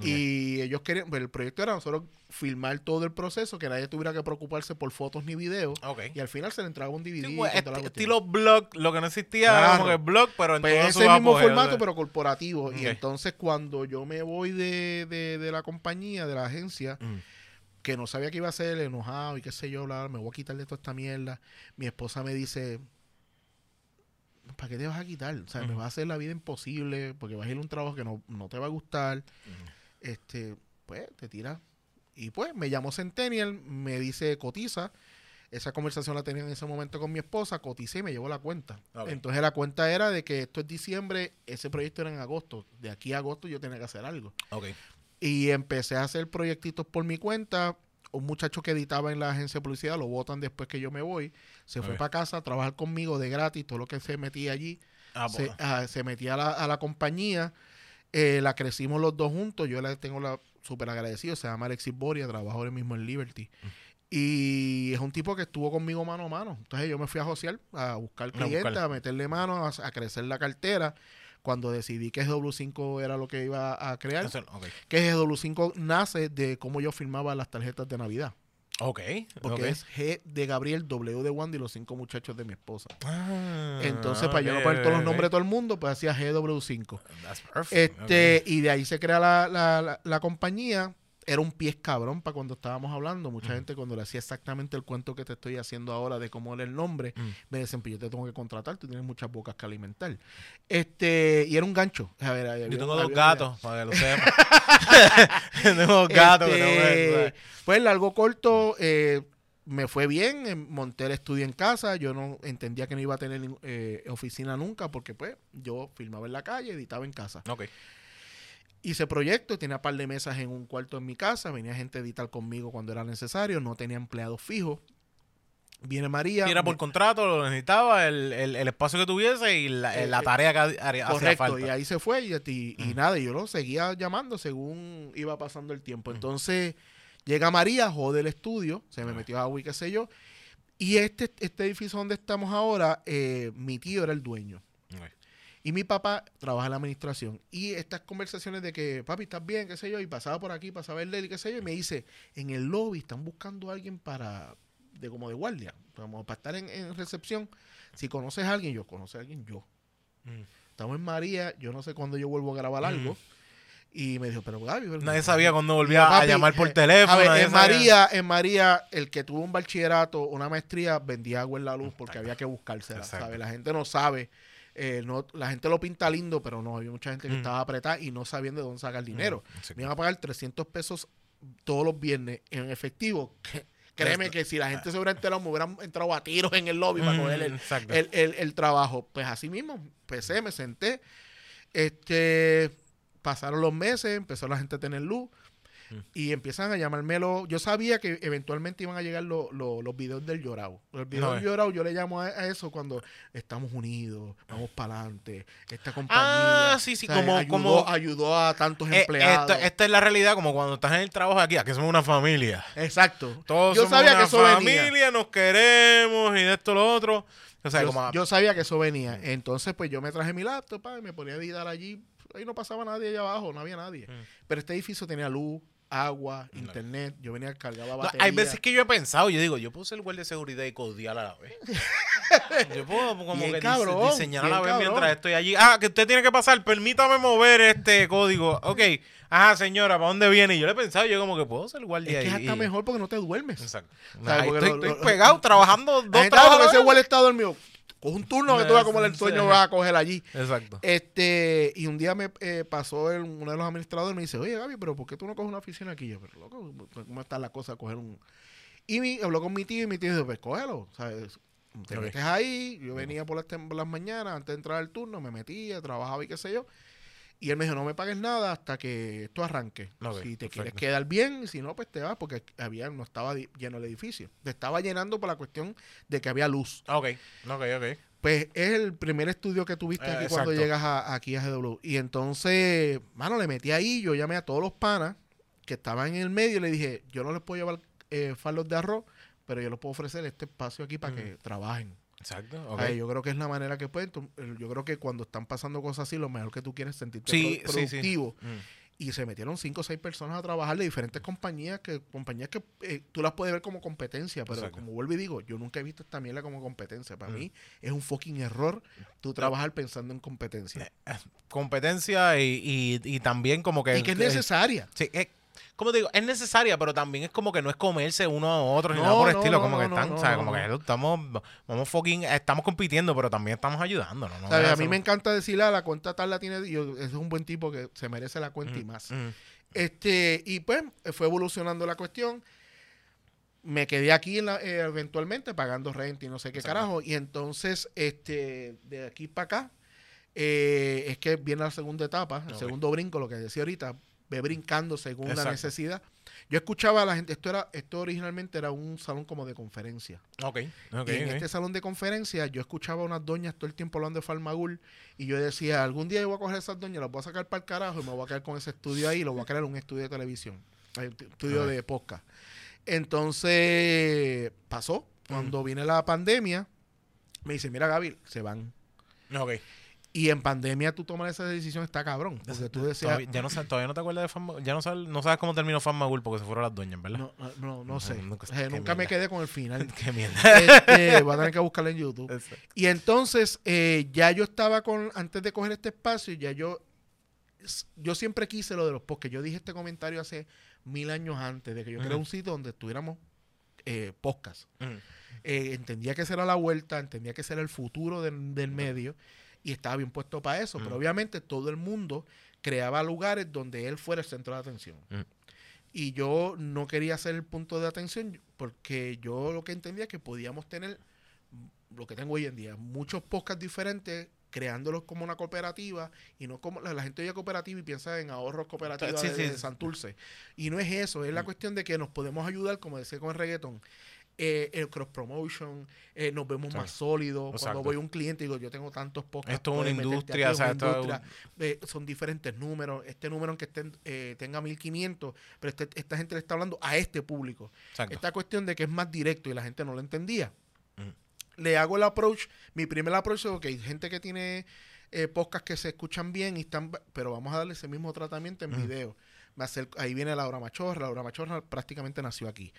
Y ellos querían, pues, el proyecto era nosotros filmar todo el proceso, que nadie tuviera que preocuparse por fotos ni videos. Y al final se le entregaba un DVD. Sí, pues, estilo blog, lo que no existía era como que blog, pero en Pues todo ese mismo formato, pero corporativo. Y entonces cuando yo me voy de, de, de la compañía, de la agencia, Mm. Que no sabía qué iba a hacer, enojado y qué sé yo, bla, bla, me voy a quitar de toda esta mierda. Mi esposa me dice, ¿para qué te vas a quitar? O sea, me va a hacer la vida imposible porque vas a ir a un trabajo que no, no te va a gustar. Este, pues, te tira. Y pues, me llamó Centennial, me dice, cotiza. Esa conversación la tenía en ese momento con mi esposa, coticé y me llevó la cuenta. Ok. Entonces la cuenta era de que esto es diciembre, ese proyecto era en agosto. De aquí a agosto yo tenía que hacer algo. Ok. Y empecé a hacer proyectitos por mi cuenta. Un muchacho que editaba en la agencia de publicidad lo votan después que yo me voy. Se fue para casa a trabajar conmigo de gratis, todo lo que se metía allí. Ah, se, ah, se metía a la, a la compañía. Eh, la crecimos los dos juntos. Yo la tengo la súper agradecido. Se llama Alexis Boria, trabaja ahora mismo en Liberty. Mm. Y es un tipo que estuvo conmigo mano a mano. Entonces yo me fui a josear, a buscar buscar. clientes, a meterle mano, a, a crecer la cartera. Cuando decidí que GW5 era lo que iba a crear, que GW5 nace de cómo yo firmaba las tarjetas de Navidad. Ok. Porque es G de Gabriel, W de Wandy y los cinco muchachos de mi esposa. Ah, Entonces, para yo no poner todos los nombres de todo el mundo, pues hacía GW5. That's perfect. Este, y de ahí se crea la, la, la, la compañía. Era un pie cabrón para cuando estábamos hablando. Mucha gente cuando le hacía exactamente el cuento que te estoy haciendo ahora de cómo era el nombre, Mm. me decían, pues yo te tengo que contratar, tú tienes muchas bocas que alimentar. Este, y era un gancho. A ver, había- Yo tengo había dos gatos, para que lo sepas. tengo dos gatos. este, pues largo corto, eh, me fue bien, eh, monté el estudio en casa, yo no entendía que no iba a tener eh, oficina nunca porque pues yo filmaba en la calle, editaba en casa. Ok. Hice proyectos, tenía un par de mesas en un cuarto en mi casa, venía gente a editar conmigo cuando era necesario, no tenía empleados fijos. Viene María. Y era por me- contrato, lo necesitaba, el, el, el espacio que tuviese y la, Eh, la eh, tarea que ha- haría- hacía Correcto, falta. y ahí se fue y, y- y nada, yo lo seguía llamando según iba pasando el tiempo. Entonces llega María, jode el estudio, se me Ah. metió agua y qué sé yo. Y este, este edificio donde estamos ahora, eh, mi tío era el dueño. Y mi papá trabaja en la administración. Y estas conversaciones de que, papi, ¿estás bien? ¿Qué sé yo? Y pasaba por aquí, pasaba el de él y qué sé yo. Y me dice, en el lobby están buscando a alguien para, de como de guardia, como para estar en, en recepción. Si conoces a alguien, yo, ¿conoce a alguien? Yo. Mm. Estamos en María, yo no sé cuándo yo vuelvo a grabar algo. Y me dijo, pero Gaby, pero- Nadie sabía cuándo volvía Papi, a llamar por eh, teléfono. A ver, nadie en sabía- María, en María, el que tuvo un bachillerato, una maestría, vendía agua en la luz porque había que buscársela. ¿sabes? La gente no sabe. Eh, no, la gente lo pinta lindo, pero no, había mucha gente que Mm. estaba apretada y no sabían de dónde sacar dinero. Mm, sí. Me iban a pagar 300 pesos todos los viernes en efectivo. Créeme que si la gente se hubiera enterado, me hubieran entrado a tiros en el lobby para Mm, coger el, el- el trabajo. Pues así mismo, empecé, me senté. Este, pasaron los meses, empezó la gente a tener luz. Mm. Y empiezan a llamármelo. Yo sabía que eventualmente iban a llegar lo- lo- los videos del llorado. Los videos No, del llorado yo le llamo a, a eso cuando estamos unidos, vamos para adelante. Esta compañía Ah, sí, sí, o sea, como- ayudó, como- ayudó a tantos Eh, empleados. esto- esta es la realidad, como cuando estás en el trabajo aquí, aquí somos una familia. Exacto. Todos yo somos sabía una que eso familia, venía. nos queremos y de esto lo otro. O sea, yo, como... yo sabía que eso venía. Entonces, pues yo me traje mi laptop pa, y me ponía a editar allí. Ahí no pasaba nadie allá abajo, no había nadie. Mm. Pero este edificio tenía luz, agua, internet. Yo venía, cargaba No, batería. hay veces que yo he pensado, yo digo, yo puedo ser guardia de seguridad y codiar a la vez. yo puedo como Bien que cabrón, diseñar a la vez cabrón. mientras estoy allí. Ah, que usted tiene que pasar, permítame mover este código. Ok, ajá, señora, ¿para dónde viene? Y yo le he pensado, yo como que puedo ser guardia Es que es ahí hasta y- mejor porque no te duermes. Exacto. Estoy, lo- estoy lo- pegado trabajando La dos trabajos. ese huele está dormido. Coge un turno que tú vas como el sueño vas a coger allí. Exacto. Este, y un día me eh, pasó el- uno de los administradores y me dice, oye Gaby, pero ¿por qué tú no coges una oficina aquí? Yo, pero loco, ¿cómo está la cosa? Coger un... Y mi, habló con mi tío y mi tío dijo, pues cógelo, ¿sabes? Te Ok. metes ahí, yo venía por las, por las mañanas, antes de entrar al turno, me metía, trabajaba y qué sé yo. Y él me dijo, no me pagues nada hasta que esto arranque. Si te perfecto. quieres quedar bien, si no, pues te vas, porque había, no estaba lleno el edificio. Te estaba llenando por la cuestión de que había luz. Ok, ok, ok. Pues es el primer estudio que tuviste Eh, aquí cuando llegas a- aquí a GW. Y entonces, mano, le metí ahí, yo llamé a todos los panas que estaban en el medio y le dije, yo no les puedo llevar eh, fardos de arroz, pero yo les puedo ofrecer este espacio aquí para que trabajen. Exacto. O ok. sea, yo creo que es la manera que pueden. eh, Yo creo que cuando están pasando cosas así, lo mejor que tú quieres es sentirte Sí, pro- sí, sí. productivo. Mm. Y se metieron cinco o seis personas a trabajar de diferentes compañías que compañías que eh, tú las puedes ver como competencia, pero Exacto. como vuelvo y digo, yo nunca he visto esta mierda como competencia. Para Mm. mí es un fucking error tú trabajar pensando en competencia. Competencia y, y, y también como que... y que es necesaria. Sí, es, como te digo, es necesaria, pero también es como que no es comerse uno a otro ni No, nada por el no, estilo. no, como que están, ¿sabes? como que estamos, vamos fucking, estamos compitiendo, pero también estamos ayudando, ¿no? ¿Sabes? es A mí me encanta decirle a la cuenta tal la tiene, yo, es un buen tipo que se merece la cuenta y Mm, más. mm. Este, y pues fue evolucionando la cuestión. Me quedé aquí en la- eh, eventualmente pagando renta y no sé qué Exacto. carajo. Y entonces, este, de aquí para acá, eh, es que viene la segunda etapa, el Ok. segundo brinco, lo que decía ahorita, ve brincando según la necesidad. Yo escuchaba a la gente, esto era, esto originalmente era un salón como de conferencia. Ok, ok, y en este salón de conferencia yo escuchaba a unas doñas todo el tiempo hablando de Farmagul y yo decía, algún día yo voy a coger esas doñas, las voy a sacar para el carajo y me voy a quedar con ese estudio ahí y lo voy a crear un estudio de televisión, un estudio de podcast. Entonces pasó, cuando viene la pandemia, me dice, mira Gaby, se van. Ok. Y en pandemia tú tomas esa decisión, está cabrón. Porque tú decías, Todavía, ya no, sa- todavía no te acuerdas de Fama, ya no sabes, no sabes cómo terminó Fanmagul porque se fueron las doñas, ¿verdad? no, no, no, no sé. nunca- nunca me quedé con el final. Qué mierda. Este, voy a tener que buscarla en YouTube. Y entonces, eh, ya yo estaba con, antes de coger este espacio, ya yo, yo siempre quise lo de los podcasts. Yo dije este comentario hace mil años antes de que yo Ujú. creara un sitio donde estuviéramos eh, podcast. Eh, entendía que esa era la vuelta, entendía que ese era el futuro del, del medio y estaba bien puesto para eso. Pero Ujú. obviamente todo el mundo creaba lugares donde él fuera el centro de atención. Ujú. Y yo no quería ser el punto de atención porque yo lo que entendía es que podíamos tener lo que tengo hoy en día, muchos podcasts diferentes creándolos como una cooperativa y no como la, la gente oye cooperativa y piensa en ahorros cooperativas Sí, de, sí, de. Santurce y no es eso, es la Mm. cuestión de que nos podemos ayudar como decía con el reggaetón eh, el cross promotion eh, nos vemos más sólidos cuando voy a un cliente y digo yo tengo tantos podcasts Esto es una industria, aquí, o sea, una esto es industria. Eh, son diferentes números este número aunque estén, eh, tenga 1500 pero este- esta gente le está hablando a este público Exacto. esta cuestión de que es más directo y la gente no lo entendía. Le hago el approach, mi primer approach es, ok, gente que tiene eh, podcasts que se escuchan bien y están, pero vamos a darle ese mismo tratamiento en Ujú. video. Me acerco- ahí viene Laura Machorra, Laura Machorra prácticamente nació aquí.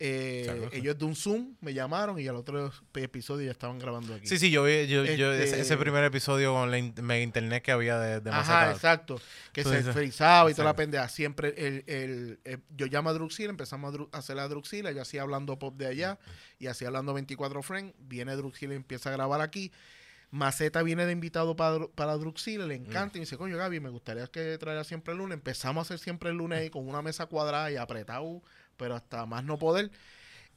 Eh, ellos de un Zoom me llamaron y al otro episodio ya estaban grabando aquí. Sí, sí, yo vi yo, yo ese, Este- ese primer episodio con la in- internet que había de, de Ajá, exacto. Que se frizaba y toda la pendeja. Siempre el, el, el- yo llamo a Druxila, empezamos a, Dru- a hacer la Druxila, yo hacía hablando pop de allá y hacía hablando 24 frames. Viene Druxila y empieza a grabar aquí. Maceta viene de invitado para, para Druxila, le encanta y me dice, coño Gaby, me gustaría que traiga siempre el lunes. Empezamos a hacer siempre el lunes ahí con una mesa cuadrada y apretado, pero hasta más no poder.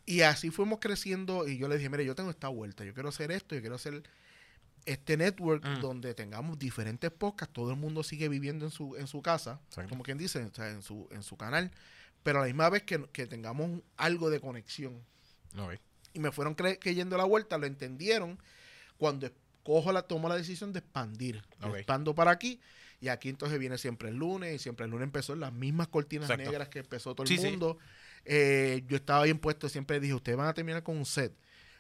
Y así fuimos creciendo y yo le dije, mire, yo tengo esta vuelta, yo quiero hacer esto, yo quiero hacer este network Mm. donde tengamos diferentes podcasts, todo el mundo sigue viviendo en su, en su casa, como quien dice, o sea, en su, en su canal, pero a la misma vez que, que tengamos algo de conexión. Y me fueron cre- creyendo la vuelta, lo entendieron cuando cojo la, tomo la decisión de expandir. Yo Ok. Expando para aquí. Y aquí entonces viene siempre el lunes, y siempre el lunes empezó en las mismas cortinas Exacto. negras que empezó todo el Sí, sí. Eh, yo estaba bien puesto, siempre dije, ustedes van a terminar con un set.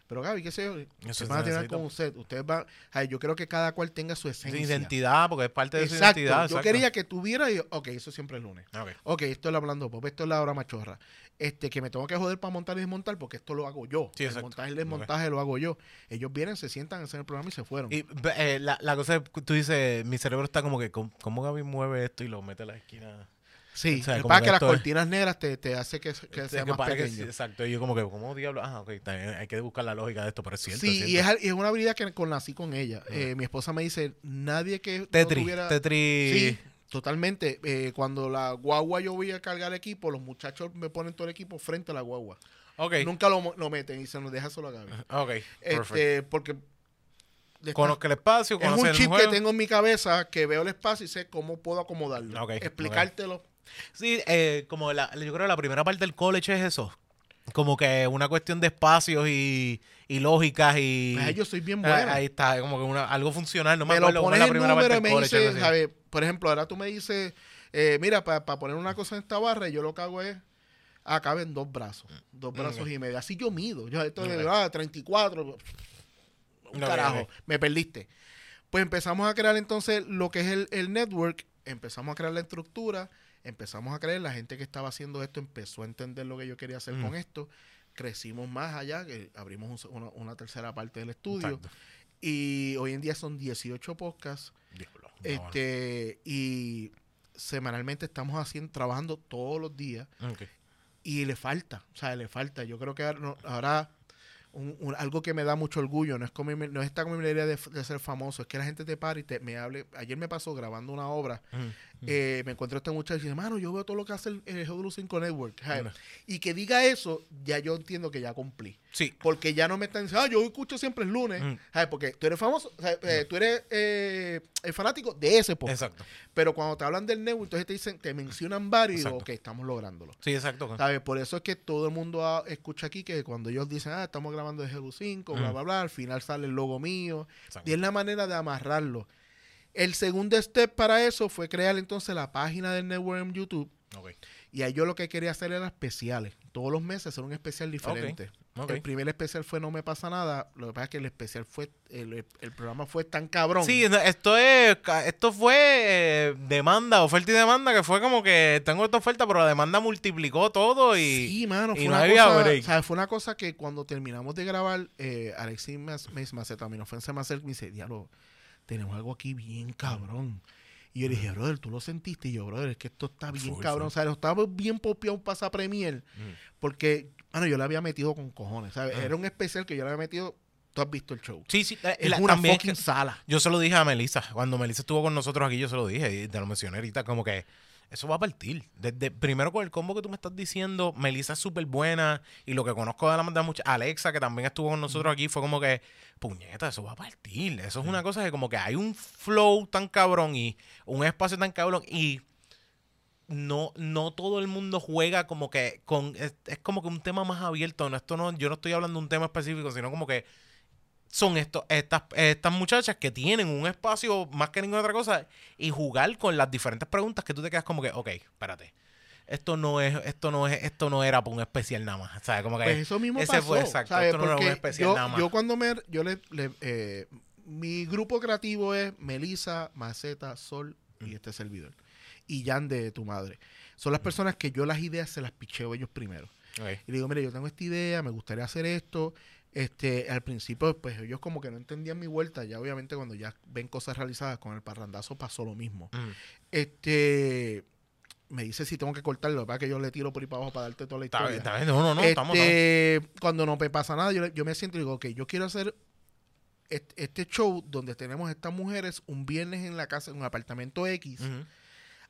Pero Gaby, qué sé yo, ustedes van a terminar con un set. Ustedes van, ay, yo creo que cada cual tenga su Su esencia. identidad, porque es parte de su Exacto. identidad. Yo quería que tuviera, y, ok, eso siempre es lunes. Ok. Ok, esto es hablando pop, esto es la hora machorra. Este, que me tengo que joder para montar y desmontar porque esto lo hago yo. Sí, el montaje y el desmontaje lo hago yo. Ellos vienen, se sientan, hacen el programa y se fueron. Y eh, la, la cosa es que tú dices, mi cerebro está como que, ¿cómo, cómo Gaby mueve esto y lo mete a la esquina? Sí, o sea, para que que las cortinas negras te, te hace que, que sea que más pequeño. exacto. Y yo como que, ¿cómo diablo? Ah, ok, hay que buscar la lógica de esto, pero es cierto. sí, es y es, es una habilidad que con, nací con ella. Eh, mi esposa me dice, nadie que no Tetris, tuviera... Tetris. Sí, totalmente. Eh, cuando la guagua yo voy a cargar equipo, los muchachos me ponen todo el equipo frente a la guagua. Ok, Nunca lo, lo meten y se nos deja solo a Gaby. ok, perfecto. Este, porque... de Conozca el espacio, Es un el chip que tengo en mi cabeza que veo el espacio y sé cómo puedo acomodarlo. Ok, Explicártelo. Sí, eh, como la, yo creo que la primera parte del college es eso. Como que una cuestión de espacios y, y lógicas y... Pues, yo soy bien Ah, bueno. ahí está, como que una, algo funcional. No me, me lo acuerdo es pones la primera parte y me del college. por ejemplo, ahora tú me dices, eh, mira, para poner una cosa en esta barra, yo lo que hago es, Ah, caben dos brazos. Dos brazos Ok. y medio. Así yo mido. Yo esto de Ok. ah, 34. Un Ok, carajo, me perdiste. Pues empezamos a crear entonces lo que es el, el network, empezamos a crear la estructura, empezamos a creer, la gente que estaba haciendo esto empezó a entender lo que yo quería hacer Mm. con esto, crecimos más allá, que abrimos un- una, una tercera parte del estudio Exacto. y hoy en día son 18 podcasts Diablo, no, este y semanalmente estamos haciendo trabajando todos los días ok. y le falta, o sea, le falta. Yo creo que ahora, un- un- algo que me da mucho orgullo, no es mi- no es esta como mi idea de, de ser famoso, es que la gente te para y te, me hable. Ayer me pasó grabando una obra, Mm. Eh, me encontré a este muchacho y dice, mano, yo veo todo lo que hace el, el GW5 Network. ¿sabes? Y que diga eso, ya yo entiendo que ya cumplí. Sí. Porque ya no me están diciendo, ah, yo escucho siempre el lunes. Mm. ¿sabes? Porque tú eres famoso, sea, eh, tú eres eh, el fanático de ese podcast. Exacto. Pero cuando te hablan del network, entonces te dicen, te mencionan varios y digo, ok, estamos lográndolo. Sí, exacto. ¿Sabes? Por eso es que todo el mundo escucha aquí que cuando ellos dicen, ah, estamos grabando de GU5, bla, bla, bla, al final sale el logo mío. Exacto. Y es la manera de amarrarlo. El segundo step para eso fue crear entonces la página del network en YouTube. Ok. Y ahí yo lo que quería hacer era especiales. Todos los meses hacer un especial diferente. El primer especial fue No Me Pasa Nada. Lo que pasa es que el especial fue, el, el programa fue tan cabrón. Sí, no, esto es, esto fue eh, demanda, oferta y demanda, que fue como que tengo esta oferta, pero la demanda multiplicó todo y Sí, mano, y fue no una había cosa, break. o sea, fue una cosa que cuando terminamos de grabar, eh, Alexis Mas- Macetaminofen me acerca y me dice, diablo, tenemos algo aquí bien cabrón. Y yo le dije, brother, tú lo sentiste. Y yo, brother, es que esto está bien Full, cabrón. full. O sea, estábamos bien popeados para esa premier. Mm. Porque, bueno, yo le había metido con cojones. ¿sabes? Ah. Era un especial que yo le había metido. Tú has visto el show. Sí, sí, eh, Es la- una es fucking que- sala. yo se lo dije a Melissa, cuando Melissa estuvo con nosotros aquí, yo se lo dije, y te lo mencioné ahorita, como que eso va a partir. Desde, primero con el combo que tú me estás diciendo, Melissa es súper buena, y lo que conozco de la de mucha, Alexa, que también estuvo con nosotros aquí, fue como que, puñeta, eso va a partir. Eso es una cosa que como que hay un flow tan cabrón y un espacio tan cabrón, y no, no todo el mundo juega como que con es, es como que un tema más abierto. No, esto no, yo no estoy hablando de un tema específico, sino como que son estos, estas, estas muchachas que tienen un espacio más que ninguna otra cosa y jugar con las diferentes preguntas que tú te quedas como que, ok, espérate. Esto no es, esto no es, esto no era para un especial nada más. ¿Sabes? Como que Pues eso mismo ese pasó. fue exacto. ¿sabes? Esto no era un Porque especial yo, nada más. yo cuando me... Yo le, le- eh, mi grupo creativo es Melissa, Maceta, Sol Mm. y este servidor. Y Jan de tu madre. Son las personas que yo las ideas se las picheo ellos primero. Y le digo, mire, yo tengo esta idea, me gustaría hacer esto. Este, al principio, pues ellos como que no entendían mi vuelta. Ya obviamente cuando ya ven cosas realizadas con el parrandazo pasó lo mismo. Mm. Este, me dice si tengo que cortarlo, para que yo le tiro por ahí para abajo para darte toda la Está historia. bien, está bien. No, no, no. Estamos, estamos. Este, cuando no me pasa nada, yo, yo me siento y digo, ok, yo quiero hacer est- este show donde tenemos estas mujeres un viernes en la casa, en un apartamento X.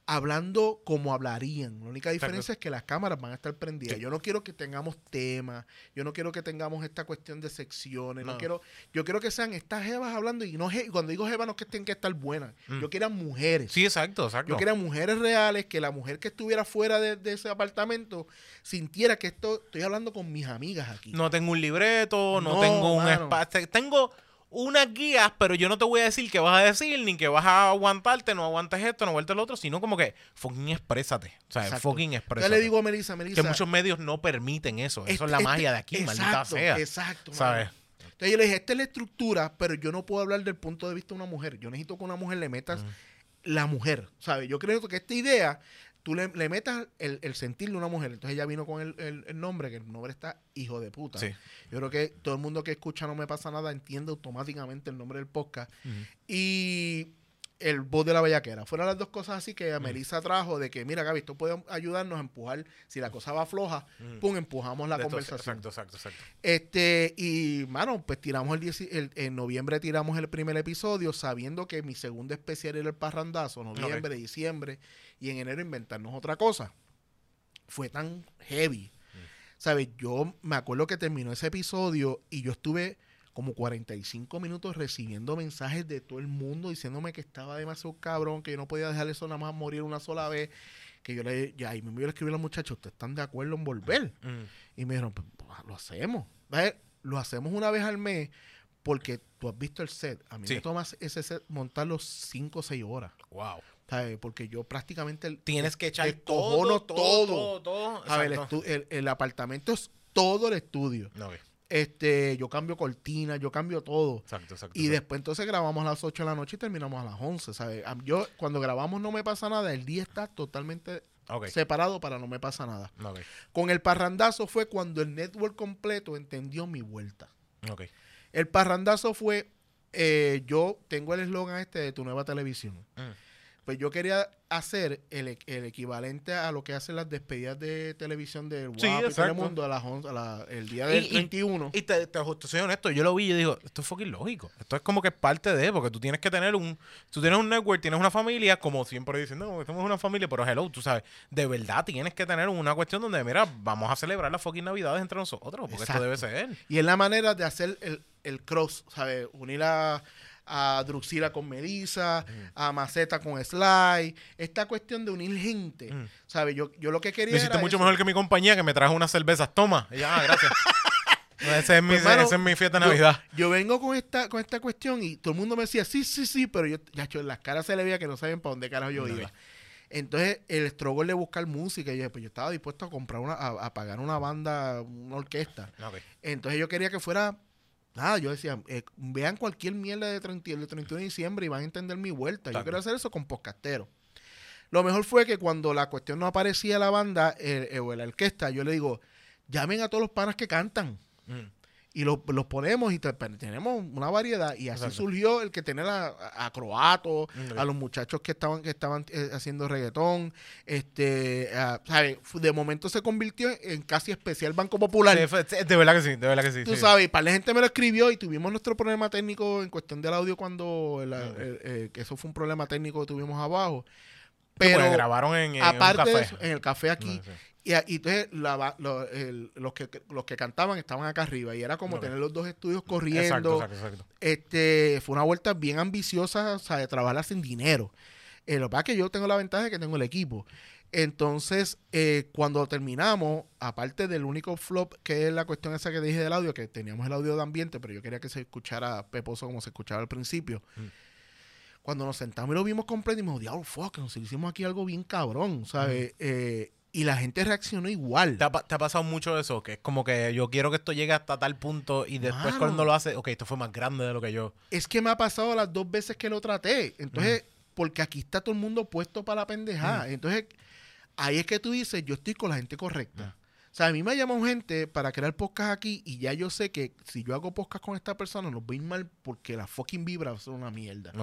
hablando como hablarían. La única diferencia es que las cámaras van a estar prendidas. Sí. Yo no quiero que tengamos temas, yo no quiero que tengamos esta cuestión de secciones, no, No. quiero, yo quiero que sean estas jevas hablando y no cuando digo jevas no es que tienen que estar buenas, Mm. yo quiero mujeres. Sí, exacto, exacto. Yo quería mujeres reales, que la mujer que estuviera fuera de, de ese apartamento sintiera que esto estoy hablando con mis amigas aquí. No tengo un libreto, no, No, tengo un espacio. Tengo unas guías, pero yo no te voy a decir qué vas a decir, ni que vas a aguantarte, no aguantes esto, no aguantes lo otro, sino como que fucking exprésate. O sea, Exacto. fucking Yo exprésate. le digo a Melissa, Melissa. que muchos medios no permiten eso. Eso es la este- magia de aquí, maldita exacto, sea. Exacto. ¿Sabes? Entonces yo le dije, esta es la estructura, pero yo no puedo hablar del punto de vista de una mujer. Yo necesito que una mujer le metas Mm. la mujer, ¿sabes? Yo creo que esta idea, tú le, le metas el, el sentir de una mujer. Entonces ella vino con el, el- el nombre, que el nombre está hijo de puta. Sí. Yo creo que todo el mundo que escucha No Me Pasa Nada entiende automáticamente el nombre del podcast. Y el voz de la bellaquera. Fueron las dos cosas así que a Melissa trajo de que, mira, Gaby, esto puede ayudarnos a empujar. Si la cosa va floja, Mm. pum, empujamos la De conversación. Exacto, exacto, exacto. Este, y, mano, pues tiramos el, 10 el- en noviembre tiramos el primer episodio sabiendo que mi segundo especial era el parrandazo, noviembre, diciembre, y en enero inventarnos otra cosa. Fue tan heavy. ¿Sabes? Yo me acuerdo que terminó ese episodio y yo estuve como 45 minutos recibiendo mensajes de todo el mundo diciéndome que estaba demasiado cabrón, que yo no podía dejar eso nada más morir una sola vez. Que yo le, ya, y mismo yo le escribí a los muchachos, ¿ustedes están de acuerdo en volver? Mm. Y me dijeron, pues, pues, lo hacemos. ¿Ves? Lo hacemos una vez al mes porque tú has visto el set. A mí Sí. me toma ese set montarlo 5 o 6 horas. Wow. ¿Sabes? Porque yo prácticamente... Tienes que echar todo, todo, todo. todo, todo. a ver, el, apartamento es todo el estudio. Este, yo cambio cortinas, yo cambio todo. Exacto, exacto. Y exacto. después entonces grabamos a las 8 de la noche y terminamos a las 11, ¿sabes? Yo, cuando grabamos No Me Pasa Nada, el día está totalmente separado para No Me Pasa Nada. Con el parrandazo fue cuando el network completo entendió mi vuelta. El parrandazo fue, eh, yo tengo el eslogan este de tu nueva televisión. Mm. Pues yo quería hacer el, e- el equivalente a lo que hacen las despedidas de televisión del WAP Sí, y. Telemundo a las 11 a la- el día del Y- y- 31. Y te, te, te soy honesto, yo lo vi y yo digo, esto es fucking lógico. Esto es como que es parte de, porque tú tienes que tener un, tú tienes un network, tienes una familia, como siempre dicen, no, somos una familia, pero hello, tú sabes, de verdad tienes que tener una cuestión donde, mira, vamos a celebrar las fucking navidades entre nosotros, porque Exacto. esto debe ser. Y es la manera de hacer el, el cross, ¿sabes? Unir a, a Druxila con Melissa, a Maceta con Sly. Esta cuestión de unir gente, Mm. ¿sabes? Yo, yo lo que quería Lo hiciste era mucho eso. mejor que mi compañía que me trajo unas cervezas. Toma. Y ya, ah, gracias. Ese es mi, Pues, mano, esa es mi fiesta de Navidad. Yo, vengo con esta, con esta cuestión y todo el mundo me decía, sí, sí, sí, pero yo, ya, en las caras se le veía que no saben para dónde carajo yo No, iba. Entonces, el struggle de buscar música, y yo, pues yo estaba dispuesto a comprar una, a, a pagar una banda, una orquesta. Entonces yo quería que fuera, nada, yo decía, eh, vean cualquier mierda de 30, el 31 de diciembre y van a entender mi vuelta. Yo quiero hacer eso con podcastero. Lo mejor fue que cuando la cuestión no aparecía la banda eh, eh, o la orquesta, yo le digo, llamen a todos los panas que cantan Mm. Y los, los ponemos y pero tenemos una variedad y así Exacto. surgió el que tener a, a, a Croato, ok. a los muchachos que estaban que estaban eh, haciendo reggaetón, este, a- ¿sabes? De momento se convirtió en casi especial Banco Popular. Sí, de verdad que sí, de verdad que sí. Tú sí. sabes, para la gente me lo escribió y tuvimos nuestro problema técnico en cuestión del audio cuando eh, que eso fue un problema técnico que tuvimos abajo. Pero grabaron en, en aparte un de café. eso, en el café aquí, No, sí. Y, entonces la ba- lo- el- los, que, los que cantaban estaban acá arriba y era como tener los dos estudios corriendo. Exacto, exacto, exacto. Este, fue una vuelta bien ambiciosa, o sea, de trabajarla sin dinero. Eh, lo que pasa es que yo tengo la ventaja de que tengo el equipo. Entonces, eh, cuando terminamos, aparte del único flop, que es la cuestión esa que dije del audio, que teníamos el audio de ambiente, pero yo quería que se escuchara peposo como se escuchaba al principio. Mm. Cuando nos sentamos y lo vimos completo, y me diablo, fuck, nos hicimos aquí algo bien cabrón, ¿sabes? Eh, y la gente reaccionó igual. ¿Te ha, pa- te ha pasado mucho eso? Que es como que yo quiero que esto llegue hasta tal punto y después Mano. cuando lo hace, ok, esto fue más grande de lo que yo. Es que me ha pasado las dos veces que lo traté. Entonces, porque aquí está todo el mundo puesto para la pendejada. Entonces, ahí es que tú dices, yo estoy con la gente correcta. O sea, a mí me llaman gente para crear podcast aquí y ya yo sé que si yo hago podcast con esta persona nos va a ir mal porque la fucking vibra ser una mierda.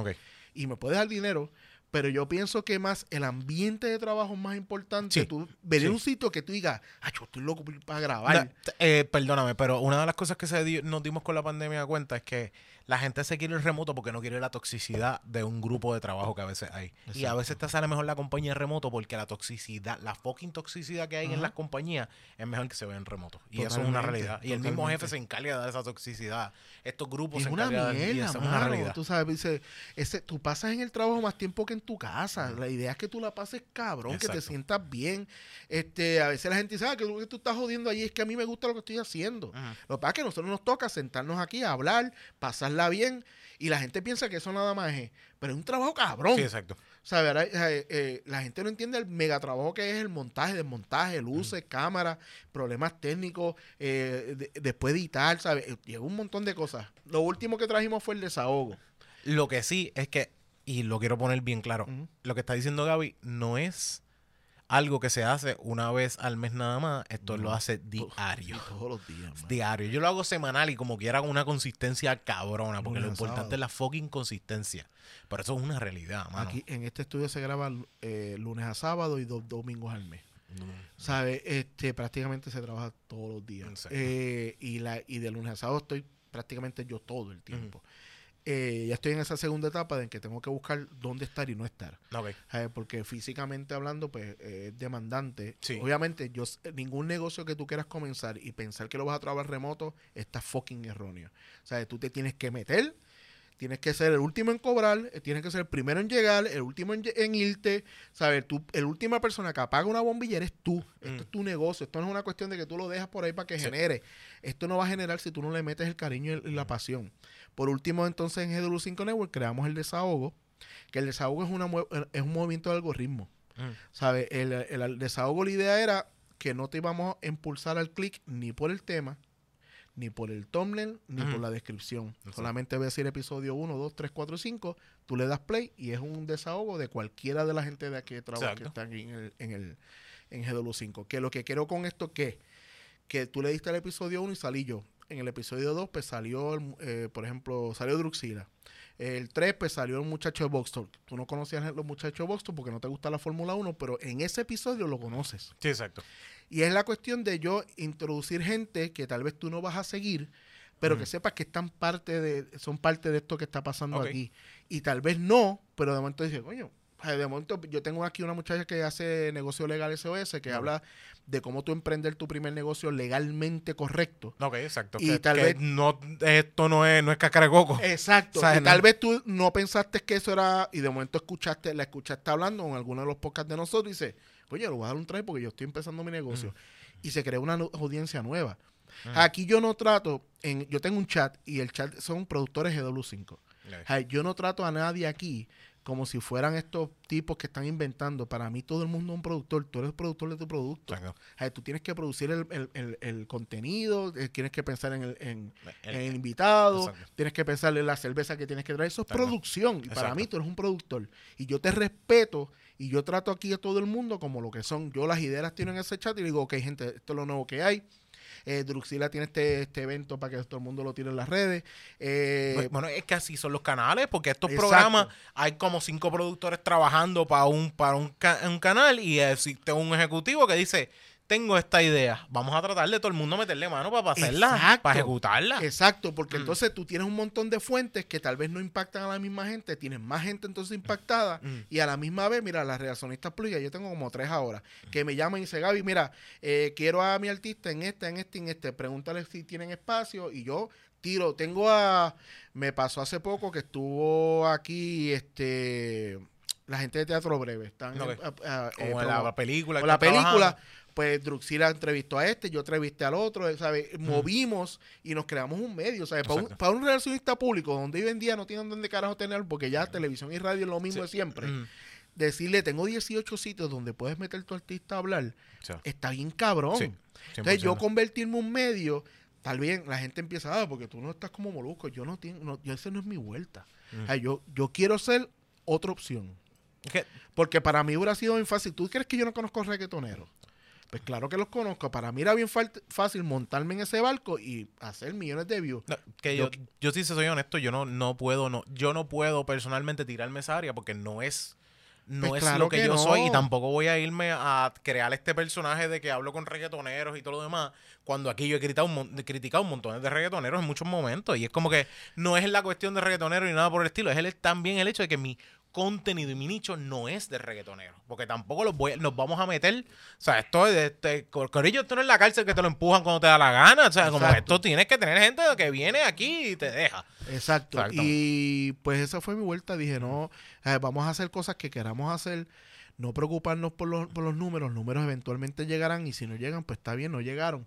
Y me puede dar dinero, pero yo pienso que más el ambiente de trabajo es más importante. Sí, Tú venir a sí. un sitio que tú digas, ah, yo estoy loco para grabar. Eh, perdóname, pero una de las cosas que se di- nos dimos con la pandemia de cuenta es que la gente se quiere ir remoto porque no quiere la toxicidad de un grupo de trabajo que a veces hay. Y a Exacto. veces te sale mejor la compañía en remoto porque la toxicidad, la fucking toxicidad que hay en Ajá. las compañías es mejor que se vea en remoto. Y eso es una Totalmente, realidad. Y el mismo totalmente. jefe se encarga de dar esa toxicidad. Estos grupos es se encargan de dar- y mierda, eso es una mano. realidad. Tú sabes, dice, ese, tú pasas en el trabajo más tiempo que en tu casa. La idea es que tú la pases cabrón, que te Exacto. sientas bien. Este, a veces la gente dice, ah, que lo que tú estás jodiendo allí es que a mí me gusta lo que estoy haciendo. Ujú. Lo que pasa es que a nosotros nos toca sentarnos aquí a hablar, pasarla bien, y la gente piensa que eso nada más es. Pero es un trabajo cabrón. Sí, exacto. ¿Sabes? Ahora, eh, eh, la gente no entiende el megatrabajo que es el montaje, desmontaje, luces, cámaras, problemas técnicos, eh, de- después editar, ¿sabes? Eh, Llega un montón de cosas. Lo último que trajimos fue el desahogo. Lo que sí es que, y lo quiero poner bien claro, lo que está diciendo Gaby no es algo que se hace una vez al mes nada más, esto No. lo hace diario. todos los días, man. Diario. Yo lo hago semanal y como quiera con una consistencia cabrona, porque lo Lunes importante sábado. es la fucking consistencia. Pero eso es una realidad, mano. Aquí en este estudio se graba eh, lunes a sábado y dos domingos al mes. No. ¿Sabes? Este, prácticamente se trabaja todos los días. Eh, y, la, y de lunes a sábado estoy prácticamente yo todo el tiempo. Eh, ya estoy en esa segunda etapa de que tengo que buscar dónde estar y no estar. Ok. ¿sabes? Porque físicamente hablando, pues eh, es demandante. Sí. Obviamente, yo s- ningún negocio que tú quieras comenzar y pensar que lo vas a trabajar remoto está fucking erróneo. O sea, tú te tienes que meter, tienes que ser el último en cobrar, eh, tienes que ser el primero en llegar, el último en, irte. ¿Sabes? Tú, la última persona que apaga una bombilla eres tú. Esto Mm. es tu negocio. Esto no es una cuestión de que tú lo dejas por ahí para que Sí. genere. Esto no va a generar si tú no le metes el cariño y la pasión. Por último, entonces en GW5 Network creamos el desahogo que el desahogo es, una, es un movimiento de algoritmo. Mm. ¿Sabes? El, el- el desahogo, la idea era que no te íbamos a impulsar al clic ni por el tema, ni por el thumbnail, ni por la descripción. Exacto. Solamente ves decir episodio 1, 2, 3, 4, 5, tú le das play y es un desahogo de cualquiera de la gente de aquí que trabaja que está aquí en el, en el en GW5. Que lo que quiero con esto que que tú le diste el episodio 1 y salí yo. En el episodio 2 pues salió, eh, por ejemplo, salió Druxila. El 3 pues salió el muchacho de Box Talk. Tú no conocías a los muchachos de Box Talk porque no te gusta la Fórmula 1, pero en ese episodio lo conoces. Sí, exacto. Y es la cuestión de yo introducir gente que tal vez tú no vas a seguir, pero que sepas que están parte de, son parte de esto que está pasando aquí. Y tal vez no, pero de momento dices, coño, de momento yo tengo aquí una muchacha que hace negocio legal SOS, que habla de cómo tú emprender tu primer negocio legalmente correcto. Ok, exacto. Y que, tal que vez- no, esto no es, no es de coco. Exacto. ¿Sabes? Y tal vez tú no pensaste que eso era, y de momento escuchaste, la escuchaste hablando en alguno de los podcasts de nosotros y dices, oye, lo voy a dar un try porque yo estoy empezando mi negocio. Y se crea una audiencia nueva. Aquí yo no trato, en, yo tengo un chat y el chat son productores GW5. Ok. O sea, yo no trato a nadie aquí como si fueran estos tipos que están inventando. Para mí todo el mundo es un productor. Tú eres productor de tu producto. Exacto. O sea, tú tienes que producir el, el- el- el contenido, eh, tienes que pensar en el, en- El- en el invitado, Exacto. tienes que pensar en la cerveza que tienes que traer. Eso es Exacto. producción. Y para mí tú eres un productor. Y yo te respeto y yo trato aquí a todo el mundo como lo que son. Yo las ideas las tiro en ese chat y digo, ok, gente, esto es lo nuevo que hay. Eh, Druxila tiene este, este evento para que todo el mundo lo tire en las redes. Eh, bueno, es que así son los canales, porque estos Exacto. programas hay como cinco productores trabajando para un, para un, un canal y existe un ejecutivo que dice, tengo esta idea, vamos a tratar de todo el mundo meterle mano para hacerla, Exacto. para ejecutarla. Exacto, porque Mm. entonces tú tienes un montón de fuentes que tal vez no impactan a la misma gente, tienes más gente entonces impactada Mm. y a la misma vez, mira, las reaccionistas públicas, yo tengo como tres ahora, que me llaman y dicen, Gaby, mira, eh, quiero a mi artista en este, en este, en este, pregúntale si tienen espacio y yo tiro, tengo a, me pasó hace poco que estuvo aquí, este, la gente de Teatro Breve, están Ok. en- a- a- eh, promo- la película. que la trabajando. Pues Druxila entrevistó a este, yo entrevisté al otro, ¿sabes? Movimos y nos creamos un medio, ¿sabes? Para un, para un relacionista público, donde hoy en día no tienen dónde carajo tener, porque ya televisión y radio es lo mismo Sí. de siempre. Mm. Decirle, tengo 18 sitios donde puedes meter tu artista a hablar, está bien cabrón. Sí, Entonces, yo 100%. convertirme en un medio, tal vez la gente empieza, ah, porque tú no estás como molusco, yo no tengo, no, yo, esa no es mi vuelta. O sea, yo, yo quiero ser otra opción. Que- Porque para mí hubiera sido bien fácil. ¿Tú crees que yo no conozco reggaetoneros? Pues claro que los conozco. Para mí era bien fácil montarme en ese barco y hacer millones de views. no, que Yo- yo, yo sí soy honesto, yo no, no puedo, no, yo no puedo personalmente tirarme esa área porque no es, no Pues es claro lo que, que yo no. soy y tampoco voy a irme a crear este personaje de que hablo con reggaetoneros y todo lo demás, cuando aquí yo he criticado un, criticado un montón de reggaetoneros en muchos momentos y es como que no es la cuestión de reggaetonero ni nada por el estilo, es el, también el hecho de que mi contenido y mi nicho no es de reggaetonero, porque tampoco los voy, nos vamos a meter, o sea, esto es de este, cor- corillo, esto no es la cárcel que te lo empujan cuando te da la gana, o sea, como Exacto. esto tienes que tener gente que viene aquí y te deja. Exacto. Exacto. Y pues esa fue mi vuelta. Dije, no, eh, vamos a hacer cosas que queramos hacer. No preocuparnos por los, por los números. Los números eventualmente llegarán y si no llegan, pues está bien, no llegaron.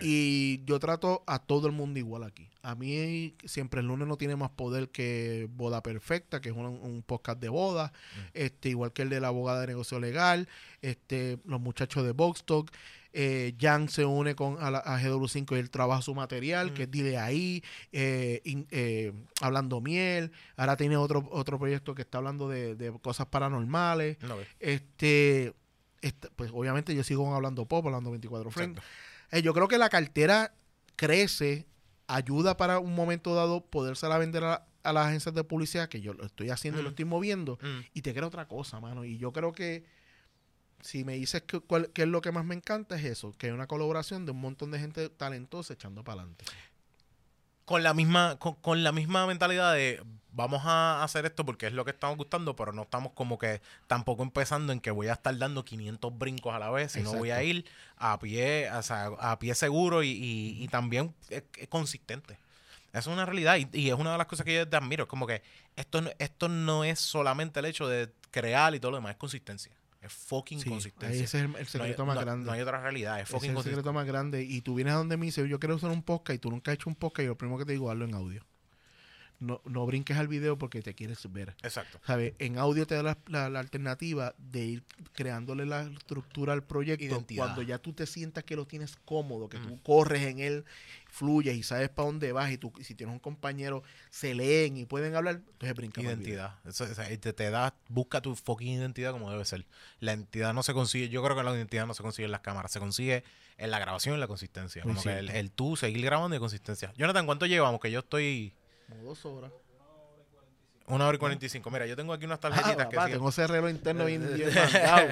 Y yo trato a todo el mundo igual aquí. A mí siempre el lunes no tiene más poder que Boda Perfecta, que es un, un podcast de boda, este, igual que el de la abogada de negocio legal, este, los muchachos de Box Talk. Eh, Jan se une con a, la- a GW5 y él trabaja su material, que es Dile ahí, eh, in- eh, hablando miel. Ahora tiene otro, otro proyecto que está hablando de, de cosas paranormales. No. Este, este, pues obviamente yo sigo hablando pop, hablando 24 frames. Exacto. Eh, yo creo que la cartera crece, ayuda para un momento dado podérsela vender a, a las agencias de publicidad, que yo lo estoy haciendo y lo Mm. estoy moviendo, Mm. y te crea otra cosa, mano. Y yo creo que si me dices que, cuál- qué es lo que más me encanta, es eso, que hay una colaboración de un montón de gente talentosa echando para adelante. con la misma con, con la misma mentalidad de vamos a hacer esto porque es lo que estamos gustando, pero no estamos como que tampoco empezando en que voy a estar dando 500 brincos a la vez, sino voy a Exacto. ir a pie, o sea, a pie seguro y, y- y también es- es consistente. Eso es una realidad y, y es una de las cosas que yo te admiro. Es como que esto, no- esto no es solamente el hecho de crear y todo lo demás, es consistencia. Es fucking Sí, consistencia. ese es el, el No hay- secreto más no- grande. no hay otra realidad, es Ese fucking es el secreto más grande. Y tú vienes a donde me dices, yo quiero hacer un podcast y tú nunca has hecho un podcast y lo primero que te digo, hazlo en audio. No, no brinques al video porque te quieres ver. Exacto. ¿Sabes? En audio te da la, la- la alternativa de ir creándole la estructura al proyecto Identidad. cuando ya tú te sientas que lo tienes cómodo, que tú corres en él, fluyes y sabes para dónde vas y tú, si tienes un compañero, se leen y pueden hablar, entonces brinca. Identidad. Eso, o sea, te, te da, busca tu fucking identidad como debe ser. La identidad no se consigue, yo creo que la identidad no se consigue en las cámaras, se consigue en la grabación y en la consistencia. Como que el, el tú seguir grabando y consistencia. Jonathan, ¿cuánto llevamos? Que yo estoy Como dos horas. una hora y cuarenta y cinco. Mira, yo tengo aquí unas Ah, tarjetitas que papá, siguen- tengo ese reloj interno bien, bien mandado.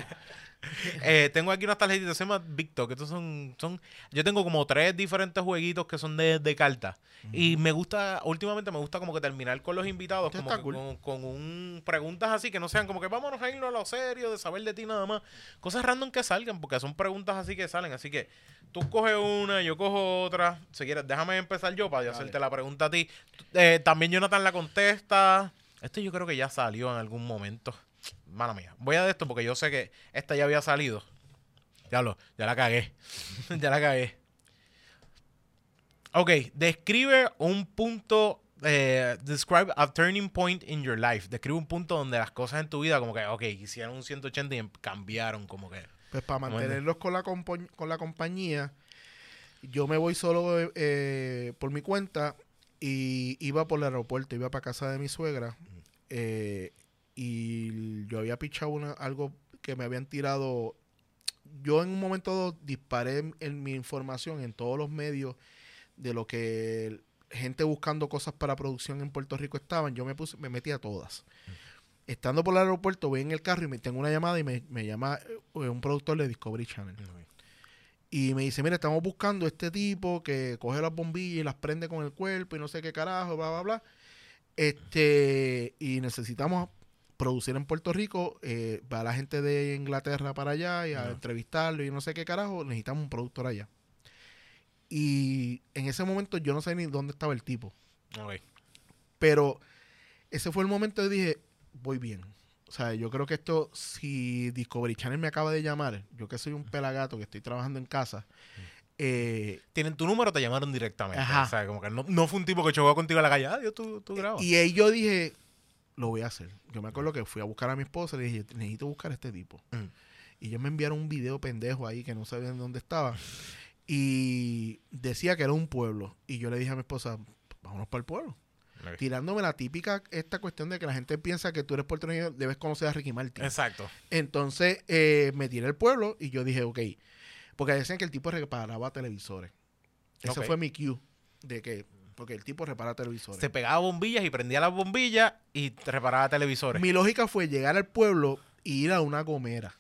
Eh, tengo aquí unas tarjetitas, se llama Victor, que estos son, son, yo tengo como tres diferentes jueguitos que son de, de cartas. Y me gusta, últimamente me gusta como que terminar con los invitados, como está que cool. con, con un, preguntas así que no sean como que vámonos a irnos a lo serio, de saber de ti nada más. Cosas random que salgan, porque son preguntas así que salen. Así que tú coges una, yo cojo otra. Si quieres, déjame empezar yo para yo hacerte la pregunta a ti. Eh, también Jonathan la contesta. Esto yo creo que ya salió en algún momento. Mala mía. Voy a de esto porque yo sé que esta ya había salido. Diablo, ya la cagué. ya la cagué. Ok, describe un punto. eh, describe a turning point in your life. Describe un punto donde las cosas en tu vida, como que, ok, hicieron un 180 y em- cambiaron, como que. Pues para mantenerlos con la, con la compañía, yo me voy solo eh, eh, por mi cuenta y iba por el aeropuerto, iba para casa de mi suegra eh, y yo había pichado una- algo que me habían tirado. Yo en un momento disparé en, en mi información en todos los medios de lo que gente buscando cosas para producción en Puerto Rico estaban. Yo me puse, me metí a todas. Estando por el aeropuerto, voy en el carro y me tengo una llamada y me, me llama eh, un productor de Discovery Channel. Y me dice, mira, estamos buscando este tipo que coge las bombillas y las prende con el cuerpo y no sé qué carajo, bla, bla, bla. Este, y necesitamos producir en Puerto Rico, eh, va la gente de Inglaterra para allá y a entrevistarlo y no sé qué carajo, necesitamos un productor allá. Y en ese momento yo no sé ni dónde estaba el tipo. Pero ese fue el momento que dije, voy bien. O sea, yo creo que esto, si Discovery Channel me acaba de llamar, yo que soy un pelagato que estoy trabajando en casa, eh, Tienen tu número, te llamaron directamente. Ajá. O sea, como que no, no fue un tipo que chocó contigo a la calle. Ah, Dios, tú, tú grabas. y ahí yo dije, lo voy a hacer. Yo me acuerdo que fui a buscar a mi esposa y le dije, necesito buscar a este tipo. Mm. Y ellos me enviaron un video pendejo ahí que no sabían dónde estaba. Y decía que era un pueblo. Y yo le dije a mi esposa, vámonos para el pueblo. Tirándome la típica, esta cuestión de que la gente piensa que tú eres puertorriqueño, debes conocer a Ricky Martin. Exacto. Entonces eh, me tiré al pueblo y yo dije, ok. Porque decían que el tipo reparaba televisores. Ese fue mi cue de que, porque el tipo repara televisores. Se pegaba bombillas y prendía las bombillas y reparaba televisores. Mi lógica fue llegar al pueblo e ir a una gomera.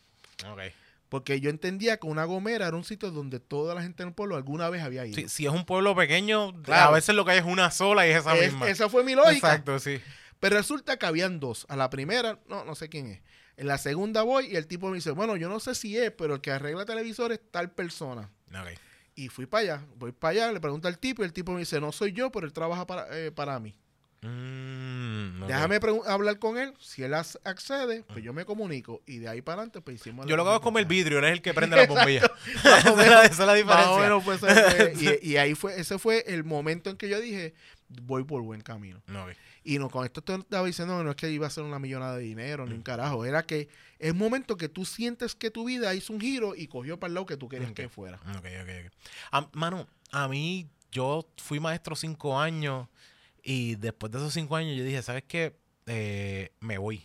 Ok. Porque yo entendía que una gomera era un sitio donde toda la gente en el pueblo alguna vez había ido. Sí, si es un pueblo pequeño, Claro. a veces lo que hay es una sola y es esa Es- misma. esa fue mi lógica. Exacto, sí. Pero resulta que habían dos. A la primera, no, no sé quién es. En la segunda voy y el tipo me dice, bueno, yo no sé si es, pero el que arregla televisores es tal persona. Ok. Y fui para allá, voy para allá, le pregunto al tipo y el tipo me dice, no soy yo, pero él trabaja para, eh, para mí. Mm. Déjame hablar con él, si él ac- accede, pues yo me comunico y de ahí para adelante pues hicimos... Yo la lo que hago es como el vidrio, él es el que prende. Más o esa, es la, esa es la diferencia. menos y, y ahí fue, ese fue el momento en que yo dije, voy por buen camino. No, ok. Y no, con esto te estaba diciendo que no es que iba a ser una millonada de dinero, Mm. ni un carajo. Era que es momento que tú sientes que tu vida hizo un giro y cogió para el lado que tú querías que fuera. Ok, ok, ok. A- mano, a mí, yo fui maestro cinco años y después de esos cinco años yo dije, ¿sabes qué? Eh, me voy.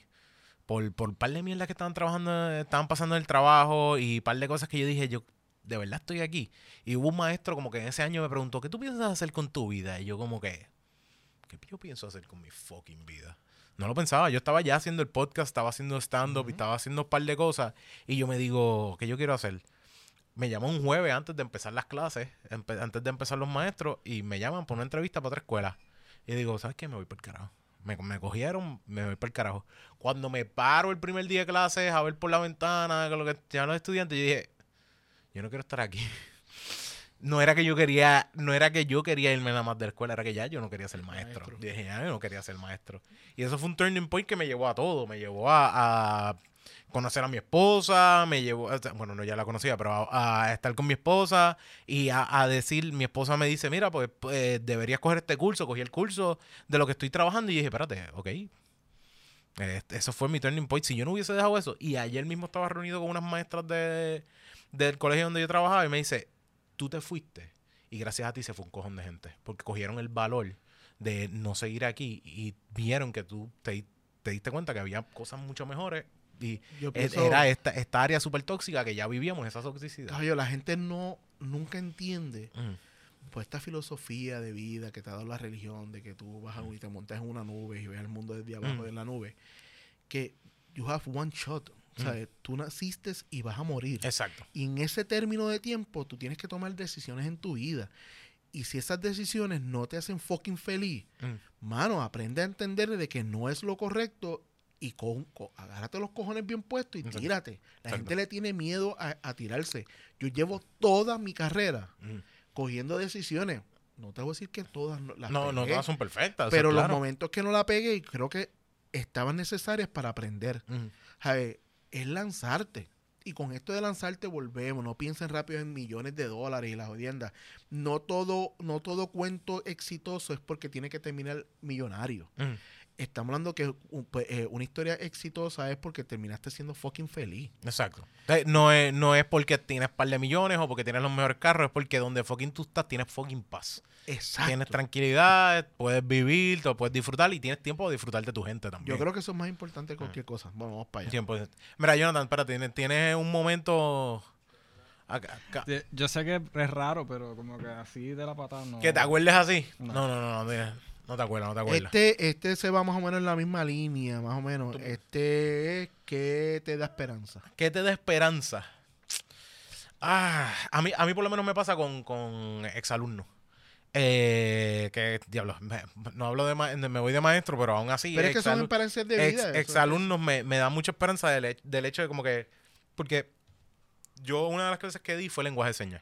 Por, por un par de mierdas que estaban trabajando, estaban pasando en el trabajo y un par de cosas que yo dije, yo de verdad estoy aquí. Y hubo un maestro como que en ese año me preguntó, ¿qué tú piensas hacer con tu vida? Y yo como que, ¿qué yo pienso hacer con mi fucking vida? No lo pensaba, yo estaba ya haciendo el podcast, estaba haciendo stand-up y estaba haciendo un par de cosas. Y yo me digo, ¿qué yo quiero hacer? me llamó un jueves antes de empezar las clases, antes de empezar los maestros, y me llaman por una entrevista para otra escuela. Y digo, ¿sabes qué? Me voy por el carajo. Me, me cogieron, me voy por el carajo. Cuando me paro el primer día de clases a ver por la ventana lo que llaman los estudiantes, yo dije, yo no quiero estar aquí. No era que yo quería, no era que yo quería irme nada más de la escuela, era que ya yo no quería ser maestro. Maestro. Yo dije, ya yo no quería ser maestro. Y eso fue un turning point que me llevó a todo. Me llevó a, a conocer a mi esposa, me llevó, bueno, no ya la conocía, pero a, a estar con mi esposa y a, a decir, mi esposa me dice, mira, pues, pues, deberías coger este curso, cogí el curso de lo que estoy trabajando y dije, espérate, ok. Este, eso fue mi turning point. Si yo no hubiese dejado eso, y ayer mismo estaba reunido con unas maestras de, del colegio donde yo trabajaba y me dice, tú te fuiste y gracias a ti se fue un cojón de gente, porque cogieron el valor de no seguir aquí y vieron que tú te, te diste cuenta que había cosas mucho mejores y Yo e- pienso- era esta, esta área súper tóxica que ya vivíamos, esa toxicidad. La gente no nunca entiende Mm, pues esta filosofía de vida que te ha dado la religión, de que tú vas a y te montas en una nube y ves el mundo desde abajo Mm. de la nube, que you have one shot. Sea, tú naciste y vas a morir. Exacto. Y en ese término de tiempo, tú tienes que tomar decisiones en tu vida. Y si esas decisiones no te hacen fucking feliz, Mm, mano, aprende a entender de que no es lo correcto y con, co- agárrate los cojones bien puestos y Exacto. tírate. La Exacto. gente le tiene miedo a, a tirarse. Yo llevo toda mi carrera mm. cogiendo decisiones. No te voy a decir que todas no- las No, no pegué, todas son perfectas. pero los claro. momentos que no la pegué creo que estaban necesarias para aprender. Mm, ¿sabes? Es lanzarte. Y con esto de lanzarte volvemos. No piensen rápido en millones de dólares y las jodiendas. No todo, no todo cuento exitoso es porque tiene que terminar millonario. mm. Estamos hablando que un- pues, eh, una historia exitosa es porque terminaste siendo fucking feliz. Exacto. Eh, No es, no es porque tienes par de millones o porque tienes los mejores carros, es porque donde fucking tú estás tienes fucking paz. Exacto. Tienes tranquilidad, puedes vivir, te puedes disfrutar y tienes tiempo de disfrutar de tu gente también. Yo creo que eso es más importante que cualquier cosa. Bueno, vamos para allá. 100%. Mira, Jonathan, espérate, tienes, tienes un momento acá- acá- Yo sé que es raro, pero como que así de la patada no. que te acuerdes así. No. No, no, no, no, no, no te acuerdas, no te acuerdas. Este, este se va más o menos en la misma línea, más o menos. Este es que te da esperanza. ¿Qué te da esperanza? Ah, a mí, a mí por lo menos me pasa con, con exalumnos. Eh, que, diablo, me- no hablo de, ma- de- me voy de maestro, pero aún así. Pero es que son exalu- experiencias de ex, vida. eso exalumnos me, me da mucha esperanza del, he- del hecho de como que. Porque yo, una de las clases que di fue lenguaje de señas.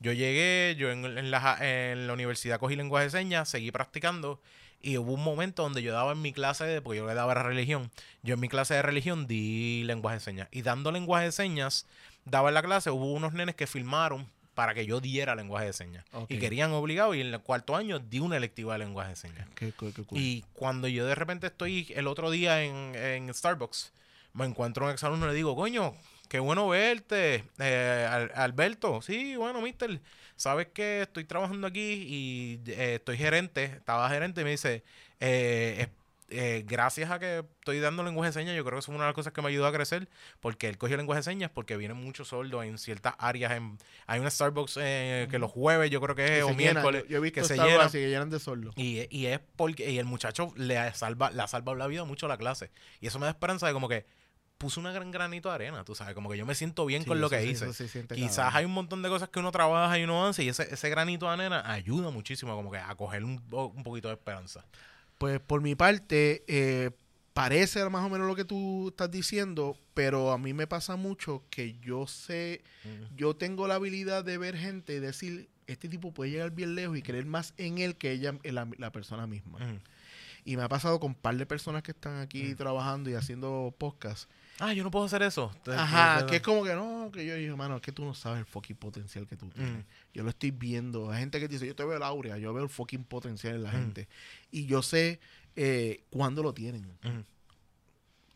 Yo llegué, yo en, en la, en la universidad cogí lenguaje de señas, seguí practicando. Y hubo un momento donde yo daba en mi clase, de, porque yo le daba religión, yo en mi clase de religión di lenguaje de señas. Y dando lenguaje de señas, daba en la clase, hubo unos nenes que filmaron para que yo diera lenguaje de señas. Ok. Y querían obligado, y en el cuarto año di una electiva de lenguaje de señas. Qué- qué- qué. Y cuando yo de repente estoy el otro día en, en Starbucks, me encuentro un exalumno y le digo, coño, qué bueno verte, eh, Al- Alberto. Sí, bueno, mister, sabes que estoy trabajando aquí y eh, estoy gerente, estaba gerente y me dice, eh, eh, gracias a que estoy dando lenguaje de señas, yo creo que es una de las cosas que me ayudó a crecer, porque él cogió lenguaje de señas, porque vienen muchos sordos en ciertas áreas. En, hay una Starbucks eh, que los jueves, yo creo que es, Que o llena. miércoles, Yo, yo he visto que se llena. así que llenan de sordos. Y, y es porque y el muchacho le salva, le ha salvado la vida mucho a la clase. Y eso me da esperanza de como que puso una gran granito de arena, tú sabes, como que yo me siento bien Sí, con lo que sí, hice. Quizás cabrón. hay un montón de cosas que uno trabaja y uno hace y ese, ese granito de arena ayuda muchísimo como que a coger un, un poquito de esperanza. Pues por mi parte, eh, parece más o menos lo que tú estás diciendo, pero a mí me pasa mucho que yo sé, yo tengo la habilidad de ver gente y decir, este tipo puede llegar bien lejos y creer más en él que ella, en la, la persona misma. Y me ha pasado con un par de personas que están aquí trabajando y haciendo podcast. Ah, yo no puedo hacer eso. Ajá, que es como que no, que yo digo, mano, es que tú no sabes el fucking potencial que tú tienes. Mm. Yo lo estoy viendo. Hay gente que dice, yo te veo el aurea, yo veo el fucking potencial en la Mm. gente. Y yo sé eh, cuándo lo tienen. Ujú.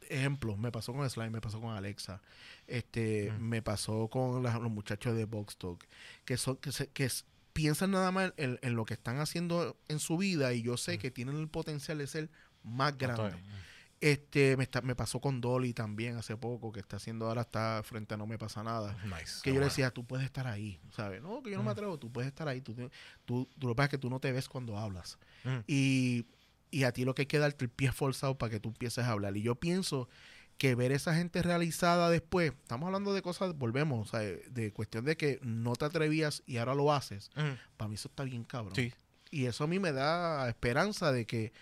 Ejemplo, me pasó con Slime, me pasó con Alexa, este, Mm. me pasó con la- los muchachos de Box Talk, que son, que, se- que piensan nada más en, en lo que están haciendo en su vida y yo sé Mm. que tienen el potencial de ser más grande. Estoy- Este, me, está- me pasó con Dolly también hace poco, que está haciendo ahora, está frente a No Me Pasa Nada. Nice. Que yo le decía, tú puedes estar ahí, ¿sabes? No, que yo no me Mm. atrevo, tú puedes estar ahí. Tú, tú, tú lo que pasa es que tú no te ves cuando hablas. Mm. Y, y a ti lo que hay que darte el pie forzado para que tú empieces a hablar. Y yo pienso que ver esa gente realizada después, estamos hablando de cosas, volvemos, o sea, de cuestión de que no te atrevías y ahora lo haces, Ujú. para mí eso está bien cabrón. Sí. Y eso a mí me da esperanza de que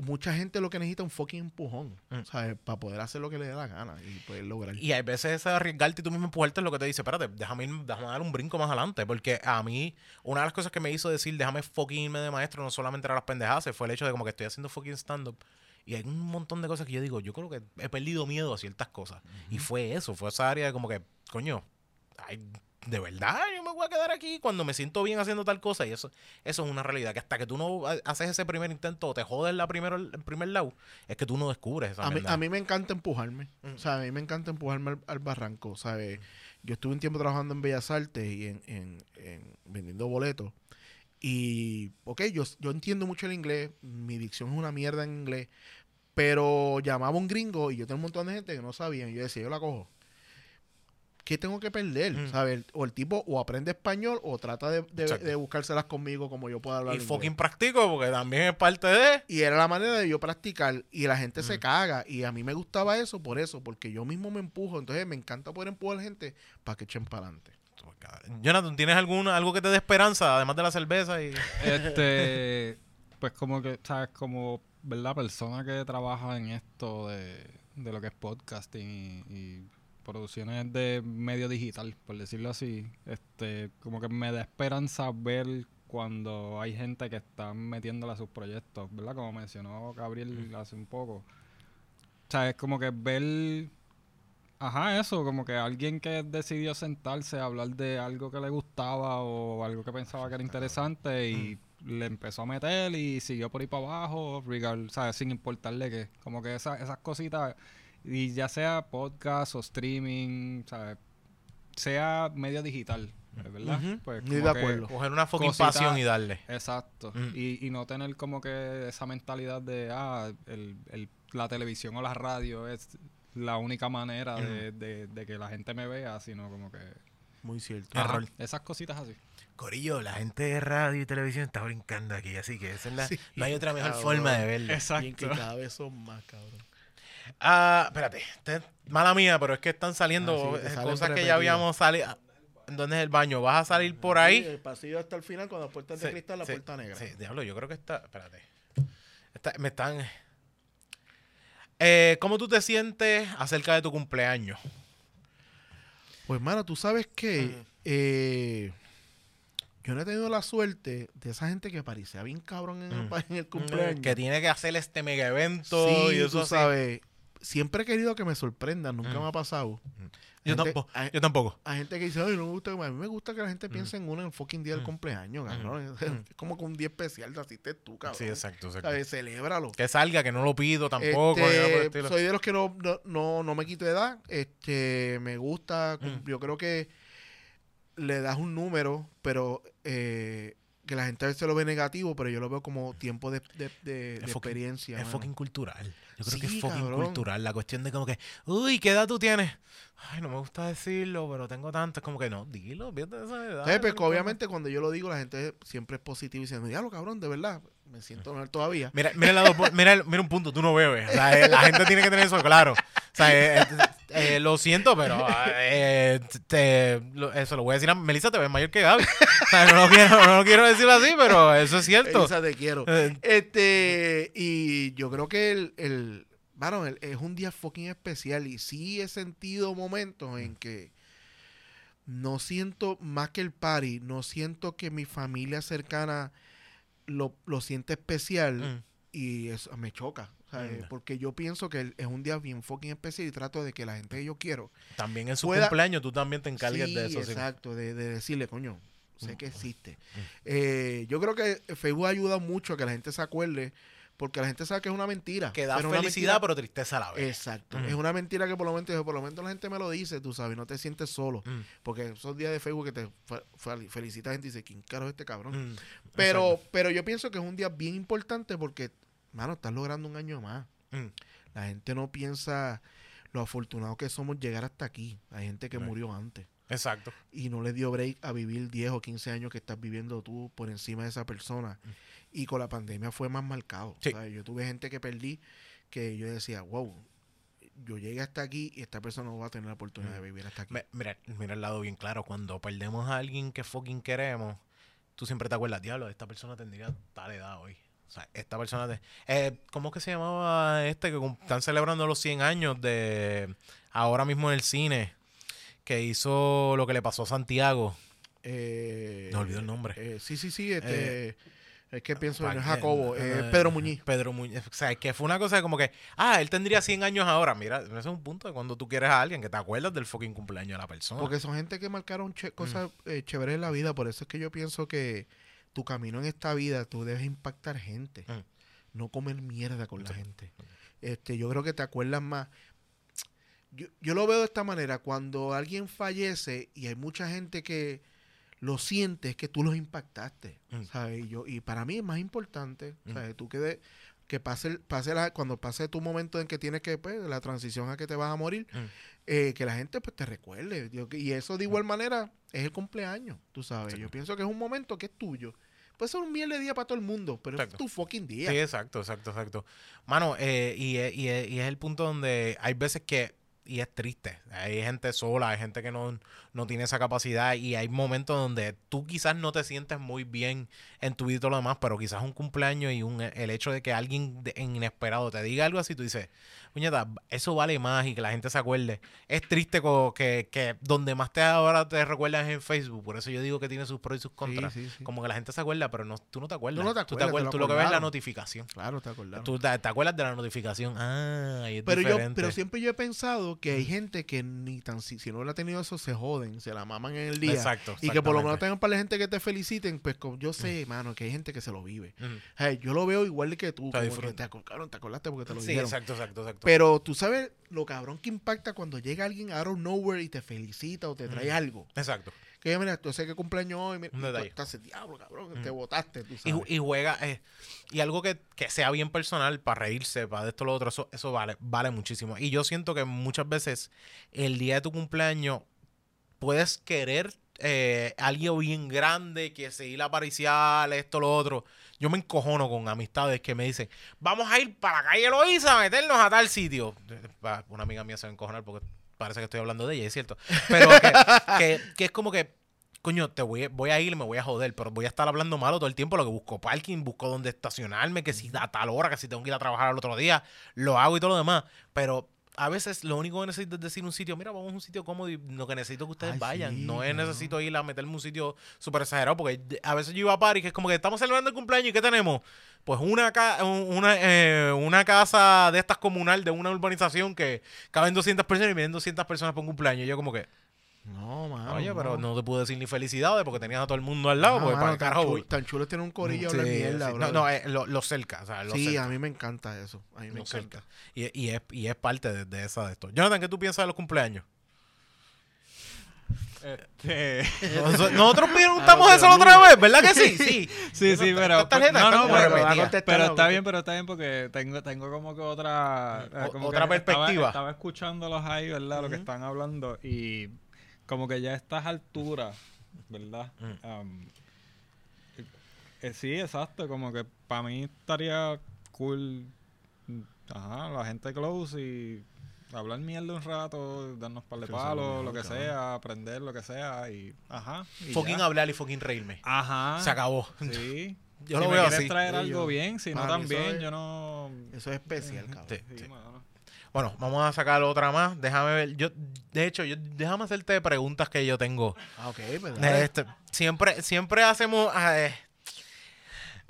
mucha gente lo que necesita es un fucking empujón, Mm. ¿sabes? Para poder hacer lo que le dé la gana y poder lograr. Y hay veces ese arriesgarte y tú mismo empujarte es lo que te dice, espérate, déjame, ir- déjame dar un brinco más adelante. Porque a mí, una de las cosas que me hizo decir, déjame fucking irme de maestro, no solamente era las pendejadas, fue el hecho de como que estoy haciendo fucking stand-up. Y hay un montón de cosas que yo digo, yo creo que he perdido miedo a ciertas cosas. Y fue eso, fue esa área de como que, coño, ay, de verdad yo me voy a quedar aquí cuando me siento bien haciendo tal cosa. Y eso, eso es una realidad, que hasta que tú no ha- haces ese primer intento o te jodes la primero, el primer lado, es que tú no descubres esa A mí, a mí me encanta empujarme. Mm. O sea, a mí me encanta empujarme al, al barranco. ¿sabes? Yo estuve un tiempo trabajando en Bellas Artes y en, en- en vendiendo boletos. Y, ok, yo, yo entiendo mucho el inglés. Mi dicción es una mierda en inglés. Pero llamaba un gringo y yo tengo un montón de gente que no sabían. Y yo decía, yo la cojo. ¿Qué tengo que perder? Mm. ¿Sabes? O el tipo o aprende español o trata de, de, buscárselas conmigo como yo pueda hablar y inglés. fucking practico porque también es parte de... Y era la manera de yo practicar y la gente Mm. se caga. Y a mí me gustaba eso por eso, porque yo mismo me empujo. Entonces me encanta poder empujar a la gente para que echen para adelante. Jonathan, ¿tienes alguna, algo que te dé esperanza, además de la cerveza? Y... Este, pues como que, ¿sabes? Como, ¿verdad? Persona que trabaja en esto de, de lo que es podcasting y, y producciones de medio digital, por decirlo así. Este, como que me da esperanza ver cuando hay gente que está metiéndole a sus proyectos, ¿verdad? Como mencionó Gabriel hace un poco. O sea, es como que ver Ajá, eso, como que alguien que decidió sentarse a hablar de algo que le gustaba o algo que pensaba que era interesante y le empezó a meter y siguió por ahí para abajo, regard, ¿sabes? sin importarle qué. Como que esa- esas cositas, y ya sea podcast o streaming, ¿sabes? sea medio digital, ¿verdad? Ujú, Pues de que- acuerdo. Coger una fucking Cosita- pasión y darle. Exacto. Mm. Y, y no tener como que esa mentalidad de, ah, el, el- la televisión o la radio es la única manera de, de- de que la gente me vea, sino como que... Muy cierto. Ajá, esas cositas así. Corillo, la gente de radio y televisión está brincando aquí, así que esa es la- Sí, no hay otra mejor cabrón. forma de verlo. Bien que cada vez son más, cabrón. Ah, espérate, este- mala mía, pero es que están saliendo Ah, sí, eh, cosas que ya habíamos salido. ¿Dónde es el baño? ¿Vas a salir por Sí, ahí? el pasillo hasta el final, cuando la puerta de Sí, cristal, la sí, puerta negra. Sí, diablo, yo creo que está. Espérate. Está- me están. Eh, ¿Cómo tú te sientes acerca de tu cumpleaños? Pues, mano, tú sabes que Mm. eh, yo no he tenido la suerte de esa gente que parecía bien cabrón en, el, Mm. en el cumpleaños. Que tiene que hacer este mega evento sí, y eso tú así. sabes. Siempre he querido que me sorprendan, nunca Mm. me ha pasado. Yo Gente- tampoco. hay- yo tampoco. Hay gente que dice, ay, no me gusta. A mí me gusta que la gente piense en uno en fucking día del Mm. cumpleaños, cabrón. Mm. Es como que un día especial, asiste tú, cabrón. Sí, exacto, exacto. ¿Sabes? Celébralo. Que salga, que no lo pido tampoco. Este, soy de los que no, no, no, no me quito de edad. Este, me gusta. Mm. Yo creo que le das un número, pero eh, que la gente a veces lo ve negativo, pero yo lo veo como tiempo de, de, de- de Es fucking- experiencia. Es mano. fucking cultural. Yo creo que Sí, es fucking cabrón. cultural. La cuestión de como que, uy, ¿qué edad tú tienes? Ay, no me gusta decirlo, pero tengo tanto. Es como que no, dilo, fíjate esa edad. Pues, no que importa. obviamente cuando yo lo digo, la gente siempre es positiva y dice, diablo, cabrón, de verdad, me siento mal todavía. Mira, mira, pu- mira, mira un punto, tú no bebes. O sea, eh, la gente tiene que tener eso claro. O sea, eh, eh, lo siento, pero te- lo- eso lo voy a decir a Melissa, te ves mayor que Gaby. O sea, no lo quiero, no lo quiero decir así, pero eso es cierto. Elisa, te quiero. Este, y yo creo que el, el, el- es un día fucking especial y sí he sentido momentos en que no siento más que el party, no siento que mi familia cercana lo, lo siente especial mm, y eso me choca, ¿sabes? Mm. porque yo pienso que es un día bien fucking especial y trato de que la gente que yo quiero también en su Pueda- cumpleaños tú también te encargues Sí, de eso. sí. exacto, de, de decirle, coño, sé Mm. que existe. Eh, yo creo que Facebook ayuda mucho a que la gente se acuerde, porque la gente sabe que es una mentira. Que da pero felicidad, mentira- pero tristeza a la vez. Exacto. Mm. Es una mentira que por lo menos, por lo menos la gente me lo dice, tú sabes, no te sientes solo. Mm, Porque esos días de Facebook que te fe- fe- felicita gente y dice, ¿quién caro es este cabrón? mm, Pero, pero yo pienso que es un día bien importante porque, mano, estás logrando un año más. Mm. La gente no piensa lo afortunado que somos llegar hasta aquí. Hay gente que Right. murió antes Exacto. y no le dio break a vivir 10 o 15 años que estás viviendo tú por encima de esa persona. Y con la pandemia fue más marcado. Sí. ¿sabes? Yo tuve gente que perdí que yo decía, wow, yo llegué hasta aquí y esta persona no va a tener la oportunidad de vivir hasta aquí. Mira, mira el lado bien claro. Cuando perdemos a alguien que fucking queremos, tú siempre te acuerdas, diablo, esta persona tendría tal edad hoy. O sea, esta persona... te- eh, ¿Cómo es que se llamaba este que están celebrando los 100 años de... Ahora mismo en el cine, que hizo lo que le pasó a Santiago? Eh, Me olvidó el nombre. eh, sí, sí, sí. Este, Es que pienso, es Jacobo, eh, es Pedro Muñiz. Pedro Muñiz. O sea, que fue una cosa como que, ah, él tendría 100 años ahora. Mira, ese es un punto de cuando tú quieres a alguien que te acuerdas del fucking cumpleaños de la persona. Porque son gente que marcaron che- cosas eh, chéveres en la vida. Por eso es que yo pienso que tu camino en esta vida, tú debes impactar gente. Mm. No comer mierda con la gente. Este, yo creo que te acuerdas más. Yo, yo lo veo de esta manera. Cuando alguien fallece y hay mucha gente que lo siente, es que tú los impactaste. Mm. ¿sabes? Y, yo, y para mí es más importante. Mm. ¿sabes? Tú que, de- que pase, pase la, cuando pase tu momento en que tienes que, pues, la transición a que te vas a morir, Mm. eh, que la gente pues te recuerde. Yo y eso de igual manera es el cumpleaños, tú sabes. Sí. Yo pienso que es un momento que es tuyo. Puede ser un miel de día para todo el mundo, pero Exacto. es tu fucking día. Sí, exacto, exacto, exacto. Mano, eh, y, y es el punto donde hay veces que, y es triste, hay gente sola, hay gente que no, no tiene esa capacidad y hay momentos donde tú quizás no te sientes muy bien en tu vida y todo lo demás, pero quizás un cumpleaños y un, el hecho de que alguien de- inesperado te diga algo así, tú dices, puñeta, eso vale más y que la gente se acuerde. Es triste que, que donde más te ahora te recuerdas es en Facebook, por eso yo digo que tiene sus pros y sus contras. sí, sí. Como que la gente se acuerda, pero no, tú no te acuerdas. no te Tú, te acuerdas, te acuerdas, lo tú lo que ves es la notificación. Claro, te acordaron. Tú te, te acuerdas de la notificación. Ah, y es pero yo, pero siempre yo he pensado que hay gente que ni tan si, si no lo ha tenido eso se joden, se la maman en el día. Exacto. Y que por lo menos tengan para la gente que te feliciten, pues como yo sé, mano, que hay gente que se lo vive. Hey, yo lo veo igual que tú, Te como que te, cabrón, te acordaste porque te lo Sí, dijeron. exacto, exacto, exacto. Pero tú sabes lo cabrón que impacta cuando llega alguien out of nowhere y te felicita o te trae algo. exacto. Que mira, tú sé que cumpleaños hoy, mira, Un tú detalle. estás diablo, cabrón, te botaste, tú Y, sabes. ju- y juega. eh, y algo que, que sea bien personal, para reírse, para esto, lo otro, eso, eso vale, vale muchísimo. Y yo siento que muchas veces el día de tu cumpleaños puedes querer eh, algo bien grande, que seguir la paricial, esto, lo otro. Yo me encojono con amistades que me dicen, vamos a ir para la calle Loíza a meternos a tal sitio. Va, Una amiga mía se va a encojonar porque parece que estoy hablando de ella, es cierto. Pero que, que- que es como que, coño, te voy, voy a ir y me voy a joder, pero voy a estar hablando malo todo el tiempo. Lo que busco parking, busco dónde estacionarme, que si a tal hora, que si tengo que ir a trabajar al otro día, lo hago y todo lo demás. Pero a veces lo único que necesito es decir un sitio, mira, vamos a un sitio cómodo y lo que necesito es que ustedes Ay, vayan. sí, no es necesito ir a meterme un sitio súper exagerado, porque a veces yo iba a París, que es como que estamos celebrando el cumpleaños y ¿qué tenemos? Pues una, ca- un- una, eh, una casa de estas comunal de una urbanización que caben 200 personas y vienen 200 personas por un cumpleaños. Y yo como que, No, mano. oye, pero no. te pude decir ni felicidades porque tenías a todo el mundo al lado, No, porque mano, para el carajo chulo, voy. tan chulo tiene un corillo Sí, mierda, sí. bro. No, no, eh, lo, lo cerca, o sea, lo sí, cerca. a mí me encanta eso. A mí me lo encanta. cerca. Y, y es, y es parte de, de esa de esto. Jonathan, ¿qué tú piensas de los cumpleaños? Este, Nos- Nosotros preguntamos eso la otra vez, ¿verdad que sí? Sí. sí, sí, pero no, no, pero, está bien, pero está bien porque tengo, tengo como que otra, O- como otra perspectiva. Estaba, escuchándolos ahí, ¿verdad? Lo que están hablando y como que ya a estas alturas, ¿verdad? Mm. Eh, sí, exacto, como que para mí estaría cool, ajá, la gente close y hablar mierda un rato, darnos par de palos, lo que cabrón. sea, aprender lo que sea y ajá. y Fucking ya. hablar y fucking reírme. Ajá. Se acabó. Sí. Yo si lo me veo quieres así. traer Sí, algo yo- bien, si no también, yo no... Eso es especial, cabrón. Sí, Sí, sí. mano. Bueno, vamos a sacar otra más. Déjame ver. Yo, de hecho, yo, déjame hacerte preguntas que yo tengo. Ah, ok, pues dale. Este, siempre, siempre hacemos. eh,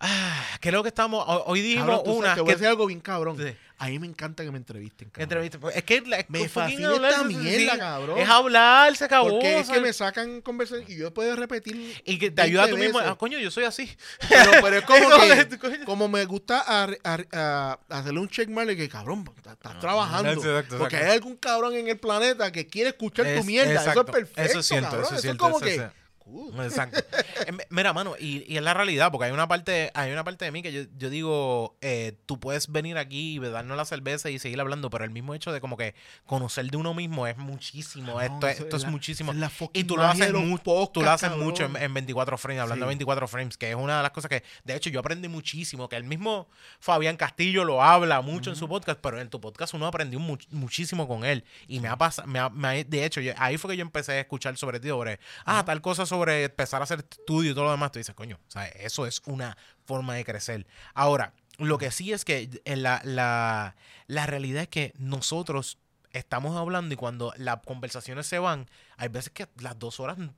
ah, creo que estamos. Hoy, dijimos Cabrón, tú sabes, una. te voy a que- decir algo bien cabrón. Sí. A mí me encanta que me entrevisten, cabrón. entrevista. Es que es Me que fascina hablar, esta mierda, sí, cabrón. Es hablar, se acabó. Porque es que me sacan conversación y yo puedo repetir. Y que te ayuda tú 20 mismo. Ah, coño, yo soy así. Pero, pero es como que, como me gusta a- a- a- hacerle un checkmark y que cabrón, estás trabajando. Ah, exacto, Porque exacto. hay algún cabrón en el planeta que quiere escuchar tu mierda. Eso es perfecto. Eso es cierto, cabrón. eso es como eso que. Cool. Exacto. Eh, mi- Mira, mano, y, y es la realidad, porque hay una parte, hay una parte de mí que yo, yo digo, eh, tú puedes venir aquí y darnos la cerveza y seguir hablando, pero el mismo hecho de como que conocer de uno mismo es muchísimo. Cabrón, esto, es- esto es es la- muchísimo. la Y tú lo haces, de los mu- podcasts, tú lo haces cabrón. mucho en, en 24 frames, hablando Sí. de 24 frames, que es una de las cosas que, de hecho, yo aprendí muchísimo, que el mismo Fabián Castillo lo habla mucho en su podcast, pero en tu podcast uno aprendió mu- muchísimo con él. Y me ha pasado, me ha- me ha- de hecho, yo- ahí fue que yo empecé a escuchar sobre ti, sobre, ah, tal cosa sobre empezar a hacer estudio y todo lo demás. Tú dices, coño, sea, eso es una forma de crecer. Ahora, lo que sí es que en la, la, la realidad es que nosotros estamos hablando y cuando las conversaciones se van, hay veces que las dos horas no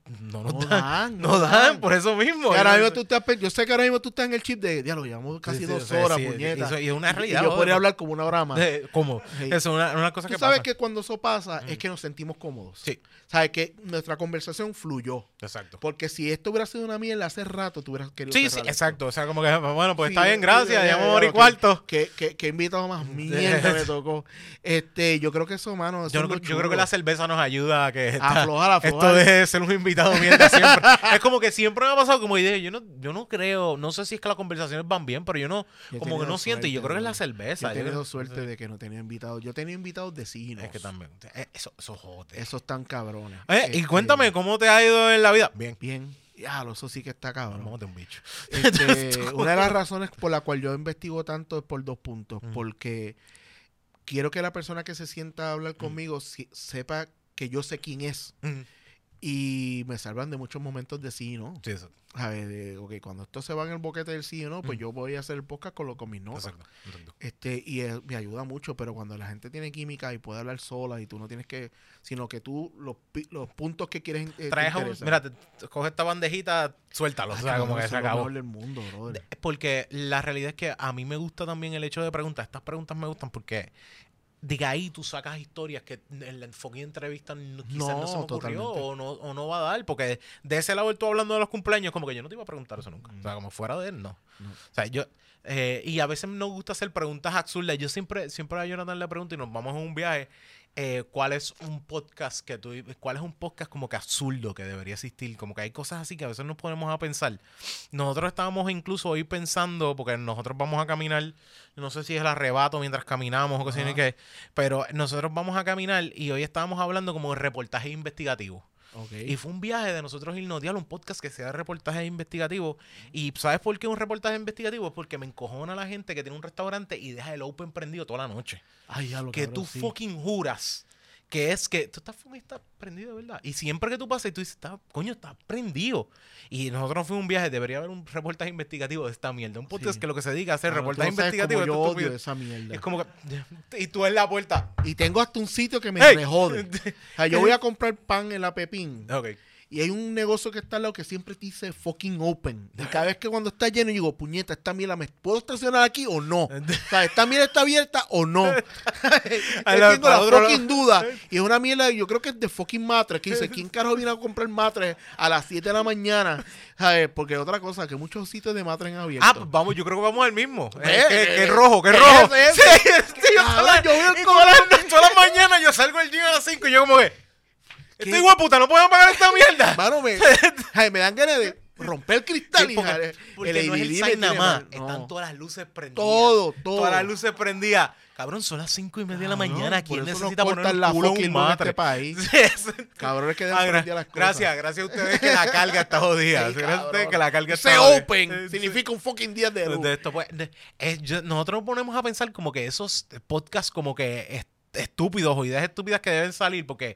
nos No dan. dan, No dan, por eso mismo. Que ahora Yo- mismo tú estás yo sé que ahora mismo tú estás en el chip de, diablo, llevamos casi Sí, sí, dos horas, sí, puñeta. y eso- y es una Y- realidad, Y yo podría hablar como una hora más. ¿Cómo? Eso es una, una cosa Tú que sabes pasa. que cuando eso pasa es que nos sentimos cómodos. Sí. Sabes que nuestra conversación fluyó. Exacto. Porque si esto hubiera sido una mierda hace rato, tú hubieras querido Sí, sí, esto. exacto. O sea, como que, bueno, pues está bien, gracias. Ya ya, morí ya, cuarto. Que, que, que invitado más mierda me tocó. Este, yo creo que eso, mano. eso Yo, es no- lo yo creo que la cerveza nos ayuda a que aflojar, aflojar. esto deje de ser un invitado mierda siempre. es como que siempre me ha pasado como idea. Yo no, yo no creo, no sé si es que las conversaciones van bien, pero yo no, Yo como que no siento. Y yo creo que es la cerveza. Yo he yo tenido suerte de que no tenía invitados. Yo tenía invitados de cine. Es que también. eh, Eso, eso jode. Esos tan cabrones. Eh, y Este, cuéntame, ¿cómo te ha ido en la vida? Bien. Bien. Ya, eso sí que está cabrón. Vamos de un bicho. Este, una de las razones por la cual yo investigo tanto es por dos puntos. Porque quiero que la persona que se sienta a hablar conmigo si- sepa que yo sé quién es. Y me salvan de muchos momentos de sí y no. Sí, eso. A ver, de, ok, cuando esto se va en el boquete del sí o no, pues yo voy a hacer el podcast con, lo, con mis notas. Exacto. exacto. Este, y me ayuda mucho, pero cuando la gente tiene química y puede hablar sola y tú no tienes que, sino que tú los, los puntos que quieres eh, Traes un, mira, te, coge esta bandejita, suéltalo. Ay, o sea, como que se acabó. mundo, brother. Porque la realidad es que a mí me gusta también el hecho de preguntar. Estas preguntas me gustan porque de ahí tú sacas historias que en la enfoque entrevista no, quizás no, No, se me ocurrió o no, o no va a dar. Porque de ese lado tú hablando de los cumpleaños, como que yo no te iba a preguntar eso nunca. O sea, como fuera de él, no. No. O sea, yo. eh, y a veces nos gusta hacer preguntas absurdas. Yo siempre, siempre a Jonathan le pregunto y nos vamos en un viaje. Eh, ¿Cuál es un podcast que tú, cuál es un podcast como que absurdo que debería existir? Como que hay cosas así que a veces nos ponemos a pensar. Nosotros estábamos incluso hoy pensando, porque nosotros vamos a caminar, no sé si es el arrebato mientras caminamos o yo ni Ajá. qué, pero nosotros vamos a caminar y hoy estábamos hablando como de reportaje investigativo. Y fue un viaje de nosotros irnos a un podcast que sea de reportaje investigativo. Y ¿sabes por qué un reportaje investigativo? Es porque me encojona la gente que tiene un restaurante y deja el open prendido toda la noche. Ay, ya lo que tú fucking juras que es que tú estás estás prendido, ¿verdad? Y siempre que tú pasas y tú dices, está, coño, está prendido. Y nosotros nos fuimos un viaje, debería haber un reportaje investigativo de esta mierda. Un podcast Sí. que lo que se diga hacer Claro, reportaje investigativo esto yo odio esa mierda. Es como que. Y tú en la puerta. Y tengo hasta un sitio que me ¡Ey! rejode. O sea, yo voy a comprar pan en la Pepín ok. Y hay un negocio que está al lado que siempre te dice fucking open. Y cada vez que cuando está lleno, yo digo, puñeta, esta mierda, ¿me puedo estacionar aquí o no? O sea, ¿esta mierda está abierta o no? Tengo la fucking duda. Y es una mierda, yo creo que es de fucking matres. Que dice, ¿quién carajo viene a comprar matres a las 7 de la mañana? ¿Sabes? Porque otra cosa, que muchos sitios de matres han abierto. Ah, pues vamos, yo creo que vamos al mismo. Eh, que, ve, que es rojo, que rojo. Sí, sí, yo todas las- el mañanas yo salgo del gym a las 5 y yo como que... ¿Qué? Este hijo de puta, no podemos pagar esta mierda. Mano, me, ay, me dan ganas de romper el cristal y porque, porque el no es el sign nada más. No. Están todas las luces prendidas. Todo, todo. Todas las luces prendidas. Cabrón, son las 5 y media de la Cabrón, mañana. ¿Quién necesita poner la culo en un matre? este país. Sí, eso- Cabrones que prendidas las cosas. gracias, gracias a ustedes que la carga está jodida. Gracias a ustedes cabrón. que la carga está jodida. open Eh, significa un fucking día de luz. de esto, pues, es- nosotros nos ponemos a pensar como que esos podcasts como que est- estúpidos o ideas estúpidas que deben salir porque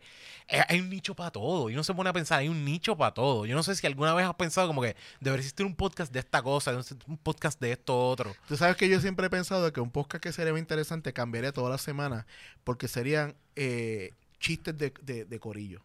hay un nicho para todo y uno se pone a pensar hay un nicho para todo yo no sé si alguna vez has pensado como que debería existir un podcast de esta cosa un podcast de esto otro Tú sabes que yo siempre he pensado que un podcast que sería muy interesante cambiaría todas las semanas porque serían eh, chistes de, de, de corillo.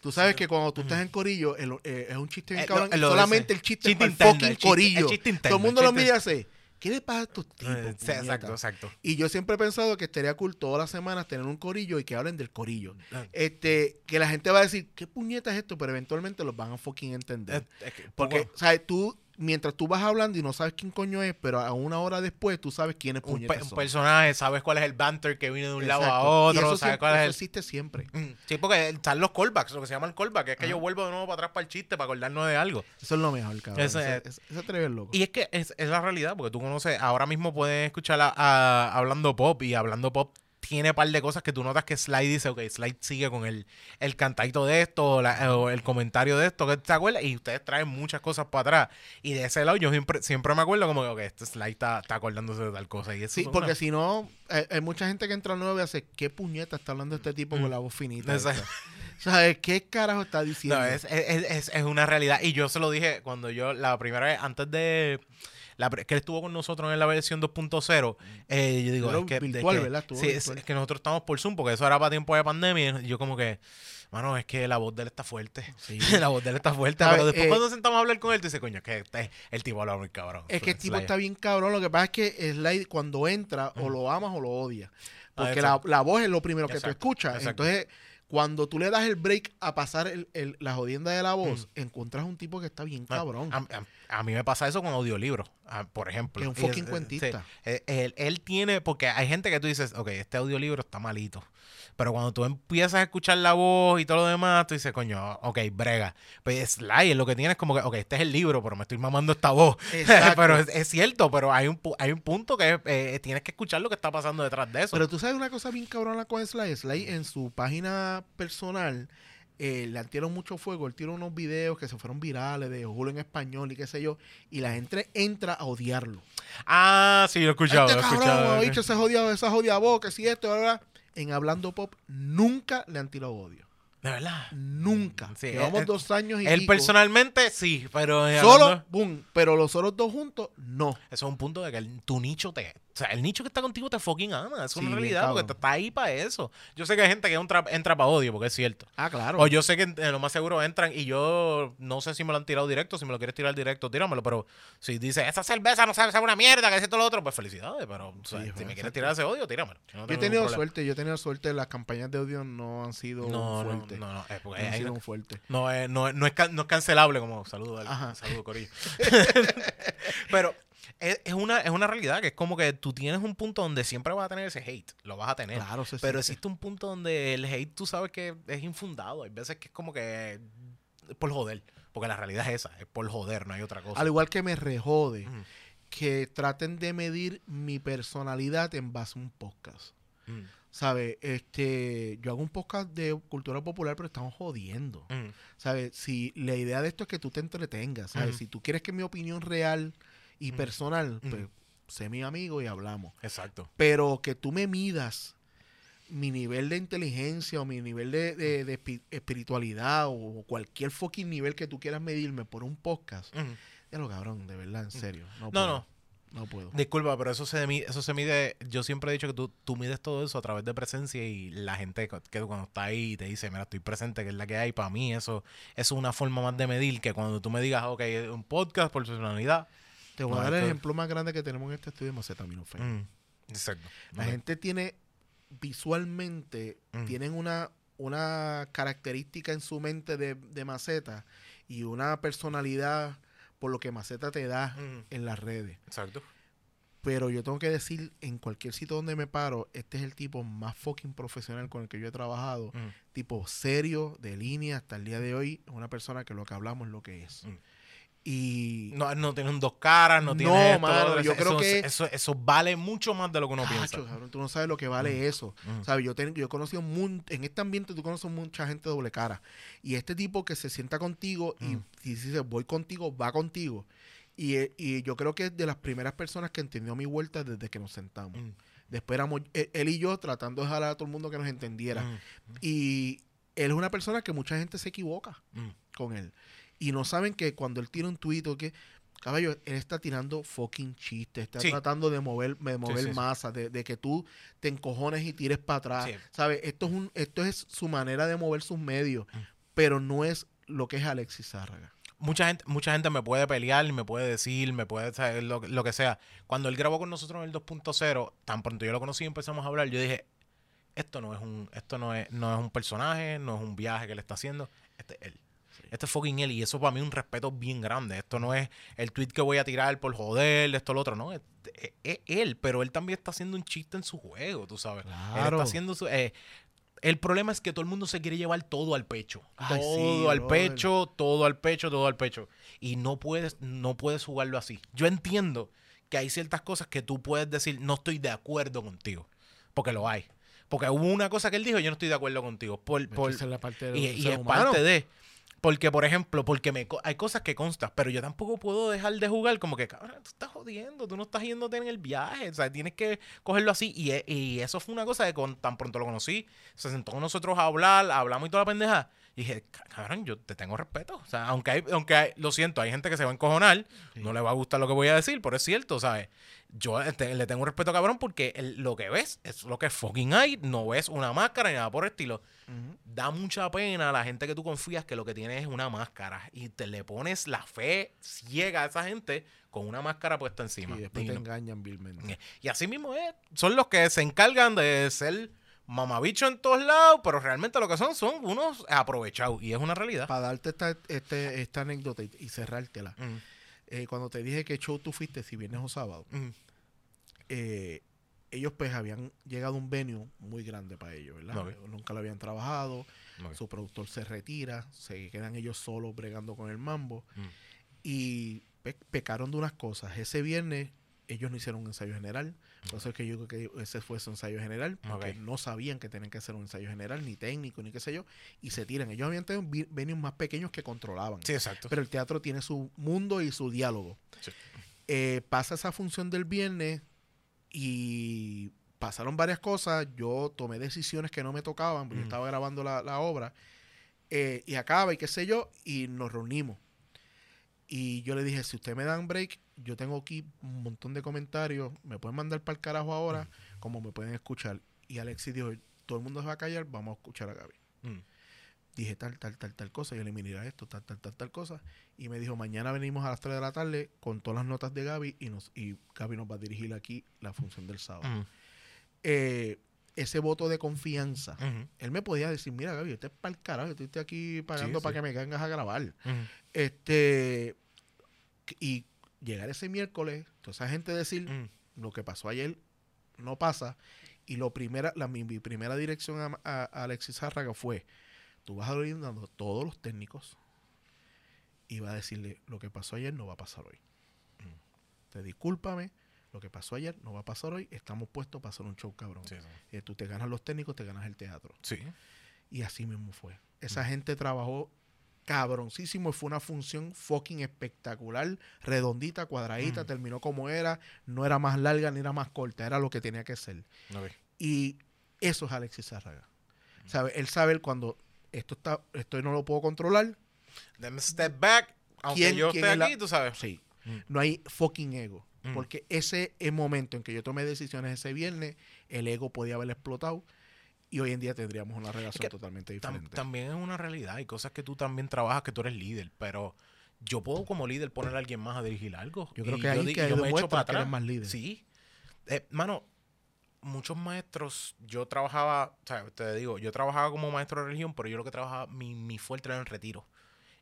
Tú sabes que cuando tú estás en corillo el- eh, es un chiste bien Eh, cabrón lo- y lo solamente dice. el chiste, Chiste interno, fucking el chiste- corillo. el chiste interno, Todo el mundo lo mira y hace, ¿qué le pasa a estos tipos? Eh, sí, puñeta?" exacto exacto Y yo siempre he pensado que estaría cool todas las semanas tener un corillo y que hablen del corillo. Ah. Este, que la gente va a decir, ¿qué puñeta es esto? Pero eventualmente los van a fucking entender. Eh, es que- Porque, poco- ¿sabes? Tú, mientras tú vas hablando y no sabes quién coño es, pero a una hora después tú sabes quién es un, pe- un personaje sabes cuál es el banter que viene de un lado a. Y otro eso sabes siempre- cuál es eso el existe siempre. Mm, Sí, porque están los callbacks, lo que se llama el callback, que es que yo vuelvo de nuevo para atrás para el chiste, para acordarnos de algo. Eso es lo mejor, cabrón. Ese Ese, es- atreve el loco. Y es que es, es la realidad, porque tú conoces, ahora mismo puedes escuchar a, a- Hablando Pop y Hablando Pop tiene un par de cosas que tú notas que Slide dice, ok, Slide sigue con el, el cantadito de esto, o, la- o el comentario de esto, que te acuerdas, y ustedes traen muchas cosas para atrás. Y de ese lado yo siempre, siempre me acuerdo como que, ok, este Slide está, está acordándose de tal cosa. Y Sí, porque una- si no, hay, hay mucha gente que entra nuevo y hace, ¿qué puñeta está hablando este tipo con Mm. la voz finita? Exacto. esta?" ¿Sabes? ¿Qué carajo está diciendo? No, es, es, es- es una realidad. Y yo se lo dije cuando yo, la primera vez, antes de. La, que él estuvo con nosotros en la versión 2.0, eh, yo digo, Pero es que, virtual, es que- ¿verdad? Estuvo sí, es, virtual. es que nosotros estamos por Zoom, porque eso era para tiempo de pandemia. y Yo como que, mano, es que la voz de él está fuerte. Sí. la voz de él está fuerte. Pero después Eh, cuando nos sentamos a hablar con él, tú dices, coño, es que este- el tipo habla muy cabrón. Es que el tipo Slayer. está bien cabrón. Lo que pasa es que Slide cuando entra o lo amas o lo odias. Ah, Porque la, la voz es lo primero que tú escuchas. exacto. Entonces, cuando tú le das el break a pasar el- el- la jodienda de la voz, encuentras un tipo que está bien cabrón. A, a- a mí me pasa eso con audiolibros, ah, por ejemplo. Que es un fucking eh, cuentista. sí, eh, él, él tiene, porque hay gente que tú dices, ok, este audiolibro está malito. Pero cuando tú empiezas a escuchar la voz y todo lo demás, tú dices, coño, ok, brega. Pues Sly lo que tienes como que, ok, este es el libro, pero me estoy mamando esta voz. Pero es, es cierto, pero hay un, hay un punto que eh, tienes que escuchar lo que está pasando detrás de eso. Pero tú sabes una cosa bien cabrona con Sly. Sly en su página personal eh, le han tirado mucho fuego. Él tiró unos videos que se fueron virales de Julio en español y qué sé yo. Y la gente entra a odiarlo. ah, sí, lo he escuchado, este lo he cabrón, escuchado. ese jodido, esa jodida que si esto, ¿verdad? En Hablando Pop nunca le han tirado odio. De verdad. Nunca. Sí, Llevamos él- dos años y Él pico. personalmente sí, pero eh, Solo, hablando- boom. Pero los otros dos juntos, no. Eso es un punto de que el- tu nicho te. O sea, el nicho que está contigo te fucking ama. Sí, es una realidad porque está ahí para eso. Yo sé que hay gente que entra, entra para odio, porque es cierto. Ah, claro. O yo sé que eh, lo más seguro entran y yo no sé si me lo han tirado directo. Si me lo quieres tirar directo, tíramelo. Pero si dice, esa cerveza no sabe, sabe una mierda, que es esto lo otro, pues felicidades. Pero o sea, Sí, si me quieres tirar ese odio, tíramelo. Yo no yo he tenido suerte, yo he tenido suerte. Las campañas de odio no han sido No, no, no, no. es porque hay- fuertes. no, es, no, es- no es, no es cancelable como saludo, al- saludo Corillo. Pero es, es una, es una realidad que es como que tú tienes un punto donde siempre vas a tener ese hate. Lo vas a tener. Claro, se Pero existe un punto donde el hate tú sabes que es infundado. Hay veces que es como que es por joder. Porque la realidad es esa, es por joder, no hay otra cosa. Al igual que me rejode que traten de medir mi personalidad en base a un podcast. Mm, ¿Sabes? Este, yo hago un podcast de cultura popular, pero estamos jodiendo. mm, ¿Sabes? Si la idea de esto es que tú te entretengas, ¿sabes? Ujú. Si tú quieres que mi opinión real y Ujú. personal, pues Ujú. sé mi amigo y hablamos. Exacto. Pero que tú me midas mi nivel de inteligencia o mi nivel de, de- de espi- espiritualidad o cualquier fucking nivel que tú quieras medirme por un podcast, ya lo cabrón, de verdad, en serio. No, No, no. No puedo. Disculpa, pero eso se, mide, eso se mide. Yo siempre he dicho que tú, tú mides todo eso a través de presencia y la gente que cuando está ahí te dice, mira, estoy presente, que es la que hay. Para mí, eso, eso es una forma más de medir que cuando tú me digas, ok, un podcast por personalidad. Te voy No, a dar el ejemplo más grande que tenemos en este estudio de Macetaminofen. Mm, exacto. La gente tiene, visualmente, Mm. tienen una, una característica en su mente de, de Maceta y una personalidad por lo que Maceta te da Mm, en las redes. exacto. Pero yo tengo que decir, en cualquier sitio donde me paro, este es el tipo más fucking profesional con el que yo he trabajado. Mm, Tipo serio, de línea, hasta el día de hoy. Es una persona que lo que hablamos es lo que es. Mm. Y... No, no tiene un dos caras, no No, tiene esto, lo mano, yo eso, creo que- eso, eso vale mucho más de lo que uno Cacho, piensa. cabrón, tú no sabes lo que vale eso. Mm. ¿Sabes? Yo, ten- yo he conocido en este ambiente tú conoces mucha gente doble cara. Y este tipo que se sienta contigo y, Mm. y dice, voy contigo, va contigo. Y, eh, y yo creo que es de las primeras personas que entendió mi vuelta desde que nos sentamos. Mm, Después éramos él, él y yo tratando de jalar a todo el mundo que nos entendiera. mm, Y él es una persona que mucha gente se equivoca mm. con él. Y no saben que cuando él tira un tuit o que, caballo, él está tirando fucking chistes, está Sí. tratando de mover, de mover sí, sí. masa, de, de que tú te encojones y tires para atrás. ¿Sabes? Esto es, un, esto es su manera de mover sus medios, Mm. pero no es lo que es Alexis Zárraga. mucha gente, mucha gente me puede pelear, me puede decir, me puede saber lo, lo que sea. Cuando él grabó con nosotros en el 2.0, tan pronto yo lo conocí y empezamos a hablar, yo dije, esto no es un, esto no es, no es un personaje, no es un viaje que le está haciendo, este es él. Este es fucking él. Y eso para mí es un respeto bien grande. Esto no es el tweet que voy a tirar por joder, esto, lo otro. No, es, es- es él. Pero él también está haciendo un chiste en su juego, tú sabes. Él está haciendo su... eh, el problema es que todo el mundo se quiere llevar todo al pecho. Ay, todo sí, al brother. pecho, todo al pecho, todo al pecho. Y no puedes, no puedes jugarlo así. Yo entiendo que hay ciertas cosas que tú puedes decir, no estoy de acuerdo contigo. Porque lo hay. Porque hubo una cosa que él dijo, yo no estoy de acuerdo contigo. Por, por, es la parte del y, y ser es humano. parte de. Porque, por ejemplo, porque me co- hay cosas que constan, pero yo tampoco puedo dejar de jugar como que, cabrón, tú estás jodiendo, tú no estás yéndote en el viaje, o sea, tienes que cogerlo así. Y, e- y eso fue una cosa de con, tan pronto lo conocí, se sentó con nosotros a hablar, hablamos y toda la pendeja. Y dije, "Ca- cabrón, yo te tengo respeto. O sea, aunque hay, aunque hay- lo siento, hay gente que se va a encojonar, no le va a gustar lo que voy a decir, pero es cierto, ¿sabes? Yo le tengo respeto, cabrón, porque el- lo que ves es lo que fucking hay, no ves una máscara ni nada por el estilo. Da mucha pena a la gente que tú confías que lo que tiene es una máscara y te le pones la fe ciega a esa gente con una máscara puesta encima. Y después Y te no- engañan vilmente. y así mismo es. Son los que se encargan de ser mamabicho en todos lados, pero realmente lo que son son unos aprovechados. Y es una realidad. Para darte esta, este, esta anécdota y, y cerrártela. Mm, eh, cuando te dije que show tú fuiste, si viernes o sábado, eh, ellos pues habían llegado a un venue muy grande para ellos, ¿verdad? Nunca lo habían trabajado, su productor se retira, se quedan ellos solos bregando con el mambo Mm. y pe- pecaron de unas cosas. Ese viernes ellos no hicieron un ensayo general, por eso es que yo creo que ese fue su ensayo general, porque no sabían que tenían que hacer un ensayo general, ni técnico, ni qué sé yo, y se tiran. Ellos habían tenido venues más pequeños que controlaban. Sí, exacto. Pero el teatro tiene su mundo y su diálogo. Sí. Eh, pasa esa función del viernes y pasaron varias cosas. Yo tomé decisiones que no me tocaban, porque yo Mm. estaba grabando la, la obra. eh, y acaba y qué sé yo, y nos reunimos. Y yo le dije, si usted me dan break, yo tengo aquí un montón de comentarios, me pueden mandar para el carajo ahora, como me pueden escuchar. Y Alexis dijo, todo el mundo se va a callar, vamos a escuchar a Gaby. Mm, dije tal, tal, tal, tal cosa, yo le esto, tal, tal, tal, tal cosa, y me dijo, mañana venimos a las 3 de la tarde con todas las notas de Gaby y, nos, y Gaby nos va a dirigir aquí la función del sábado. mm, Eh, ese voto de confianza, él me podía decir, mira Gaby, este es para el carajo, yo estoy aquí pagando Sí, para sí. que me vengas a grabar. Este, y llegar ese miércoles, toda esa gente decir, Mm, lo que pasó ayer no pasa. Y lo primera, la, mi, mi primera dirección a, a- a Alexis Zárraga fue, tú vas a ir dando todos los técnicos y va a decirle, lo que pasó ayer no va a pasar hoy. Te discúlpame, lo que pasó ayer no va a pasar hoy, estamos puestos para hacer un show cabrón. Sí, sí. Eh, tú te ganas los técnicos, te ganas el teatro. Sí. Y así mismo fue. Esa gente trabajó cabroncísimo y fue una función fucking espectacular, redondita, cuadradita, Mm. terminó como era, no era más larga ni era más corta, era lo que tenía que ser. Ok. Y eso es Alexis Zárraga. ¿Sabe? Él sabe cuando esto está, esto no lo puedo controlar. Me step back. Aunque ¿Quién- yo quién esté es la- aquí, tú sabes. Sí. Mm. No hay fucking ego. Mm. Porque ese momento en que yo tomé decisiones ese viernes, el ego podía haber explotado y hoy en día tendríamos una relación que totalmente Tam- diferente. también es una realidad. Hay cosas que tú también trabajas, que tú eres líder, pero yo puedo como líder poner a alguien más a dirigir algo. Yo creo Y que ahí que yo me echo para que eres atrás. más líder. Sí. Eh, mano, muchos maestros, yo trabajaba, o sea, te digo, yo trabajaba como maestro de religión, pero yo lo que trabajaba, mi, mi fuerte era el retiro.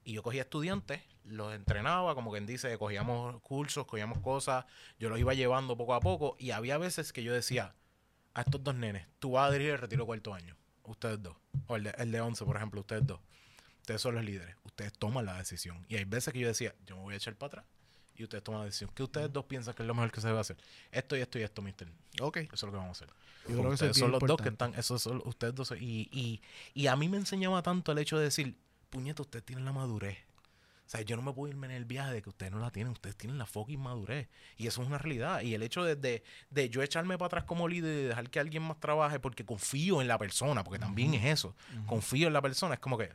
Y yo cogía estudiantes, los entrenaba, como quien dice, cogíamos cursos, cogíamos cosas, yo los iba llevando poco a poco, y había veces que yo decía, a estos dos nenes, tú vas a dirigir el retiro cuarto año, ustedes dos, o el de, el de 11, por ejemplo, ustedes dos, ustedes son los líderes, ustedes toman la decisión. Y hay veces que yo decía, yo me voy a echar para atrás, y ustedes toman la decisión. ¿Qué ustedes dos piensan que es lo mejor que se debe hacer? Esto y esto y esto, mister. Ok. Eso es lo que vamos a hacer. Yo creo que ustedes son los dos que están, esos son ustedes dos. Y, y, y a mí me enseñaba tanto el hecho de decir, puñeta, ustedes tienen la madurez. O sea, yo no me puedo irme en el viaje de que ustedes no la tienen, ustedes tienen la fucking madurez. Y eso es una realidad. Y el hecho de, de, de yo echarme para atrás como líder y dejar que alguien más trabaje porque confío en la persona, porque también es eso. Confío en la persona, es como que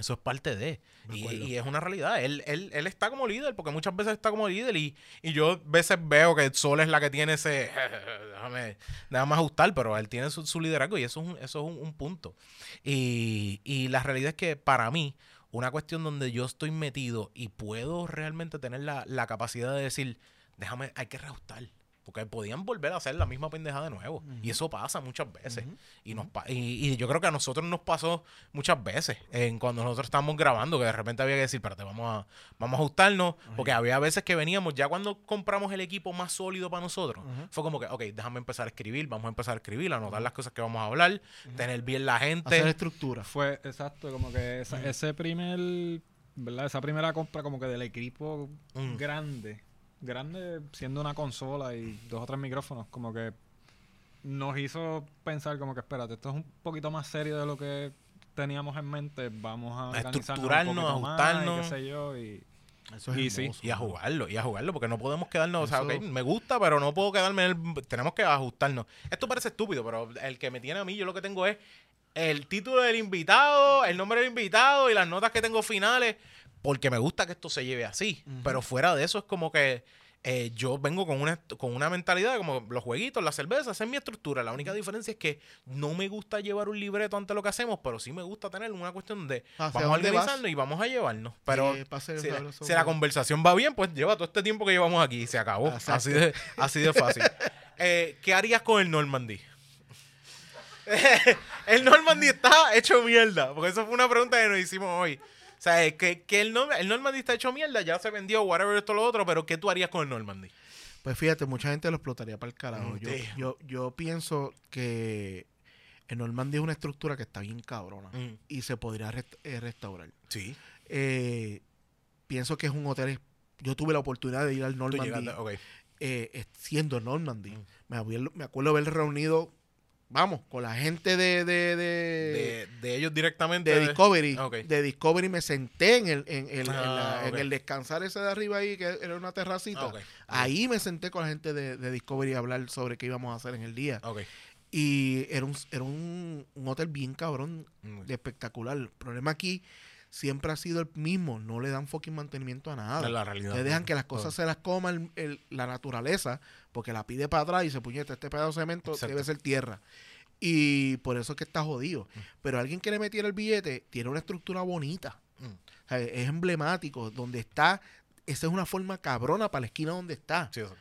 eso es parte de. Y, y es una realidad. Él, él, él está como líder, porque muchas veces está como líder. Y, y yo a veces veo que Sol es la que tiene ese. déjame, déjame ajustar, pero él tiene su, su liderazgo y eso es un, eso es un, un punto. Y, y la realidad es que para mí, una cuestión donde yo estoy metido y puedo realmente tener la, la capacidad de decir, déjame, hay que reajustar. Porque podían volver a hacer la misma pendejada de nuevo. Y eso pasa muchas veces. y, nos pa- y, y yo creo que a nosotros nos pasó muchas veces en cuando nosotros estábamos grabando, que de repente había que decir, espérate, vamos a, vamos a ajustarnos. Porque había veces que veníamos, ya cuando compramos el equipo más sólido para nosotros, fue como que, ok, déjame empezar a escribir, vamos a empezar a escribir, anotar las cosas que vamos a hablar, tener bien la gente. Hacer estructura. Fue exacto, como que esa- ese primer, ¿verdad? Esa primera compra como que del equipo grande, grande siendo una consola y dos o tres micrófonos, como que nos hizo pensar como que espérate, esto es un poquito más serio de lo que teníamos en mente, vamos a, A estructurarnos, más, y ajustarnos. qué sé yo, y Eso es Y sí, Y a jugarlo, y a jugarlo, porque no podemos quedarnos, o sea, Eso- ok, me gusta, pero no puedo quedarme en el... Tenemos que ajustarnos. Esto parece estúpido, pero el que me tiene a mí, yo lo que tengo es el título del invitado, el nombre del invitado y las notas que tengo finales, porque me gusta que esto se lleve así. Pero fuera de eso es como que eh, yo vengo con una, con una mentalidad como los jueguitos, la cerveza, esa es mi estructura. La única diferencia es que no me gusta llevar un libreto ante lo que hacemos, pero sí me gusta tener una cuestión de ¿Hacia vamos a organizarnos y vamos a llevarnos. Pero Eh, si, la, sobre- si la conversación va bien, pues lleva todo este tiempo que llevamos aquí y se acabó. Exacto. Así de, así de fácil. Eh, ¿Qué harías con el Normandy? el Normandy está hecho mierda, porque eso fue una pregunta que nos hicimos hoy. O sea, que, que el, Norm- el Normandy está hecho mierda, ya se vendió, whatever, esto, lo otro, pero ¿qué tú harías con el Normandy? Pues fíjate, mucha gente lo explotaría para el carajo. Mm, Yo, damn. yo, yo pienso que el Normandy es una estructura que está bien cabrona Mm, y se podría rest- eh, restaurar. sí, Eh, pienso que es un hotel. Yo tuve la oportunidad de ir al tú Normandy llegaste, ok. eh, siendo Normandy. Mm. Me, acuerdo, me acuerdo haber reunido, vamos, con la gente de, de, de, De, de ellos directamente. de Discovery. De Discovery me senté en el, en, el- en Ah, la- en el descansar ese de arriba ahí, que era una terracita. Ah. Ahí me senté con la gente de, de Discovery a hablar sobre qué íbamos a hacer en el día. Y era un, era un, un hotel bien cabrón, de espectacular. El problema aquí siempre ha sido el mismo. No le dan fucking mantenimiento a nada. es la realidad. Te dejan que las cosas se las coma el- el- la naturaleza, porque la pide para atrás y se puñeta, este pedazo de cemento Exacto. debe ser tierra. Y por eso es que está jodido. Mm. Pero alguien que le metiera el billete tiene una estructura bonita. Mm. O sea, es emblemático. Donde está, esa es una forma cabrona para la esquina donde está. Sí, eso.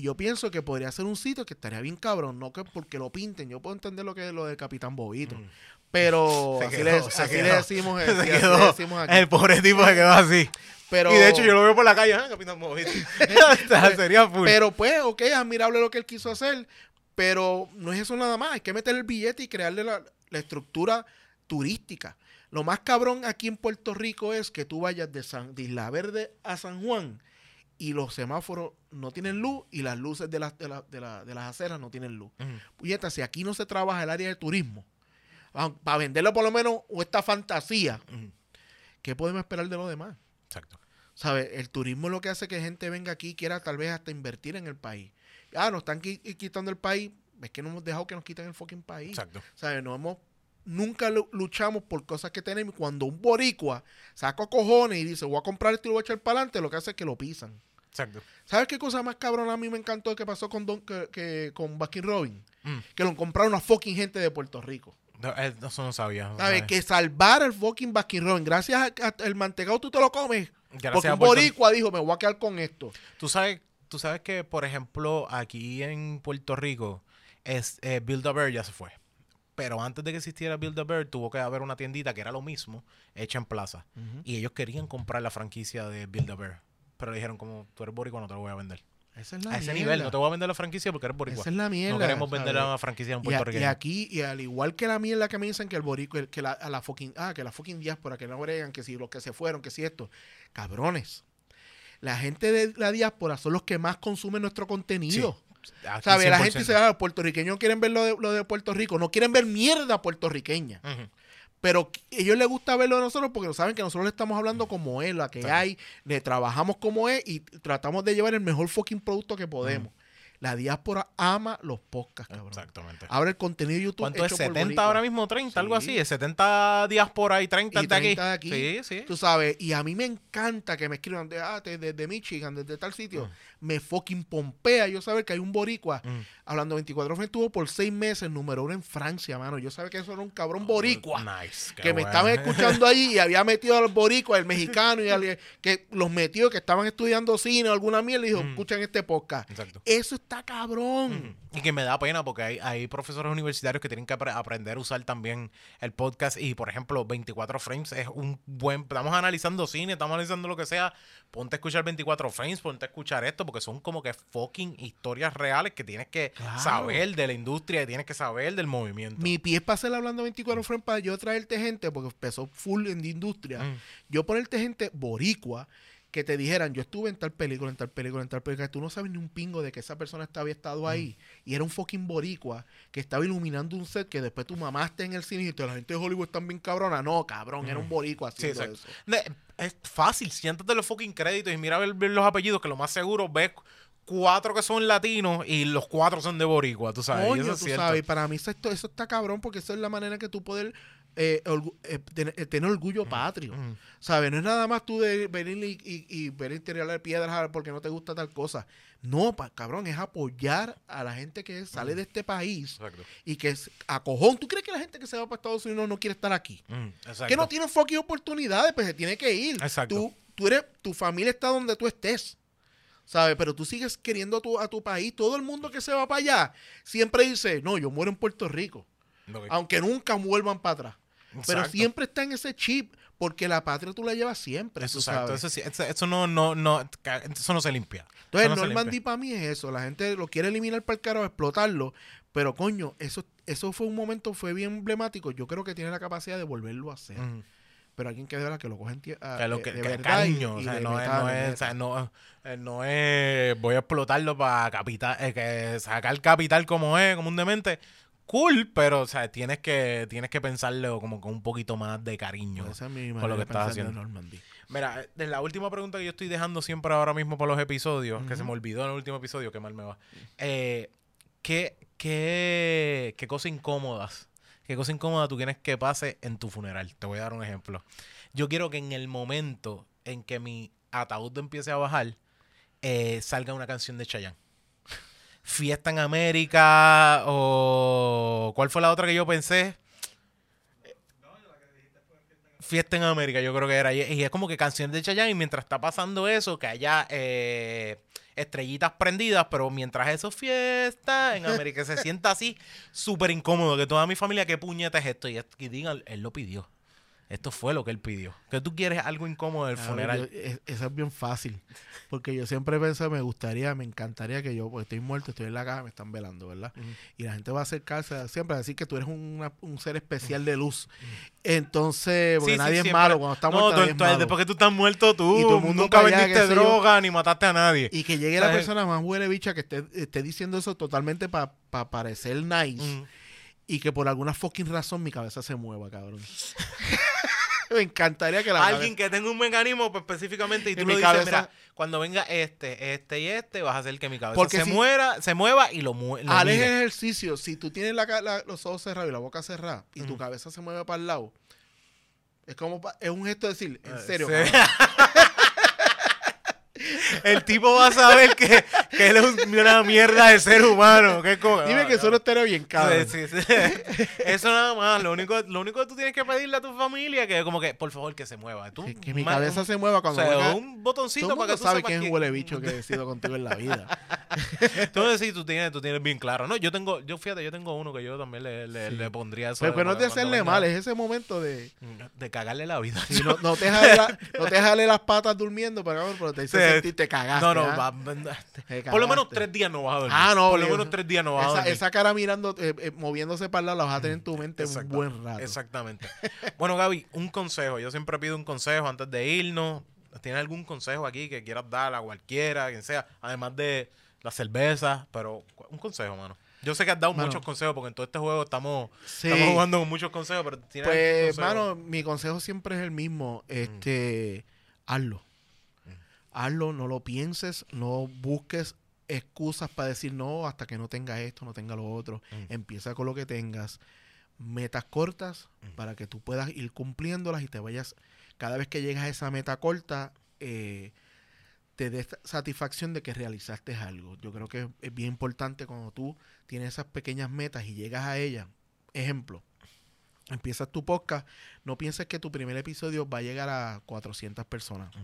Y yo pienso que podría ser un sitio que estaría bien cabrón, no que porque lo pinten. Yo puedo entender lo que es lo del Capitán Bobito. Mm. Pero Se así, quedó, le, se así quedó. le decimos, Se así le quedó. decimos aquí. El pobre tipo se quedó así. Pero, Y de hecho yo lo veo por la calle, ¿eh? Capitán Movito. Sería full. Pero pues, ok, es admirable lo que él quiso hacer, pero no es eso nada más. Hay que meter el billete y crearle la, la estructura turística. Lo más cabrón aquí en Puerto Rico es que tú vayas de, San, de Isla Verde a San Juan y los semáforos no tienen luz y las luces de, las de, la- de la- de las aceras no tienen luz. Ujú. Puñeta, si aquí no se trabaja el área de turismo, para venderlo por lo menos esta fantasía. ¿qué podemos esperar de lo demás? Exacto. ¿Sabes? El turismo es lo que hace que gente venga aquí y quiera tal vez hasta invertir en el país. Ah, nos están qui- quitando el país. Es que no hemos dejado que nos quiten el fucking país. Exacto. ¿Sabes? No hemos, nunca lu- luchamos por cosas que tenemos. Cuando un boricua saca cojones y dice, voy a comprar esto y lo voy a echar para adelante, lo que hace es que lo pisan. Exacto. ¿Sabes qué cosa más cabrona a mí me encantó que pasó con Don, que, que- con Baskin Robin? Mm. Que lo compraron una fucking gente de Puerto Rico. No, eh, eso no sabía. no ¿Sabes? sabía. Que salvar el fucking Baskin Robin. Gracias al mantecado tú te lo comes. Gracias porque un Puerto- boricua dijo, me voy a quedar con esto. Tú sabes, tú sabes que, por ejemplo, aquí en Puerto Rico, es, eh, Build a Bear ya se fue. Pero antes de que existiera Build a Bear, tuvo que haber una tiendita que era lo mismo, hecha en plaza. Y ellos querían comprar la franquicia de Build a Bear. Pero dijeron, como tú eres boricua, no te lo voy a vender. Esa es la A ese mierda. nivel, no te voy a vender la franquicia porque eres boricua. Esa es la mierda. no queremos vender ¿sabes? la franquicia en Y, Puerto a- y aquí, y al igual que la mierda que me dicen que el borico, el- que la, a la fucking, ah, que la fucking diáspora, que no bregan, que si los que se fueron, que si esto. Cabrones. La gente de la diáspora son los que más consumen nuestro contenido. Aquí ¿Sabes? La 100%. gente dice, ah, los puertorriqueños quieren ver lo de, lo de Puerto Rico. No quieren ver mierda puertorriqueña. Ujú. Pero a ellos les gusta verlo de nosotros porque saben que nosotros le estamos hablando como es, la que hay, le trabajamos como es y tratamos de llevar el mejor fucking producto que podemos. La diáspora ama los podcasts, cabrón. Exactamente. Ahora el contenido de YouTube ¿Cuánto es? hecho por 70 boricua. ahora mismo, 30, algo Sí. así. Es 70 diáspora y 30 Y de aquí. 30 de aquí. Sí, sí. Tú sabes, y a mí me encanta que me escriban de, ah, de, de- de Michigan, desde tal sitio. Mm. Me fucking pompea yo saber que hay un boricua. Mm. Hablando 24 Frames, estuvo por seis meses número uno en Francia, mano. Yo sabía que eso era un cabrón boricua. Nice. que me bueno. estaban escuchando allí y había metido a los boricuas, el mexicano y al, que los metió, que estaban estudiando cine o alguna mierda y dijo, Mm. escuchan este podcast. Exacto. Eso está cabrón. Ujú. Y que me da pena porque hay, hay profesores universitarios que tienen que apre- aprender a usar también el podcast. Y por ejemplo, 24 frames es un buen. Estamos analizando cine, estamos analizando lo que sea. Ponte a escuchar 24 frames, ponte a escuchar esto, porque son como que fucking historias reales que tienes que Claro. saber de la industria, y tienes que saber del movimiento. Mi pie es para hacer hablando 24 frames para yo traerte gente, porque empezó full en la industria. Mm. Yo ponerte gente boricua que te dijeran, yo estuve en tal película, en tal película, en tal película, que tú no sabes ni un pingo de que esa persona estaba, había estado ahí y era un fucking boricua que estaba iluminando un set que después tu mamá está en el cine y dice, la gente de Hollywood están bien cabrona. No, cabrón, era un boricua Sí, eso. Es fácil, siéntate los fucking créditos y mira ver, ver los apellidos, que lo más seguro ves cuatro que son latinos y los cuatro son de Boricua, tú sabes. y Coño, eso es tú cierto. sabes, y para mí eso, esto- eso está cabrón porque eso es la manera que tú puedes eh, eh, tener, eh, tener orgullo patrio. Mm. ¿Sabes? No es nada más tú de venir y, y, y venir a tirarle piedras porque no te gusta tal cosa. No, pa- cabrón, es apoyar a la gente que sale de este país Exacto. y que es a cojón. ¿Tú crees que la gente que se va para Estados Unidos no quiere estar aquí? Mm. Que no tienen fucking oportunidades, pues se tiene que ir. Exacto. Tú, tú eres, tu familia está donde tú estés. ¿Sabes? Pero tú sigues queriendo a tu, a tu país. Todo el mundo que se va para allá siempre dice, no, yo muero en Puerto Rico. Aunque nunca vuelvan para atrás. Pero siempre está en ese chip, porque la patria tú la llevas siempre. Eso, tú exacto. Eso, eso, eso no, no, no, eso no se limpia. Entonces, no Normandy para mí es eso. La gente lo quiere eliminar para el carajo, explotarlo. Pero, coño, eso, eso fue un momento, fue bien emblemático. Yo creo que tiene la capacidad de volverlo a hacer. Mm. Pero alguien que de verdad que lo cogen a- Que lo de- que, de que cariño, y- o sea, de no, es, no, es, o sea, no, eh, no es voy a explotarlo para capital, eh, que sacar capital como es, como un demente. Cool, pero o sea, tienes que tienes que pensarlo como con un poquito más de cariño. Esa es mi manera lo que estás haciendo. Normandy. Mira, de la última pregunta que yo estoy dejando siempre ahora mismo por los episodios, que se me olvidó en el último episodio, que mal me va. Eh, ¿qué, qué, qué cosa incómodas? ¿Qué cosa incómoda tú quieres que pase en tu funeral? Te voy a dar un ejemplo. Yo quiero que en el momento en que mi ataúd empiece a bajar, eh, salga una canción de Chayanne. Fiesta en América o... ¿Cuál fue la otra que yo pensé? Fiesta en América, yo creo que era. Y, es como que canciones de Chayanne y mientras está pasando eso, que haya eh, estrellitas prendidas, pero mientras eso fiesta en América, se sienta así súper incómodo, que toda mi familia, ¿qué puñeta es esto? Y, y digan, él lo pidió. Esto fue lo que él pidió. Que tú quieres algo incómodo del ver, funeral. yo- es- eso es bien fácil. Porque yo siempre pensé, me gustaría, me encantaría que yo, porque estoy muerto, estoy en la caja, me están velando, ¿verdad? Y la gente va a acercarse siempre a decir que tú eres una- un ser especial de luz. Entonces, porque Sí, sí, nadie es siempre. malo. Cuando estamos no, nadie tú- es tú- malo. después que tú estás muerto tú, Y mundo nunca allá, vendiste yo. droga ni mataste a nadie. Y que llegue la persona más huele bicha que esté, esté diciendo eso totalmente para parecer nice. Y que por alguna fucking razón mi cabeza se mueva, cabrón. me encantaría que la Alguien que tenga un mecanismo pues, específicamente y tú lo mi dices, cabeza- mira, cuando venga este, este y este, vas a hacer que mi cabeza Porque se si- muera, se mueva y lo, mue- lo Haz el mire. ejercicio. Si tú tienes la ca- la- los ojos cerrados y la boca cerrada y tu cabeza se mueve para el lado, es como es un gesto de decir, en Eh, serio, sí. El tipo va a saber que, que él es un- una mierda de ser humano. ¿Qué co- dime que eso no estaría bien, cabrón. Sí, sí, sí. Eso nada más. Lo único, lo único que tú tienes que pedirle a tu familia que como que, por favor, que se mueva. Tú, Que, que mi cabeza se mueva o cuando sea, venga- un botoncito Todo para que tú sabe quién es huele bicho que he sido contigo en la vida. Entonces sí, tú tienes, tú tienes bien claro. No, yo tengo, yo fíjate, yo tengo uno que yo también le, le, Sí. le pondría eso. Pero, pero no es de cuando hacerle venga- mal, es ese momento de... De cagarle la vida. no, no te jale la- no te jale las patas durmiendo, pero, pero te dice Sí. sentir, te cagaste. No, no, ¿ah? va- Te por lo menos tres días no vas a dormir. Ah, no, Por lo menos tres días no vas a Esa, dormir. esa cara mirando, eh, eh, moviéndose para el lado, la vas a tener en tu mente un buen rato. Exactamente. Bueno, Gaby, un consejo. Yo siempre pido un consejo antes de irnos. ¿Tienes algún consejo aquí que quieras dar a cualquiera, quien sea? Además de la cerveza, pero un consejo, mano. Yo sé que has dado Mano. muchos consejos porque en todo este juego estamos, Sí. estamos jugando con muchos consejos, pero tienes Pues, consejo? mano, mi consejo siempre es el mismo. Este, hazlo. Hazlo, no lo pienses, no busques excusas para decir no hasta que no tenga esto, no tenga lo otro. Mm. Empieza con lo que tengas. Metas cortas Mm. para que tú puedas ir cumpliéndolas y te vayas. Cada vez que llegas a esa meta corta, eh, te des satisfacción de que realizaste algo. Yo creo que es bien importante cuando tú tienes esas pequeñas metas y llegas a ellas. Ejemplo, empiezas tu podcast, no pienses que tu primer episodio va a llegar a 400 personas. Mm.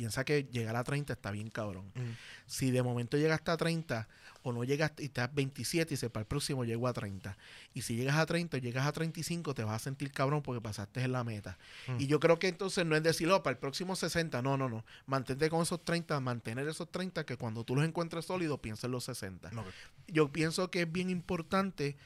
Piensa que llegar a 30 está bien cabrón. Mm. Si de momento llegaste a 30 o no llegaste y estás 27 y se para el próximo llego a 30. Y si llegas a 30 o llegas a 35 te vas a sentir cabrón porque pasaste en la meta. Mm. Y yo creo que entonces no es decir, oh, para el próximo 60, no, no, no. Mantente con esos 30, mantener esos 30 que cuando tú los encuentres sólidos piensa en los 60 Ok. yo pienso que es bien importante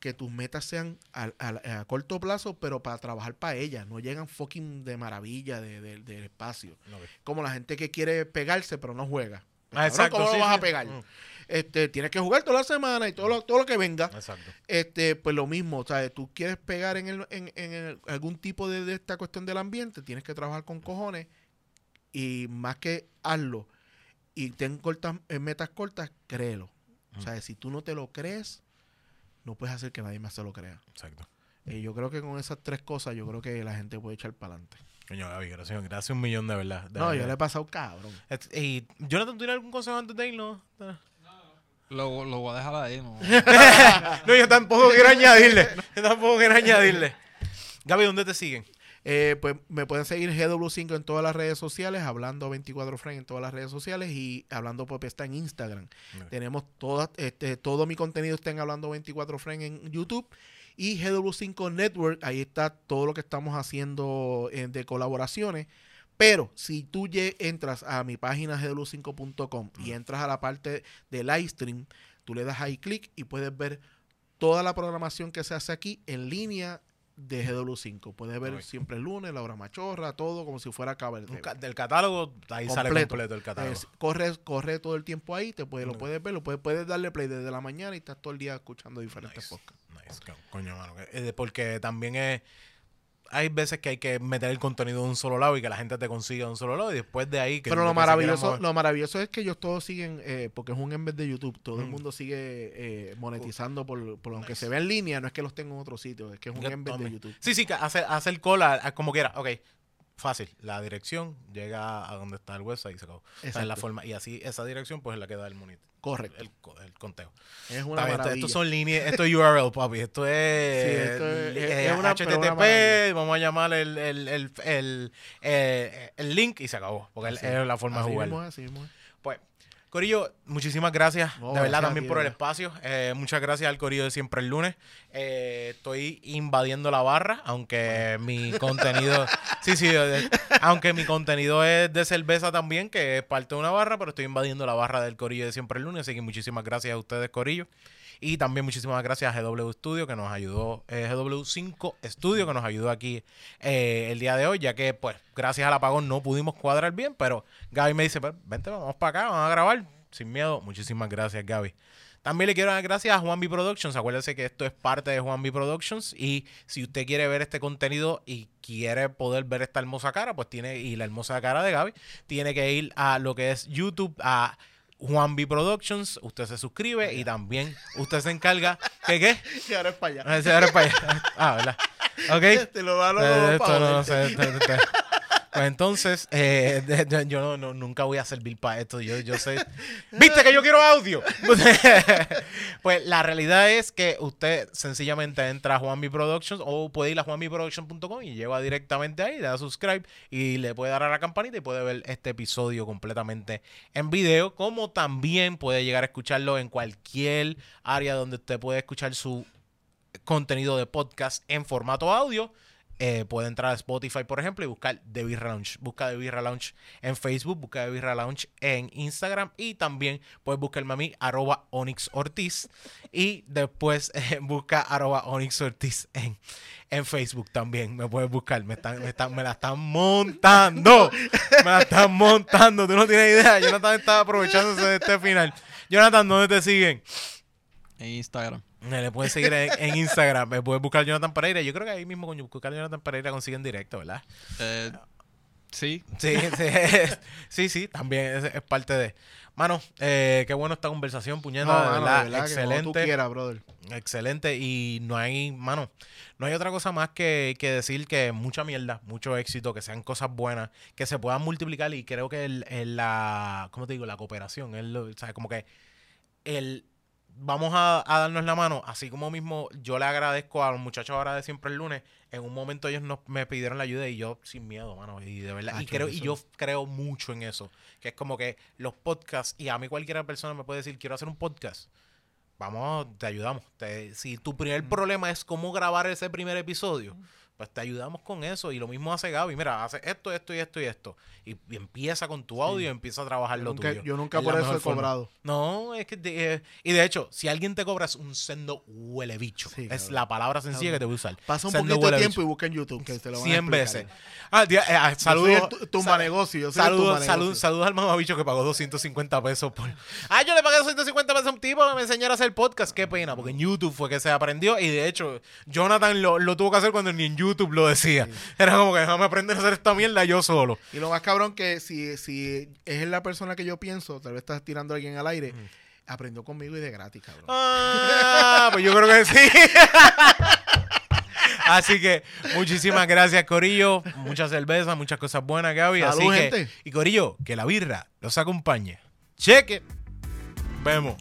que tus metas sean a, a- a corto plazo, pero para trabajar para ellas. No llegan fucking de maravilla de- de- del espacio. Como la gente que quiere pegarse, pero no juega. Ah, exacto, ¿Cómo sí, lo vas sí. a pegar? Mm. Este, tienes que jugar toda la semana y todo lo, todo lo que venga. Exacto. Este, pues lo mismo, o sea, tú quieres pegar en, el, en, en el- algún tipo de, de esta cuestión del ambiente, tienes que trabajar con cojones y más que hazlo y ten cortas, eh, metas cortas, créelo. O sea, si tú no te lo crees, no puedes hacer que nadie más se lo crea. Exacto. Y yo creo que con esas tres cosas, yo creo que la gente puede echar para adelante. Coño, Gaby, gracias, gracias un millón de verdad. de No, yo le he pasado cabrón. Y Jonathan, ¿tú tienes algún consejo antes de irnos? Lo, lo voy a dejar ahí, ¿no? no, yo tampoco quiero añadirle. Yo tampoco quiero añadirle. Gaby, ¿dónde te siguen? Eh, pues me pueden seguir GW5 en todas las redes sociales, hablando 24 Frame en todas las redes sociales y hablando Pop está en Instagram. Tenemos todas, este, todo mi contenido está en hablando 24 Frame en YouTube y GW5 Network, ahí está todo lo que estamos haciendo eh, de colaboraciones. Pero si tú entras a mi página gw5.com y entras a la parte de live stream, tú le das ahí clic y puedes ver toda la programación que se hace aquí en línea de GW5. Puedes ver siempre el lunes, la hora machorra, todo como si fuera Caber Un ca- del catálogo, ahí sale Completo. el catálogo. Es- corre, corre todo el tiempo ahí, te puede, lo puedes ver, lo puedes, puedes darle play desde la mañana y estás todo el día escuchando diferentes Nice. podcasts. Nice, co- coño, mano. eh, Porque también es. Hay veces que hay que meter el contenido de un solo lado y que la gente te consiga de un solo lado y después de ahí que Pero lo maravilloso, lo maravilloso es que ellos todos siguen, eh, porque es un embed de YouTube, todo el Mm. mundo sigue eh, monetizando por, por aunque Nice. se ve en línea, no es que los tenga en otro sitio, es que es un Ya, embed de. YouTube. Sí, sí, que hace, hace el call a- a como quiera. Ok, fácil. La dirección llega a donde está el website y se acabó. O sea, es la forma, y así esa dirección pues es la que da el monitor. Correcto. El, el conteo. Es una bien, esto, son líneas, esto es URL, papi. Esto es, Sí, esto es- eh, es una- HTTP, maravilla. vamos a llamar el, el, el, el, eh, el link y se acabó. Porque es la forma Así de jugar. mismo así mismo Corillo, muchísimas gracias. No, de verdad gracias también ti, por el espacio. Eh, muchas gracias al Corillo de siempre el lunes. Eh, estoy invadiendo la barra, aunque mi contenido. Sí, sí, aunque mi contenido es de cerveza también, que es parte de una barra, pero estoy invadiendo la barra del Corillo de siempre el lunes. Así que muchísimas gracias a ustedes, Corillo. Y también muchísimas gracias a GW Studio que nos ayudó, eh, GW5 Studio que nos ayudó aquí eh, el día de hoy, ya que pues gracias al apagón no pudimos cuadrar bien, pero Gaby me dice, pues vente, vamos para acá, vamos a grabar sin miedo. Muchísimas gracias Gaby. También le quiero dar gracias a Juan Productions. Acuérdense que esto es parte de Juan Productions. Y si usted quiere ver este contenido y quiere poder ver esta hermosa cara, pues tiene, y la hermosa cara de Gaby, tiene que ir a lo que es YouTube, a Juan B Productions. Usted se suscribe y también usted se encarga. ¿Qué qué? Y ahora es para allá. Ah, ese era para allá. Ah, ¿verdad? Ok. Este lo da, lo- Eh, lo- esto no, no sé, te- te- te- Pues entonces, eh, de- de- yo no, no- nunca voy a servir para esto. Yo, yo sé. ¿Viste que yo quiero audio? pues la realidad es que usted sencillamente entra a Juanmi Productions o puede ir a juanmiproduction.com y lleva directamente ahí, le da subscribe y le puede dar a la campanita y puede ver este episodio completamente en video, como también puede llegar a escucharlo en cualquier área donde usted puede escuchar su contenido de podcast en formato audio. Eh, puede entrar a Spotify, por ejemplo, y buscar The Birra Lounge. Busca The Birra Lounge en Facebook, busca The Birra Lounge en Instagram y también puedes buscarme a mí, arroba Onyx Ortiz. Y después eh, busca arroba Onyx Ortiz en, en Facebook también. Me puedes buscar. Me, están, me, están- me la están montando. Me la están montando. Tú no tienes idea. Jonathan está aprovechándose de este final. Jonathan, ¿dónde te siguen? En Instagram. Me le pueden seguir en, en Instagram. Me pueden buscar Jonathan Pereira. Yo creo que ahí mismo con buscar Jonathan Pereira consiguen directo, ¿verdad? Eh, sí. Sí, sí, sí, sí, también es, es parte de. Mano, eh, qué bueno esta conversación, puñeta, No, de mano, verdad, de verdad que como tú excelente. quieras, brother. Excelente. Y no hay, mano, no hay otra cosa más que, que decir que mucha mierda, mucho éxito, que sean cosas buenas, que se puedan multiplicar. Y creo que el, el- la, ¿cómo te digo? La cooperación, es lo- o sea, como que el vamos a, a darnos la mano, así como mismo yo le agradezco a los muchachos ahora de siempre el lunes, en un momento ellos nos, me pidieron la ayuda y yo sin miedo, mano, y de verdad, y Hacho, creo, y yo creo mucho en eso, que es como que los podcasts, y a mí cualquier persona me puede decir, quiero hacer un podcast, vamos, te ayudamos. Te- si tu primer problema es cómo grabar ese primer episodio, pues te ayudamos con eso. Y lo mismo hace Gaby. Mira, hace esto, esto y esto y esto. Y, y empieza con tu audio y empieza a trabajar Yo lo nunca, tuyo. yo nunca Es por eso he forma. cobrado. No, es que. de- eh, y de hecho, si alguien te cobra es un sendo huele bicho. Sí, es la palabra sencilla que te voy a usar. Pasa un Sendo poquito de tiempo y busca en YouTube que te lo van a 100 explicar. veces. Ah, tía, eh, ah, Yo saludos. tumba sa- negocio, yo soy el Saludos, tumba salud, negocio. saludos al mamabicho que pagó 250 pesos por. Ah, yo le pagué 250 pesos a un tipo que me enseñara a hacer podcast. Qué pena, porque en YouTube fue que se aprendió. Y de hecho, Jonathan lo, lo tuvo que hacer cuando ni en YouTube lo decía. Era como que déjame aprender a hacer esta mierda yo solo. Y lo más cabrón que si, si es la persona que yo pienso, tal vez estás tirando a alguien al aire, aprendió conmigo y de gratis, cabrón. Ah, pues yo creo que sí. Así que muchísimas gracias, Corillo. Muchas cervezas, muchas cosas buenas, Gaby. Así Salud, que, gente. y Corillo, que la birra los acompañe. Cheque. Vemos.